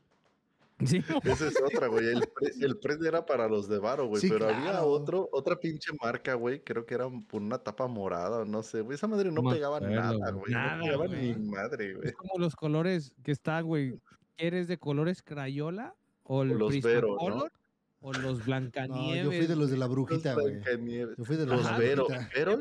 S1: Sí,
S3: Esa es otra, güey. El, el print era para los de Varo, güey.
S2: Sí,
S3: pero había otro, otra pinche marca, güey. Creo que era por una tapa morada o no sé, güey. Esa madre no pegaba
S1: acuerdo,
S3: nada,
S1: güey. Nada,
S3: no pegaba
S1: güey.
S3: ni madre, güey.
S1: Es como los colores que están, güey. ¿Eres de colores Crayola? ¿O el
S3: los Vero, ¿no?
S1: ¿O los
S2: No,
S1: Blancanieves?
S2: yo fui de los de la brujita, güey.
S3: Blancanieves.
S2: Yo fui de Los de la
S3: Vero.
S2: brujita.
S3: Vero,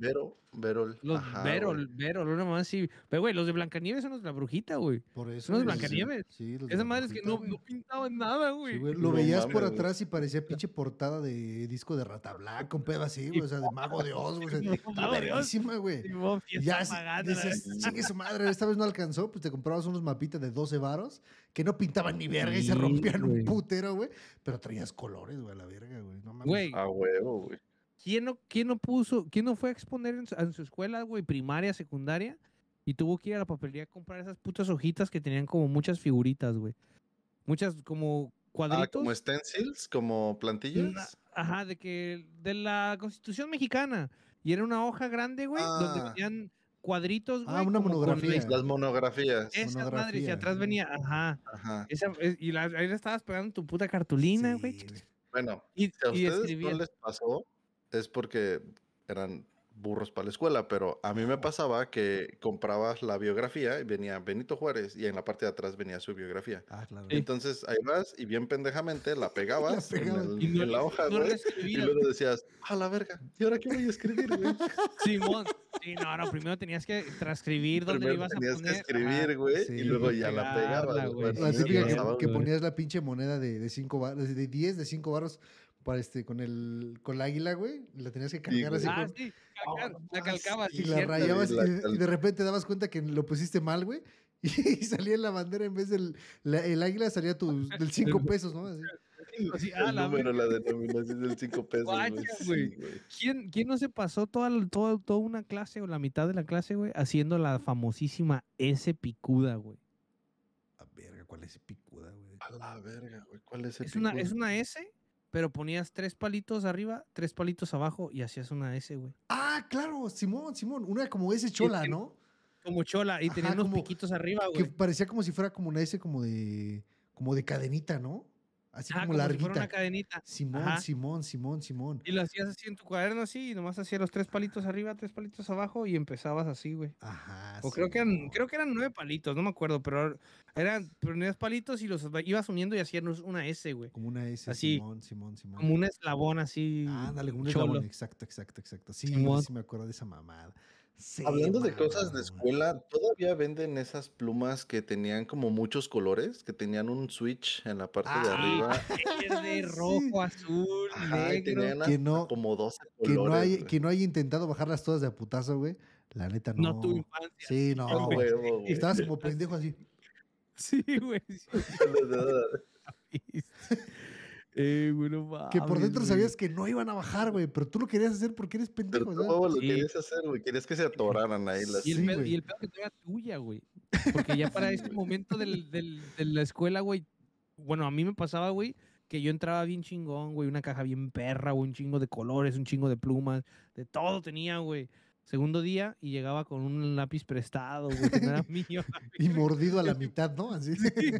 S3: Vero, Vero.
S1: Los
S3: Ajá,
S1: Verol,
S3: güey.
S1: Verol, una más así. Pero, güey, los de Blancanieves son los de la brujita, güey.
S2: Por eso.
S1: Son los
S2: güey,
S1: Blancanieves.
S2: Sí, los de
S1: Esas
S2: la
S1: madres que no, pintaban nada,
S2: Sí,
S1: güey.
S2: Lo
S3: No
S2: veías por
S3: güey.
S2: atrás y parecía pinche portada de disco de Rata Blanca, un pedo así, güey. O sea, de Mago de Oz, güey. o sea,
S1: de
S2: verguísima, güey. Y Ya, dices, sigue su madre, esta vez no alcanzó, pues te comprabas unos mapitas de 12 varos que no pintaban ni verga y se
S1: Sí,
S2: rompían
S1: güey.
S2: un putero, güey. Pero traías colores, güey, a la verga, güey. No mames.
S1: Güey,
S3: A huevo, güey.
S1: ¿Quién no, quién no puso, quién no fue a exponer en su, en su escuela, güey, primaria, secundaria? Y tuvo que ir a la papelería a comprar esas putas hojitas que tenían como muchas figuritas, güey. Muchas como
S3: Ah,
S1: cuadritos.
S3: como stencils, como plantillas.
S1: Una- ajá, de que de la Constitución mexicana. Y era una hoja grande, güey, donde
S3: Ah.
S1: venían cuadritos,
S2: Ah,
S1: güey.
S2: una
S1: con la
S2: monografía.
S3: Las monografías.
S1: Esas madres, y
S2: Monografía.
S1: atrás venía, ajá.
S3: Ajá.
S1: Esa, es- y la, ahí le estabas pegando tu puta cartulina,
S2: Sí,
S1: güey.
S3: Bueno,
S1: Y,
S3: Si a
S1: y
S3: ustedes
S1: escribías.
S3: no les pasó, es porque eran burros para la escuela, pero a mí me pasaba que comprabas la biografía y venía Benito Juárez y en la parte de atrás venía su biografía.
S2: Ah, claro.
S3: Entonces ahí vas y bien pendejamente la pegabas en,
S2: pegabas.
S3: el-
S1: Y no
S3: en la hoja,
S1: no
S3: güey, y luego decías, a la verga, ¿y ahora qué voy a escribir, güey?
S1: Simón. Sí, no, no, primero tenías que transcribir dónde
S3: Primero
S1: ibas a
S3: tenías
S1: poner.
S3: que
S1: ajá.
S3: escribir, güey,
S2: Sí,
S3: y luego ya la
S1: pegarla,
S3: pegabas,
S1: güey.
S2: La típica que, que ponías la pinche moneda de 5 baros, de 10, de 5 baros, para este, con el, con la águila, güey, y la tenías que cargar
S3: güey.
S2: así
S1: Ah,
S2: con...
S1: sí, calcar- la
S2: mames,
S1: calcabas.
S2: Y
S1: sí,
S2: la
S1: cierto.
S2: rayabas
S3: Sí,
S2: y,
S3: la
S2: de- y repente te dabas cuenta que lo pusiste mal, güey. Y, salía en la bandera en vez del la- el águila salía tu, del 5 pesos, ¿no? Así.
S1: Sí, ah,
S3: El
S1: la
S3: número, la denominación del 5 pesos, Sí,
S1: güey. ¿Quién, quién no se pasó toda, la- toda, toda una clase o la mitad de la clase, güey, haciendo la famosísima S picuda, güey?
S2: A verga, ¿cuál es picuda, güey?
S3: A la verga, güey. ¿Cuál es el
S1: Es una, es una S, pero ponías tres palitos arriba, tres palitos abajo y hacías una S, güey.
S2: Ah, claro, Simón, Simón. Una como ese chola, ¿no?
S1: Como chola, y
S2: Ajá,
S1: tenía unos
S2: como-
S1: piquitos arriba,
S2: Que
S1: güey.
S2: parecía como si fuera como una S como de, como de cadenita, ¿no? Así
S1: Ah,
S2: como
S1: como si fuera una
S2: larguita.
S1: cadenita.
S2: Simón,
S1: Ajá.
S2: Simón, Simón, Simón.
S1: Y lo hacías así en tu cuaderno, así, y nomás hacías los tres palitos arriba, tres palitos abajo, y empezabas así, güey.
S2: Ajá.
S1: O creo que, eran, creo que eran nueve palitos, no me acuerdo, pero eran ponías palitos y los ibas uniendo y hacías una S, güey.
S2: Como una S,
S1: así,
S2: Simón, Simón, Simón.
S1: Como un eslabón así.
S2: Ándale, como un eslabón. Exacto, exacto, exacto. Sí,
S1: Simón.
S2: sí me acuerdo de esa mamada. Sí,
S3: Hablando de cosas de escuela, ¿todavía venden esas plumas que tenían como muchos colores? Que tenían un switch en la parte de
S2: Ah,
S3: arriba.
S1: Verde,
S2: Sí.
S1: rojo, azul,
S3: Ajá, y
S1: negro.
S3: tenían
S2: Que no-
S3: como 12
S2: Que
S3: colores.
S2: no, hay, que no haya intentado bajarlas todas de a putazo, güey. La neta no.
S1: No tu infancia.
S2: Sí, no, güey.
S3: güey.
S2: Estabas como pendejo así.
S1: Sí, güey. sí. eh, bueno,
S2: Que por
S1: mames,
S2: dentro
S1: güey.
S2: sabías que no iban a bajar, güey. Pero tú lo querías hacer porque eres
S3: Pero
S2: pendejo,
S3: tú
S2: ¿sabes?
S3: huevo, lo
S1: Sí.
S3: querías hacer, güey. Querías que se atoraran ahí las...
S1: Y el,
S2: Sí,
S1: pedo, y el pedo que no era tuya, güey. Porque ya para
S3: Sí, güey.
S1: momento del, del- de la escuela, güey, bueno, a mí me pasaba, güey, que yo entraba bien chingón, güey, una caja bien perra, güey, un chingo de colores, un chingo de plumas, de todo tenía, güey. Segundo día y llegaba con un lápiz prestado, güey, que no era mío.
S2: Y mordido a la mitad, ¿no? Así.
S1: Sí,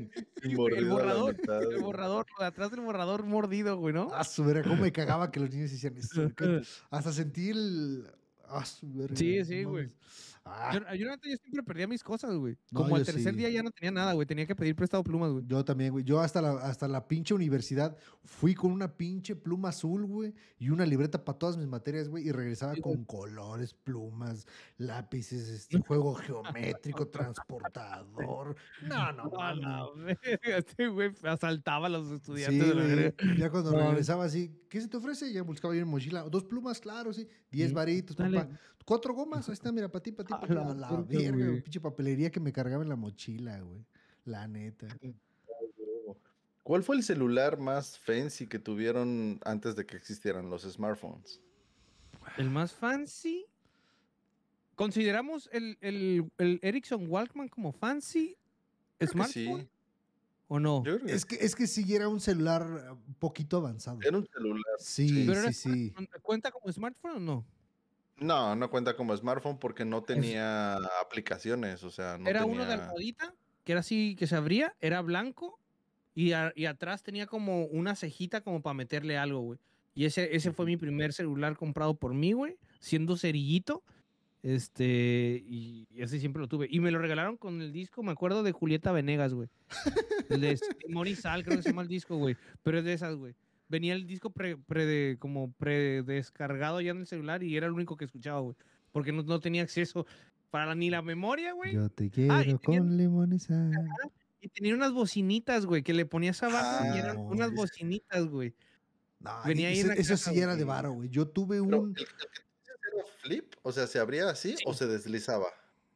S1: el
S3: mordido a la
S1: borrador,
S3: mitad,
S1: el borrador, lo de atrás del borrador mordido, güey, ¿no?
S2: A su verga, cómo me cagaba que los niños hicieran eso. Hasta sentí el. A su verga.
S1: Sí, sí, güey.
S2: Mames. Ah,
S1: Yo, yo, neta, yo siempre perdía mis cosas, güey.
S2: No,
S1: Como al tercer
S2: sí.
S1: día ya no tenía nada, güey. Tenía que pedir prestado plumas, güey.
S2: Yo también, güey. Yo hasta la, hasta la pinche universidad fui con una pinche pluma azul, güey, y una libreta para todas mis materias, güey, y regresaba
S1: Sí, güey.
S2: con colores, plumas, lápices, este, juego geométrico, transportador. No, no,
S1: verga, este güey asaltaba a los
S2: Sí,
S1: estudiantes de la
S2: güey.
S1: verga.
S2: Ya cuando
S1: No,
S2: regresaba así, ¿qué se te ofrece? Ya buscaba yo en mochila. Dos plumas, claro, sí. Diez
S1: Sí,
S2: varitos, papá. Cuatro gomas, ahí está, mira, para ti, para ti, para
S1: la
S2: la
S1: verga, güey.
S2: Pinche papelería que me cargaba en la mochila, güey. La neta.
S3: ¿Cuál fue el celular más fancy que tuvieron antes de que existieran los smartphones?
S1: El más fancy. ¿Consideramos el, el, el Ericsson Walkman como fancy
S3: Creo que
S1: smartphone
S3: sí.
S1: o no?
S3: Yo creo que
S2: Es que, es que sí era un celular eh, un poquito avanzado.
S3: era un celular.
S2: Sí, sí, sí.
S1: ¿Cuenta como smartphone o no?
S3: No, no cuenta como smartphone porque no tenía aplicaciones, o sea, no
S1: era
S3: tenía...
S1: uno de almohadita, que era así, que se abría, era blanco y, a- y atrás tenía como una cejita como para meterle algo, güey. Y ese, ese fue mi primer celular comprado por mí, güey, siendo cerillito. Este, y, y ese siempre lo tuve. Y me lo regalaron con el disco, me acuerdo de Julieta Venegas, güey. El de Sal, creo que se llama el disco, güey. Pero es de esas, güey. Venía el disco pre, pre de- como predescargado ya en el celular y era el único que escuchaba, güey. Porque no, no tenía acceso para la- ni la memoria, güey.
S2: Yo te quiero
S1: Ah, tenían-
S2: con limón y sal.
S1: Y tenía unas bocinitas, güey, que le ponías abajo y eran
S2: Ah,
S1: unas bocinitas, güey.
S2: No,
S1: Venía
S2: y
S1: ahí en
S2: eso,
S1: la
S2: eso
S1: caja,
S2: sí era de varo, güey. Yo tuve
S3: Pero,
S2: un.
S3: ¿el, flip? O sea, ¿se abría así o se deslizaba?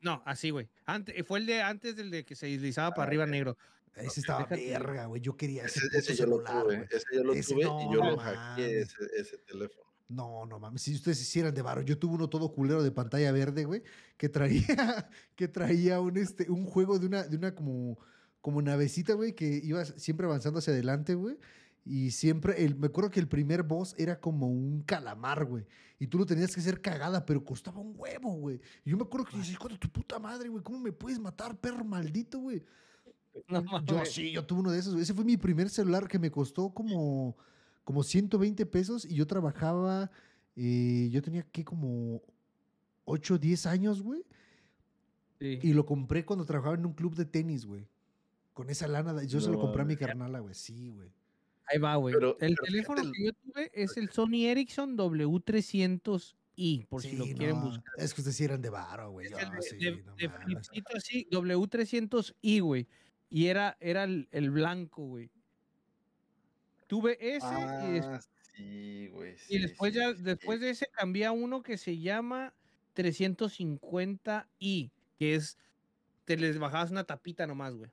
S1: No, así, güey. Antes, fue el de antes del de que se deslizaba
S3: Ah,
S1: para arriba negro.
S2: Ese estaba
S1: déjate-
S2: verga, güey. Yo quería ese,
S3: Ese, ese yo lo
S2: celular,
S3: tuve, ese yo lo
S2: Ese
S3: tuve
S2: no,
S3: y yo
S2: no
S3: lo hackeé ese, ese teléfono.
S2: No, no mames. Si ustedes hicieran de varo, yo tuve uno todo culero de pantalla verde, güey, que traía, que traía un, este, un juego de una, de una como, como navecita, güey, que iba siempre avanzando hacia adelante, güey. Y siempre, el, me acuerdo que el primer boss era como un calamar, güey. Y tú lo tenías que hacer cagada, pero costaba un huevo, güey. Y yo me acuerdo que dije, hijo de tu puta madre, güey, ¿cómo me puedes matar, perro maldito, güey?
S1: No,
S2: Yo sí, yo tuve uno de esos. güey. Ese fue mi primer celular que me costó como, como 120 pesos y yo trabajaba, eh, yo tenía que como 8 o 10 años, güey.
S1: Sí.
S2: Y lo compré cuando trabajaba en un club de tenis, güey. Con esa lana, yo se lo compré a mi carnala, güey. Sí, güey.
S1: Ahí va, güey.
S3: Pero-
S1: El
S3: pero
S1: teléfono
S3: fíjate
S1: que yo tuve es el Sony Ericsson W300i, por si lo quieren
S2: no,
S1: buscar.
S2: Es que ustedes sí eran de varo, güey.
S1: Es
S2: Yo,
S1: el de,
S2: sí,
S1: de-
S2: no
S1: de
S2: mames.
S1: flipcito así, W300i, güey. Y era, era el, el blanco, güey. Tuve ese y, des-
S3: Ah, sí, güey.
S1: y después
S3: sí,
S1: ya, después de ese cambié a uno que se llama 350i, que es, te les bajabas una tapita nomás, güey.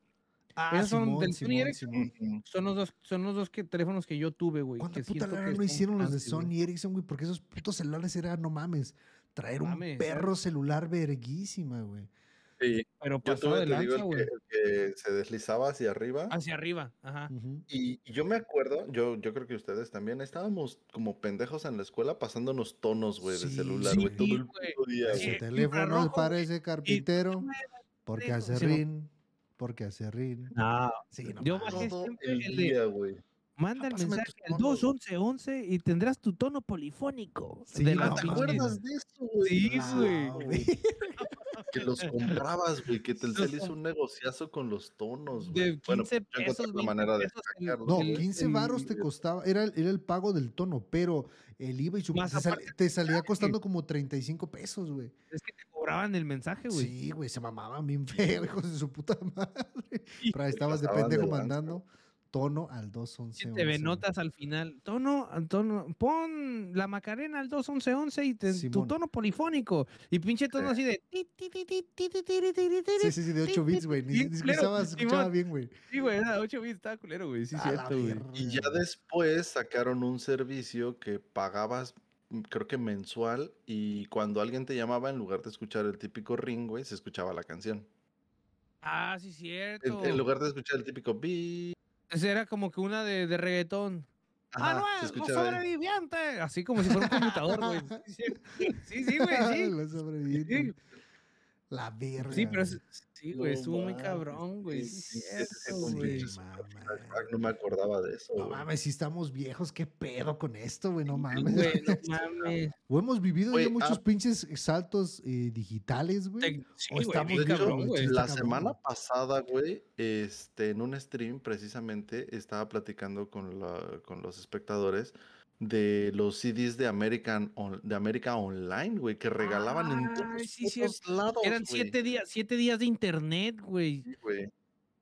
S2: Ah,
S1: esos son
S2: Simón, Simón.
S1: Son los dos, son los dos que, teléfonos que yo tuve, güey.
S2: ¿Cuánta
S1: que
S2: puta
S1: que
S2: no hicieron los de. Sony Ericsson, güey? Porque esos putos celulares eran, no mames, traer un perro celular verguísima, güey.
S3: Sí,
S1: Pero
S3: tuve,
S1: de lanza,
S3: el que,
S1: güey.
S3: el que se deslizaba hacia arriba.
S1: Hacia arriba, ajá.
S3: Y, y yo me acuerdo, yo, yo creo que ustedes también, estábamos como pendejos en la escuela pasándonos tonos, güey, de celular,
S1: sí,
S3: güey, todo el puto día, güey.
S2: teléfono
S1: infrarrojo,
S2: parece carpintero porque hace rin, porque hace rin.
S1: No,
S2: Sí, no
S1: Yo bajé siempre
S3: el día, güey.
S1: Manda el mensaje al
S3: tonos.
S1: 21111 y tendrás tu tono polifónico.
S2: Sí,
S1: de
S2: no,
S1: la
S3: ¿No te acuerdas de eso, güey?
S1: Sí, güey.
S2: güey.
S3: Que los comprabas, güey, que Telcel hizo un negociazo con los tonos,
S1: De
S3: güey. Bueno,
S1: 15
S3: yo encontré
S1: pesos,
S3: la
S1: 20
S3: manera de sacarlo,
S2: No,
S3: güey.
S2: 15
S1: el-
S2: varos te costaba, era, el- era el pago del tono, pero el IVA y su te, sal-
S1: aparte
S2: te salía costando como 35 pesos, güey.
S1: Es que te cobraban el mensaje, güey.
S2: Sí, güey, se mamaban bien feo, hijos de su puta madre. Pero estabas de
S3: de
S2: pendejo
S3: lanza.
S2: mandando tono al
S1: 21111. Te notas al final, tono, tono, pon la Macarena al 21111 y tu tono polifónico. Y pinche tono así de.
S2: Sí, sí, sí, de 8 bits, güey. Ni, escuchaba, escuchaba bien, güey.
S1: Sí, güey, era 8 bits, estaba culero, güey. Sí, cierto, güey.
S3: Y ya después sacaron un servicio que pagabas creo que mensual, y cuando alguien te llamaba, en lugar de escuchar el típico ring, güey, se escuchaba la canción.
S1: Ah, sí, cierto.
S3: En, lugar de escuchar el típico
S1: beep, era como que una de, de reggaetón.
S3: ajá,
S1: ¡Manuel, los
S3: escuchaba el-
S1: sobrevivientes! Así como si fuera un computador, güey. Sí, sí, güey, sí.
S2: Los sobrevivientes.
S1: Sí,
S2: La verga.
S1: sí, pero es- sí, güey,
S3: No
S1: estuvo muy
S3: mames,
S1: cabrón, güey.
S3: sí, No me acordaba de eso.
S2: No mames, si estamos viejos, qué pedo con esto, güey, no mames.
S1: güey, no mames.
S2: O hemos vivido ya muchos
S3: ah.
S2: pinches saltos eh, digitales, güey. O estamos
S1: cabrón, güey.
S3: la
S2: cabrón,
S3: semana pasada, güey, este, en un stream precisamente estaba platicando con, la- con los espectadores de los CDs de American on- de América Online, güey, que regalaban en
S1: Ay,
S3: todos
S1: sí,
S3: putos lados,
S1: Eran
S3: güey.
S1: siete días, siete días de internet, güey.
S3: Sí, güey.
S1: es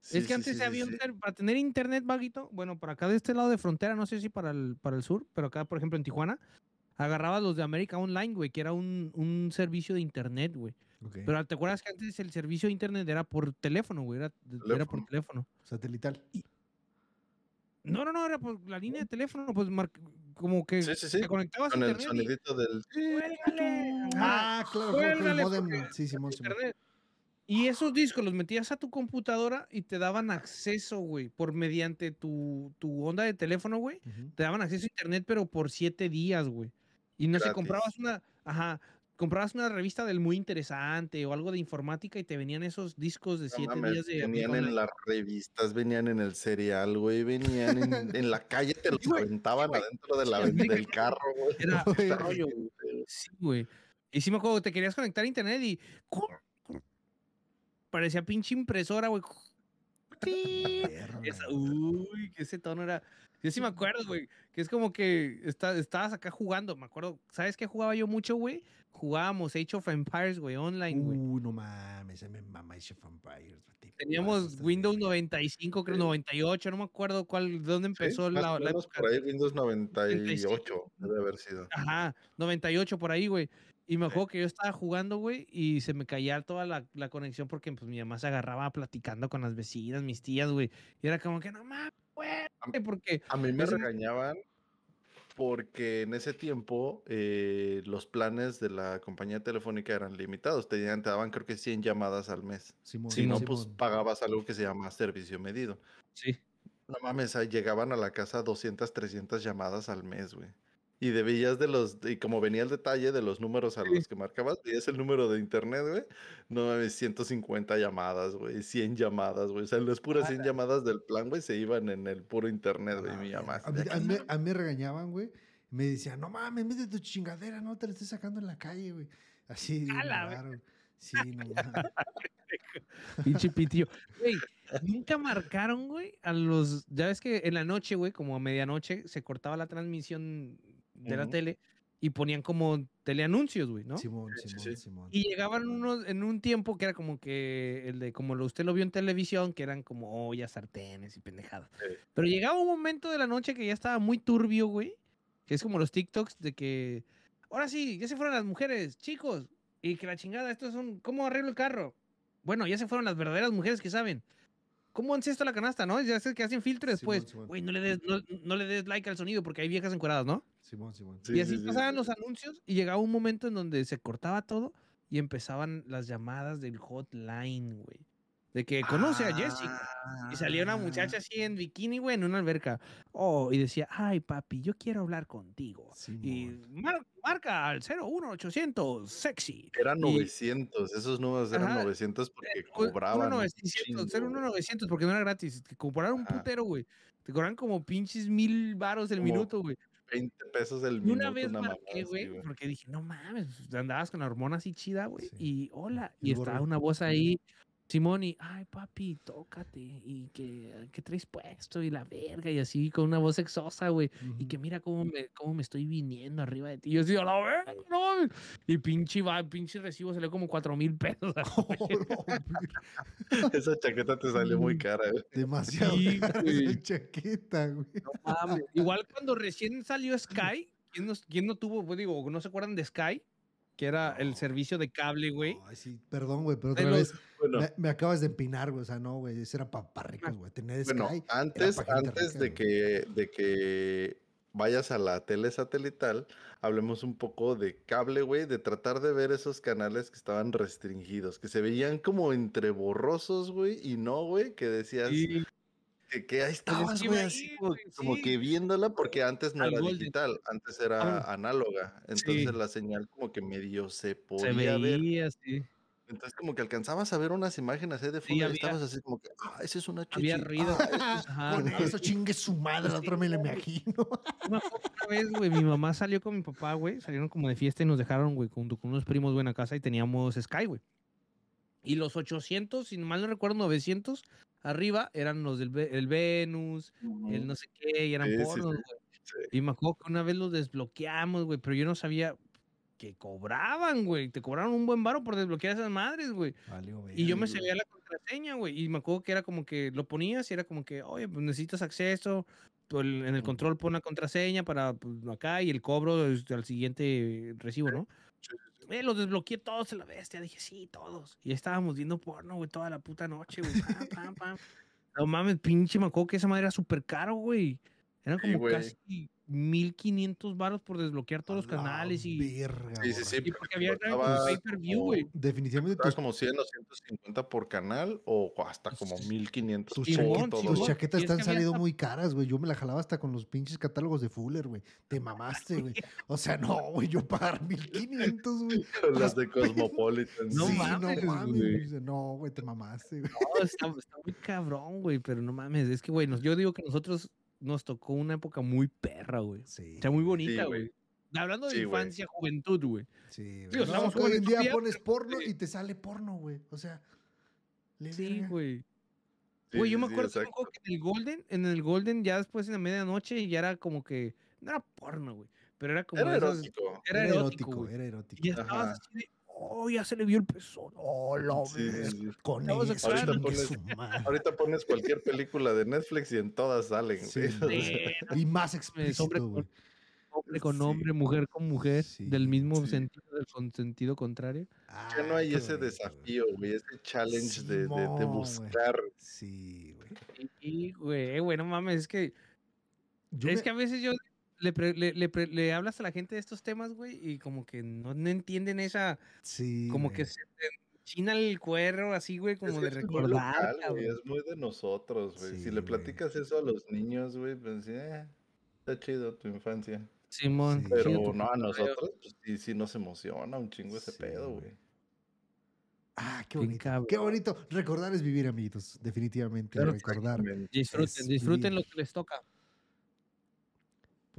S3: Sí,
S1: que
S3: sí,
S1: antes
S3: sí, sí,
S1: había un
S3: sí.
S1: para tener internet, vaguito, bueno, por acá de este lado de frontera, no sé si para el, para el sur, pero acá, por ejemplo, en Tijuana, agarrabas los de América Online, güey, que era un, un servicio de internet, güey. Pero te acuerdas que antes el servicio de internet era por teléfono, güey, era, era por
S3: Teléfono.
S1: teléfono.
S2: Satelital.
S1: No, no, no, era por la línea de teléfono, pues mar- como que
S3: Sí, sí, sí.
S1: te conectabas a
S3: Con el
S1: internet y-
S3: sonidito del.
S2: Ah, claro, el
S1: Cuélgale,
S2: modem. Sí, Simón, Simón.
S1: internet. Y esos discos los metías a tu computadora y te daban acceso, güey, por mediante tu, tu onda de teléfono, güey. Te daban acceso a internet, pero por siete días, güey. Y no sé,
S3: Gratis.
S1: comprabas una, ajá, comprabas una revista del muy interesante o algo de informática y te venían esos discos de
S3: No
S1: siete
S3: mames,
S1: días de
S3: venían en las revistas, venían en el cereal, güey, venían en, en la calle, te los aventaban adentro de la, del carro, güey.
S1: Era
S2: Güey.
S1: rollo, güey. Sí, güey. Y sí me acuerdo, te querías conectar a internet y parecía pinche impresora, güey. Sí. Esa- uy, que ese tono era. Yo sí me acuerdo, güey. Que es como que está- estabas acá jugando. Me acuerdo. ¿Sabes qué jugaba yo mucho, güey? Jugábamos Age of Empires, güey, online, güey.
S2: Uy, no mames, me mama Age of Empires. te
S1: Teníamos Windows
S2: verga.
S1: 95, creo
S3: Sí.
S1: 98, no me acuerdo cuál, de dónde
S3: Sí,
S1: empezó
S3: más
S1: la,
S3: o
S1: la época.
S3: por ahí, Windows 98 debe haber sido.
S1: Ajá, 98 por ahí, güey. Y me acuerdo que yo estaba jugando, güey, y se me caía toda la, la conexión porque pues mi mamá se agarraba platicando con las vecinas, mis tías, güey. Y era como que no mames, güey, porque
S3: A mí me
S1: Ese-
S3: regañaban porque en ese tiempo eh, los planes de la compañía telefónica eran limitados. Te, daban- te daban creo que 100 llamadas al mes.
S2: Simón,
S3: Si no,
S2: Simón.
S3: pues pagabas algo que se llama servicio medido.
S1: sí.
S3: No mames, llegaban a la casa 200, 300 llamadas al mes, güey. Y debías de los, y como venía el detalle de los números a los que marcabas, veías el número de internet, güey. No mames, 150 llamadas, güey, 100 llamadas, güey. O sea, las puras 100 llamadas del plan, güey, se iban en el puro internet, güey. Mi mamá.
S2: A mí, a mí- me regañaban, güey. Me decían, no mames, mete tu chingadera, no te la estés sacando en la calle, güey. Así,
S1: A
S2: bien
S1: la
S2: raro. Sí, no mames.
S1: Pinche pitillo. Güey, nunca marcaron, güey, a los. Ya ves que en la noche, güey, como a medianoche, se cortaba la transmisión de la tele y ponían como teleanuncios, güey, ¿no?
S2: Simón, Simón,
S3: sí.
S2: Simón.
S1: Y llegaban unos en un tiempo que era como que el de como lo usted lo vio en televisión, que eran como ollas, sartenes y pendejadas.
S3: Sí.
S1: Pero llegaba un momento de la noche que ya estaba muy turbio, güey. Que es como los TikToks de que ahora sí, ya se fueron las mujeres, chicos. Y que la chingada, estos son. ¿Cómo arreglo el carro? Bueno, ya se fueron las verdaderas mujeres que saben. ¿Cómo encesto la canasta, no? Ya sé que hacen filtro después. Güey, no, le des, no, no le des like al sonido porque hay viejas encueradas, ¿no?
S2: Simón, Simón.
S3: Sí,
S1: y así
S3: sí, sí,
S1: pasaban
S3: sí.
S1: los anuncios y llegaba un momento en donde se cortaba todo y empezaban las llamadas del hotline, güey. De que conoce a Jessica. Y salía una
S2: Ah.
S1: muchacha así en bikini, güey, en una alberca. Oh, y decía, ay, papi, yo quiero hablar contigo. Y mar- marca al 01800, sexy.
S3: Eran
S1: Y-
S3: 900, esos números eran
S1: Ajá,
S3: 900 porque
S1: Eh,
S3: cobraban. un
S1: 1900,
S3: chingo,
S1: 01900, porque no era gratis. Te cobraron un putero, güey. Te cobran como pinches mil varos el
S3: Como
S1: minuto, güey.
S3: 20 pesos el
S1: Y
S3: minuto.
S1: una vez marqué, güey, porque dije, no mames, andabas con la hormona así chida, güey.
S2: Sí.
S1: Y hola,
S2: Y
S1: y estaba una voz ahí, Simón, y ay, papi, tócate, y que, ¿qué traes puesto? Y la verga, y así, con una voz sexosa, güey. Y que mira cómo me, cómo me estoy viniendo arriba de ti. Y yo así, a la verga, no mames". Y pinche, va, pinche recibo salió como cuatro mil pesos.
S2: Oh,
S1: verga.
S3: Esa chaqueta te salió muy cara. güey.
S2: Demasiado
S1: Sí,
S2: cara
S1: güey.
S2: esa chaqueta, güey.
S1: No mames. Igual cuando recién salió Sky, ¿quién no, quién no tuvo, pues digo, no se acuerdan de Sky? Que era el servicio de cable, güey.
S2: Ay, sí, perdón, güey, pero otra
S1: los-
S2: vez
S3: Bueno,
S2: me, me acabas de empinar, güey. O sea, no, güey, eso era para ricos, güey. Tener
S3: bueno,
S2: Sky.
S3: antes,
S2: pa' gente
S3: antes
S2: rica,
S3: de que, de que vayas a la tele satelital, hablemos un poco de cable, güey, de tratar de ver esos canales que estaban restringidos, que se veían como entre borrosos, güey, y no, güey, que decías
S1: Y
S3: que, que ahí estabas, güey, así como, como que viéndola, porque antes no
S1: Al
S3: era
S1: Golden.
S3: digital, antes era
S1: Ah.
S3: análoga, entonces
S1: Sí.
S3: la señal como que medio se
S1: se
S3: podía ver. Entonces como que alcanzabas a ver unas imágenes ahí de fondo y estabas así como que, ah, esa es una chichi.
S1: Había ruido.
S3: ah.
S2: Con eso chingue su madre, la otra me la imagino.
S1: Una vez, güey, mi mamá salió con mi papá, güey. Salieron como de fiesta y nos dejaron, güey, junto con unos primos, güey, en la casa y teníamos Sky, güey. Y los 800, si mal no recuerdo, 900 arriba eran los del el Venus, el no sé qué, y eran
S3: Sí,
S1: pornos,
S3: sí.
S1: Y me acuerdo que una vez los desbloqueamos, güey, pero yo no sabía que cobraban, güey. Te cobraron un buen varo por desbloquear esas madres, güey.
S2: Valió,
S1: Y yo me sabía la contraseña, güey. Y me acuerdo que era como que lo ponías y era como que, oye, pues necesitas acceso. el- en el control pon la contraseña para pues, acá y el cobro es al siguiente recibo, ¿no? Eh, los desbloqueé todos en la bestia. Dije, sí, todos. Y estábamos viendo porno, güey, toda la puta noche, güey. Pam, pam, pam. No mames, pinche, me acuerdo que esa madre era súper caro, güey. Eran
S3: Sí,
S1: como casi 1500 varos por desbloquear todos los canales y.
S2: Verga,
S3: Sí, sí, sí.
S1: Y porque había
S3: Costaba
S1: pay per view,
S3: como-
S1: güey.
S2: Definitivamente
S3: Estaba
S2: tus,
S3: como 100 o 150 por canal o hasta como 1500
S2: tus,
S1: Simón,
S3: por
S2: chaquetas, tus chaquetas
S1: Y es
S2: te han
S1: que había
S2: salido
S1: hasta-
S2: muy caras, güey. Yo me la jalaba hasta con los pinches catálogos de Fuller, güey. Te mamaste, güey. O sea, no, güey, yo pagar 1500, güey.
S3: Con las de Cosmopolitan.
S1: No
S2: sí,
S1: mames,
S2: no mames.
S1: güey.
S2: No, güey, te mamaste, güey.
S1: No, está, está muy cabrón, güey, pero no mames. Es que, güey, yo digo que nosotros nos tocó una época muy perra, güey.
S2: Sí.
S1: O sea, muy bonita,
S3: güey.
S1: Hablando de
S3: Sí,
S1: infancia, juventud, güey.
S2: Sí, güey. No,
S1: estamos
S2: hoy en día pones porno
S1: sí.
S2: y te sale porno, güey. O sea, le
S1: Sí, güey.
S3: Sí,
S1: Güey, yo
S3: sí,
S1: me acuerdo,
S3: exacto.
S1: acuerdo que en el Golden, en el Golden, ya después en la medianoche, ya era como que, no era porno, güey, pero era como
S3: Era erótico.
S1: era
S2: Era
S1: erótico,
S2: erótico,
S1: güey.
S2: era
S1: Y
S2: erótico.
S1: ya estabas así de, oh, ya se le vio el pezón. Oh, la
S3: Sí, sí,
S1: verga".
S3: sí.
S2: Con
S3: Ahorita
S2: madre.
S3: Ahorita pones cualquier película de Netflix y en todas salen.
S2: Sí, Y más
S1: hombre
S2: explícito,
S1: con- hombre con
S3: Sí.
S1: hombre, mujer con mujer, del mismo
S3: sí.
S1: sentido, del con sentido contrario.
S3: Ya no
S2: Ah,
S3: hay ese desafío, güey, ese challenge de, buscar.
S2: Sí, güey.
S1: Y, güey, güey, no mames, es que,
S2: Yo
S1: es
S2: me-
S1: que a veces yo le, pre- le, le pre- le hablas a la gente de estos temas, güey, y como que no, no entienden esa,
S2: Sí,
S1: como que
S2: güey.
S1: se china el cuero, así, güey,
S3: Es
S1: como
S3: que
S1: de recordar,
S3: es muy de nosotros, güey.
S2: Sí,
S3: si le
S2: güey.
S3: platicas eso a los niños, güey, pues sí, eh, está chido tu infancia.
S1: Simón,
S2: Sí.
S3: Pero no, a nosotros, pues sí, sí nos emociona un chingo ese
S2: Sí,
S3: pedo,
S2: güey. Ah, qué bonito. Qué bonito. Recordar es vivir, amiguitos. Definitivamente.
S1: Claro,
S2: recordar.
S1: Disfruten, disfruten lo que les toca.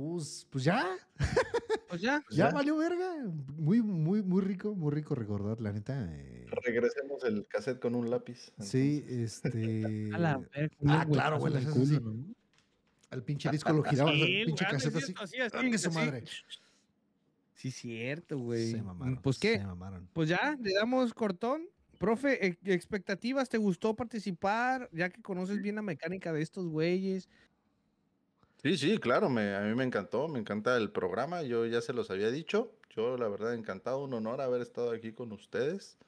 S2: Pues, pues ya.
S1: Pues ya,
S2: Ya,
S3: ya.
S2: valió verga. Muy, muy, muy rico, muy rico recordar, la neta. eh,
S3: Regresemos el cassette con un lápiz.
S2: Sí, este.
S1: a la verga,
S2: ah, claro, güey,
S1: culo, ¿no?
S2: Al pinche disco lo girabas,
S1: Sí,
S2: al
S1: güey,
S2: pinche
S1: ah,
S2: cassette así.
S1: cierto, así, así,
S2: ¡Chingue su
S1: así.
S2: madre!
S1: Sí, cierto, güey.
S2: Se mamaron.
S1: Pues qué,
S2: Se mamaron.
S1: pues ya, le damos cortón. Profe, expectativas, ¿te gustó participar? Ya que conoces bien la mecánica de estos güeyes.
S3: Sí, sí, claro, me, a mí me encantó, me encanta el programa, yo ya se los había dicho, yo la verdad encantado, un honor haber estado aquí con ustedes,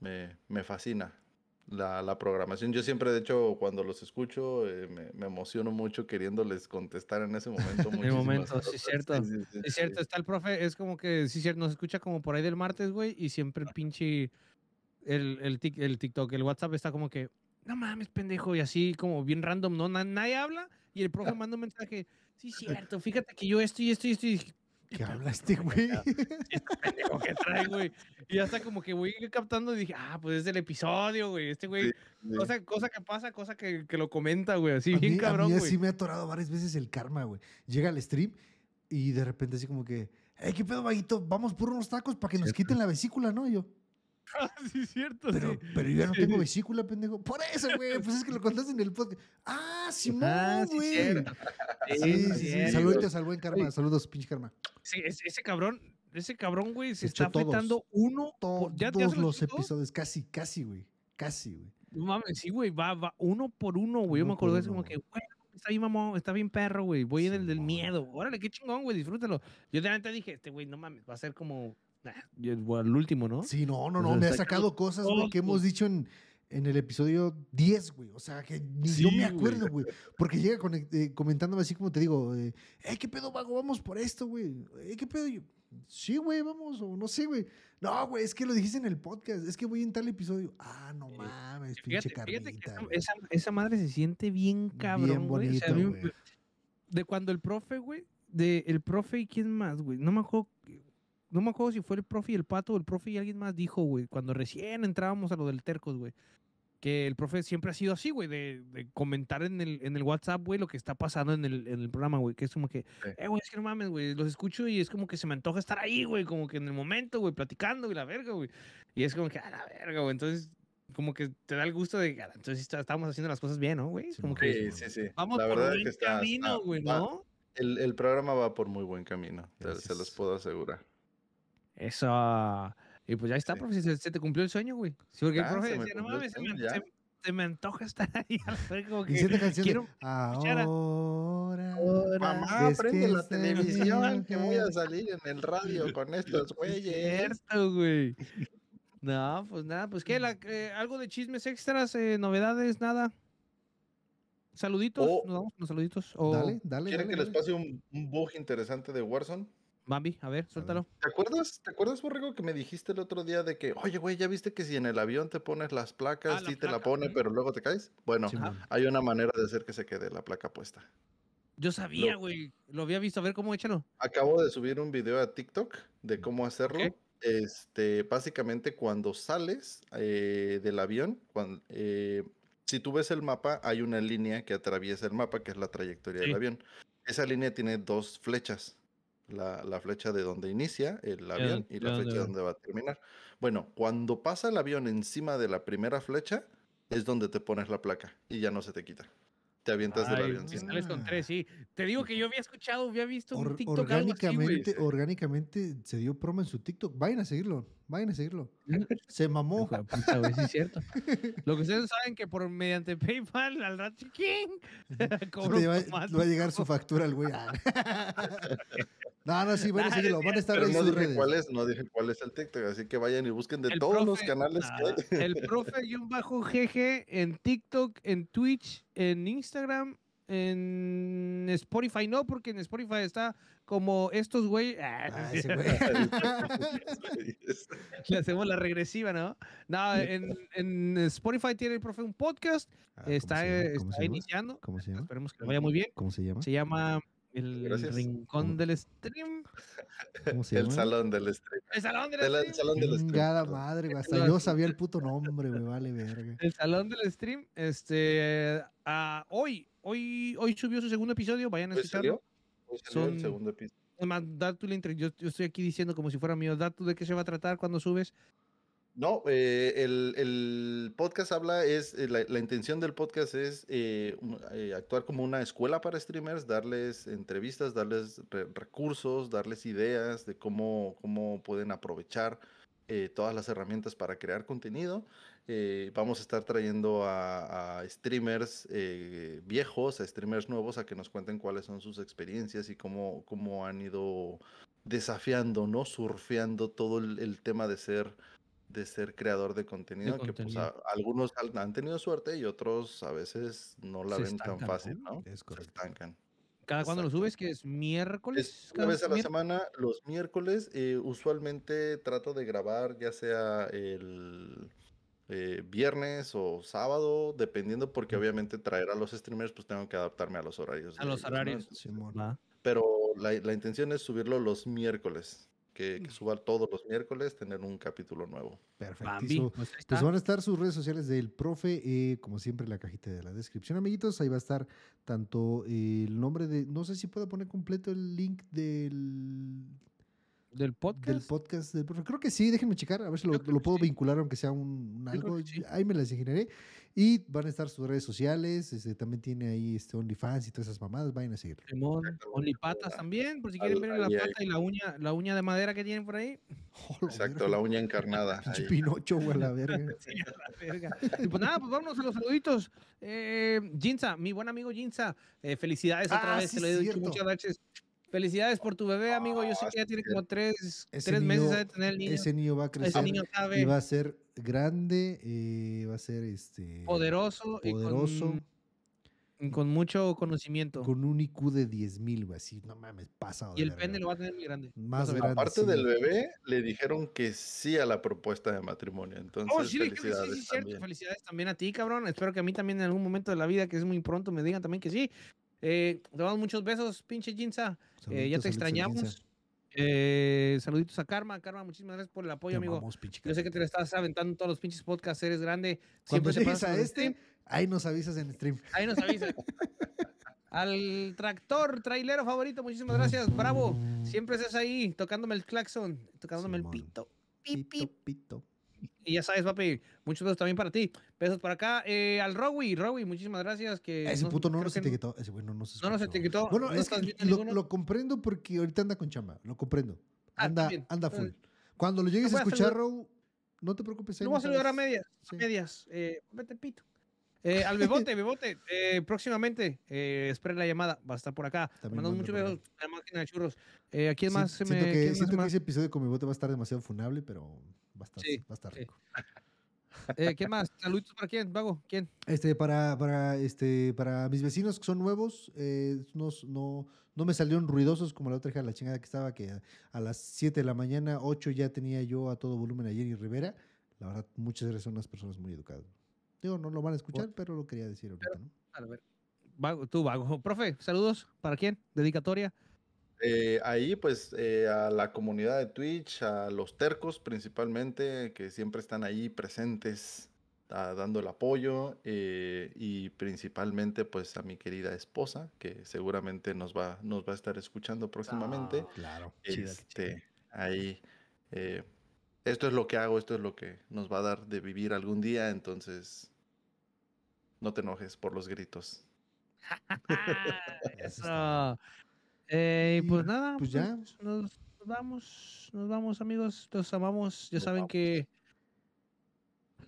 S3: me, me fascina la, la programación, yo siempre de hecho cuando los escucho eh, me, me emociono mucho queriéndoles contestar en ese momento.
S1: el
S3: muchísimas
S1: momento, sí, cierto.
S3: sí, sí,
S1: Es cierto, está el profe, es como que, sí, cierto, nos escucha como por ahí del martes, güey, y siempre pinche el, el, tic- el TikTok, el WhatsApp está como que, no mames, pendejo, y así como bien random, ¿no? Na- nadie habla y el profe manda un mensaje, sí, cierto, fíjate que yo esto y esto y esto, y dije,
S2: ¿Qué habla este güey?
S1: este pendejo que trae, güey. Y hasta como que voy captando y dije, ah, pues es del episodio, güey. Este güey,
S3: Sí, sí.
S1: cosa, cosa que pasa, cosa que, que lo comenta, güey. Así
S2: a
S1: bien
S2: mí,
S1: cabrón, güey.
S2: así me ha atorado varias veces el karma, güey. Llega al stream y de repente así como que, hey, ¿qué pedo, vaguito? Vamos por unos tacos para que nos quiten la vesícula, ¿no? Y yo,
S1: sí, es cierto,
S2: pero,
S1: sí.
S2: pero yo ya no
S1: Sí.
S2: tengo vesícula, pendejo. Por eso, güey, pues es que lo contaste en el podcast. Ah, Simón,
S1: Ah, sí,
S2: güey.
S1: cierto.
S2: Sí,
S1: Sí,
S2: sí. Saluditos al buen karma. Saludos, pinche karma.
S1: Sí, ese, ese cabrón, ese cabrón, güey, se está
S2: todos.
S1: afectando uno.
S2: Todos
S1: por- ¿Ya, lo
S2: los episodios, casi, casi, güey. Casi, güey.
S1: No mames, sí, güey, va, va uno por uno, güey. Yo me acuerdo de eso como que, güey, está bien mamón, está bien perro, güey. Voy en el del
S2: Simón.
S1: miedo. Órale, qué chingón, güey, disfrútalo. Yo de antes dije, este güey, no mames, va a ser como nah, el último, ¿no?
S2: Sí, no, no, no. Me ha sacado cosas, güey, que hemos dicho en, en el episodio 10, güey. O sea, que ni yo me acuerdo, güey. Porque llega eh, comentándome así como te digo, eh, "Ey, ¿qué pedo, vago? Vamos por esto, güey. "Ey, ¿Qué pedo? Yo, sí, güey, vamos. O no sé, güey. No, güey, es que lo dijiste en el podcast. Es que voy en tal episodio. Ah, no
S1: Sí.
S2: mames,
S1: Fíjate,
S2: pinche
S1: fíjate que
S2: carnita.
S1: esa, esa, madre se siente bien cabrón, güey. O sea, de cuando el profe, güey, de el profe y quién más, güey. No me acuerdo, no me acuerdo si fue el profe y el pato o el profe y alguien más dijo, güey, cuando recién entrábamos a lo del tercos, güey. Que el profe siempre ha sido así, güey, de, de comentar en el, en el WhatsApp, güey, lo que está pasando en el, en el programa, güey. Que es como que,
S3: Sí.
S1: eh, güey, es que no mames, güey, los escucho y es como que se me antoja estar ahí, güey, como que en el momento, güey, platicando y la verga, güey. Y es como que, a la verga, güey. Entonces, como que te da el gusto de, "Ah, entonces estamos haciendo las cosas bien, ¿no, güey?
S2: Sí,
S1: Como
S2: mo.
S1: que
S3: Sí, sí, sí.
S1: vamos
S3: La
S1: por
S3: verdad
S1: buen
S3: es que está,
S1: camino, güey,
S3: va-
S1: ¿no?
S3: el, el programa va por muy buen camino, te- se los puedo asegurar.
S1: Eso. Y pues ya está,
S3: Sí.
S1: profe, se, se te cumplió el sueño, güey. Sí, porque el profe
S3: se me
S1: decía, no mames, se me,
S3: sueño, ya".
S1: se- se me antoja estar ahí. a la como que quiero
S2: de
S1: escuchar a-
S2: Ahora.
S3: Mamá, prende la televisión que voy a salir en el radio con estos güeyes.
S1: Cierto, güey. No, pues nada, pues qué, la, eh, algo de chismes extras, eh, novedades, nada. Saluditos,
S3: O-
S1: nos damos unos saluditos. O
S2: Dale, dale,
S3: ¿Quieren
S2: dale.
S3: que les pase un, un bug interesante de Warzone?
S1: Bambi, a ver, suéltalo.
S3: ¿Te acuerdas, ¿Te acuerdas, Borrego, que me dijiste el otro día de que, oye, güey, ya viste que si en el avión te pones las placas,
S1: Ah, la
S3: sí te la pone, pero luego te caes? Bueno, hay una manera de hacer que se quede la placa puesta.
S1: Yo sabía, güey. Lo había visto. A ver cómo échalo.
S3: Acabo de subir un video a TikTok de cómo hacerlo. Este, básicamente cuando sales eh, del avión, eh, si tú ves el mapa, hay una línea que atraviesa el mapa, que es la trayectoria
S1: Sí.
S3: del avión. Esa línea tiene dos flechas. La, la flecha de donde inicia el avión y
S1: de
S3: la
S1: donde
S3: flecha
S1: va.
S3: donde va a terminar. Bueno, cuando pasa el avión encima de la primera flecha, es donde te pones la placa y ya no se te quita. Te avientas del
S1: Ay,
S3: avión.
S1: si
S3: sin-
S1: sales con tres, sí. Te digo que yo había escuchado, había visto un
S2: Or-
S1: TikTok algo así,
S2: orgánicamente, orgánicamente se dio promo en su TikTok. Vayan a seguirlo, vayan a seguirlo. Se mamó.
S1: Puta, güey, sí es cierto. Lo que ustedes saben que por mediante PayPal al cobro
S2: te va, va a llegar su factura al güey. No, no, sí, van a
S1: Nah,
S2: seguirlo. Van a estar
S3: Pero
S2: ahí
S3: no
S2: sus
S3: dije
S2: redes.
S3: cuál es, no dije cuál es el TikTok, así que vayan y busquen de
S1: El
S3: todos los
S1: profe-
S3: canales que hay.
S1: El profe guion bajo GG en TikTok, en Twitch, en Instagram, en Spotify no, porque en Spotify está como estos güey. Ah,
S2: Ah, güey.
S1: Le hacemos la regresiva, ¿no? No, en, en Spotify tiene el profe un podcast,
S2: Ah, ¿cómo
S1: está,
S2: se llama? ¿Cómo
S1: está iniciando.
S2: ¿Cómo se llama?
S1: Esperemos que le vaya muy bien.
S2: ¿Cómo se llama?
S1: Se llama El
S3: Gracias.
S1: Rincón del Stream.
S2: ¿Cómo se
S3: El salón del stream.
S1: El Salón del
S3: El, el
S1: Stream.
S3: salón del stream.
S2: Madre, güey. Hasta yo sabía el puto nombre, me vale verga.
S1: El Salón del Stream. Este. ah, hoy, hoy, hoy subió su segundo episodio. Vayan a
S3: ¿Hoy
S1: escucharlo.
S3: Hoy salió
S1: Son-
S3: el segundo episodio.
S1: Es más, da tú la intro- Yo, yo estoy aquí diciendo como si fuera mío. Da tú de qué se va a tratar cuando subes.
S3: No, eh, el, el podcast habla, es eh, la, la intención del podcast es eh, eh, actuar como una escuela para streamers, darles entrevistas, darles re- recursos, darles ideas de cómo, cómo pueden aprovechar eh, todas las herramientas para crear contenido. Eh, vamos a estar trayendo a, streamers eh, viejos, a streamers nuevos, a que nos cuenten cuáles son sus experiencias y cómo, cómo han ido desafiando, ¿no? Surfeando todo el tema de ser de ser creador de contenido, que pues a- algunos han, tenido suerte y otros a veces no la
S1: Se
S3: ven tan
S1: estancan,
S3: fácil,
S2: ¿no?
S3: ¿no?
S2: Es
S3: Se estancan.
S1: ¿Cada cuando lo subes? Que es miércoles.
S3: Es una
S1: cada
S3: vez a la semana, los miércoles, eh, usualmente trato de grabar ya sea el, eh, viernes o sábado, dependiendo, porque obviamente traer a los streamers, pues tengo que adaptarme a los horarios.
S1: A
S3: de
S1: los
S3: ¿no?
S1: horarios. Va.
S3: Pero la, la intención es subirlo los miércoles, que, que suba todos los miércoles, tener un capítulo nuevo.
S1: Bambi,
S2: Perfectísimo.
S1: pues
S2: Pues van a estar sus redes sociales del profe, eh, como siempre, en la cajita de la descripción, amiguitos. Ahí va a estar tanto eh, el nombre de. No sé si puedo poner completo el link del,
S1: del podcast.
S2: del podcast del profe. Creo que sí, déjenme checar, a ver si lo, puedo
S1: sí.
S2: vincular, aunque sea un, algo.
S1: sí.
S2: Ahí me las ingeniaré. Y van a estar sus redes sociales. este, también tiene ahí este OnlyFans y todas esas mamadas. Vayan a
S3: Exactamente,
S1: Onlypatas también, por si quieren ver la pata y la uña, la uña de madera que tienen por ahí.
S2: Hola,
S3: Exacto,
S2: verga.
S3: la uña encarnada.
S2: Pinocho, güey, a la verga.
S1: Sí, la verga. Y pues nada, pues vámonos a los saluditos. Eh, Jinza, mi buen amigo Jinza, eh, felicidades otra
S2: Ah,
S1: vez,
S2: sí,
S1: te lo he dicho muchas veces. Felicidades por tu bebé, amigo. Yo sé que ya tiene
S3: sí,
S1: como tres,
S2: Ese
S1: tres meses
S2: niño-
S1: de tener el niño.
S2: Ese niño va a
S1: Ese
S2: crecer
S1: niño
S2: y
S1: sabe
S2: va a ser grande, eh, va a ser este
S1: poderoso,
S2: poderoso,
S1: y con, con mucho conocimiento.
S2: con un IQ de 10.000, güey, así, no mames, pasado
S1: y el pene lo va a tener muy grande.
S2: Más grande.
S3: Aparte
S2: sí.
S3: del bebé, le dijeron que sí a la propuesta de matrimonio. Entonces,
S1: Oh, sí, que sí,
S3: felicidades
S1: sí, cierto.
S3: también.
S1: Felicidades también a ti, cabrón. Espero que a mí también en algún momento de la vida, que es muy pronto, me digan también que sí. Eh, te damos muchos besos, pinche Jinza. Eh, ya te extrañamos. Eh, saluditos a Karma. Karma, muchísimas gracias por el apoyo,
S2: Te
S1: amigo.
S2: amamos,
S1: Yo sé que te lo estás aventando en todos los pinches podcasts, eres grande.
S2: Cuando
S1: Siempre se
S2: llegues a este,
S1: stream.
S2: ahí nos avisas en stream.
S1: Ahí nos avisa. Al tractor, trailero favorito, muchísimas gracias. Bravo. Siempre estás ahí tocándome el claxon, tocándome
S2: Simón.
S1: el pito. Pip,
S2: Pito, pito.
S1: Y ya sabes, papi, muchos besos también para ti. Besos para acá. Eh, al Rowi, Rowi, muchísimas gracias. Que
S2: Ese puto no nos
S1: que
S2: etiquetó. Ese güey no nos
S1: No nos etiquetó.
S2: Bueno,
S1: no
S2: es que lo, lo comprendo porque ahorita anda con chamba. Lo comprendo.
S1: Ah,
S2: Anda,
S1: también.
S2: anda full. Cuando lo llegues a
S1: voy a
S2: escuchar, Raúl, no te preocupes.
S1: voy a saludar a medias.
S2: Sí.
S1: A medias. Eh, vete pito. Eh, al bebote, bebote. Eh, próximamente, eh, esperen la llamada. Va a estar por acá. Mandamos
S2: manda
S1: muchos besos a la máquina de churros. Eh, ¿A quién
S2: Sí,
S1: más se
S2: siento
S1: me.?
S2: que,
S1: más
S2: siento
S1: se
S2: que ese episodio con mi bote va a estar demasiado funable, pero va a estar,
S1: Sí,
S2: va a estar
S1: sí.
S2: rico.
S1: Eh, ¿Quién más? Saluditos para quién, Vago. ¿Quién?
S2: Este, para, para, este, para mis vecinos que son nuevos, eh, no, no, no me salieron ruidosos como la otra hija de la chingada que estaba, que a, a las 7 de la mañana, 8 ya tenía yo a todo volumen a Jenny Rivera. La verdad, muchas gracias, son unas personas muy educadas. Digo, no lo van a escuchar, pero lo quería decir ahorita, ¿no?
S1: A ver. Vago, tú, Vago. Profe, saludos. ¿Para quién? Dedicatoria.
S3: Eh, ahí, pues, eh, a la comunidad de Twitch, a los tercos principalmente, que siempre están ahí presentes, ah, dando el apoyo, eh, y principalmente, pues, a mi querida esposa, que seguramente nos va, nos va a estar escuchando próximamente.
S2: Ah, claro.
S3: Este, ahí, eh, esto es lo que hago, esto es lo que nos va a dar de vivir algún día, entonces, no te enojes por los gritos.
S1: Eso. Eh, y pues nada,
S2: pues ya.
S1: Nos, nos vamos, nos vamos, amigos. Los amamos. Ya
S3: Nos
S1: saben
S3: vamos.
S1: que.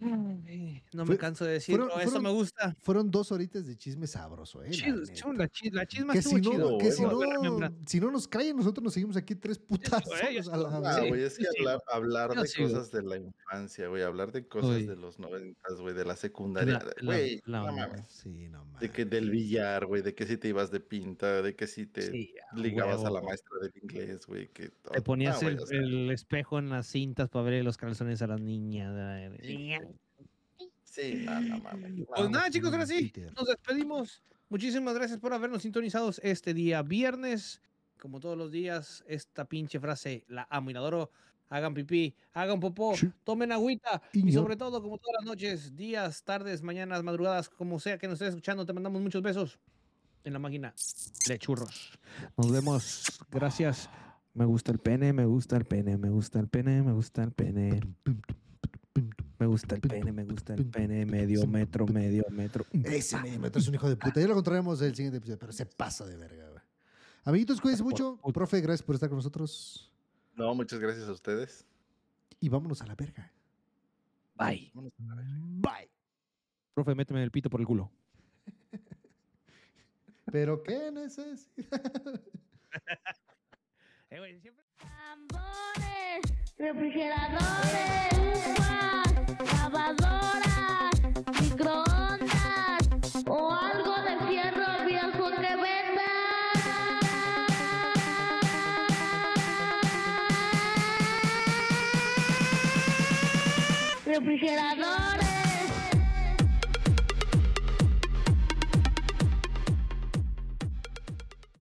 S1: Ay, no me
S2: Fue-
S1: canso de decirlo.
S2: fueron-
S1: Eso
S2: fueron
S1: me gusta.
S2: Fueron dos horitas de chisme sabroso, ¿eh? La
S1: Chido, la, la chisma
S2: que
S1: estuvo
S2: si no,
S1: chido.
S2: que si
S3: a
S1: remembrar.
S2: no, si no nos callan, nosotros nos seguimos aquí tres putazos
S1: eh, yo
S2: a la.
S3: Ah, güey, es que
S1: sí,
S3: hablar, de
S1: sigo.
S3: cosas de la infancia, güey, hablar de cosas
S1: Uy.
S3: de los noventas, güey, de la secundaria, güey, no mames,
S2: Sí, no mames.
S3: de que del billar, güey, de que si te ibas de pinta, de que si te
S1: Sí,
S3: ligabas a la maestra del inglés, güey, que
S1: Te ponías el, el espejo en las cintas para ver los calzones a las niñas.
S3: Sí, no, no mames, no,
S1: Pues nada, chicos, ahora sí, nos despedimos. Muchísimas gracias por habernos sintonizados este día viernes. Como todos los días, esta pinche frase la amo y la adoro. Hagan pipí, hagan popó, tomen agüita y sobre todo, como todas las noches, días, tardes, mañanas, madrugadas, como sea que nos estés escuchando, te mandamos muchos besos en la máquina de churros. Nos vemos. Gracias. Me gusta el pene, me gusta el pene, me gusta el pene, me gusta el pene. Me gusta el pene, me gusta el pene, medio metro, medio metro.
S2: Ese medio metro es un hijo de puta. Ya lo encontraremos el siguiente episodio, pero se pasa de verga, güey. Amiguitos, cuídense mucho. Profe, gracias por estar con nosotros.
S3: No, muchas gracias a ustedes.
S2: Y vámonos a la verga.
S1: Bye.
S3: Vámonos a la verga.
S2: Bye.
S1: Profe, méteme el pito por el culo.
S2: Pero qué necesidad.
S1: Eh, güey, siempre-
S4: Tambores, refrigeradores, uvas, microondas o algo de fierro viejo que venda. Refrigeradores.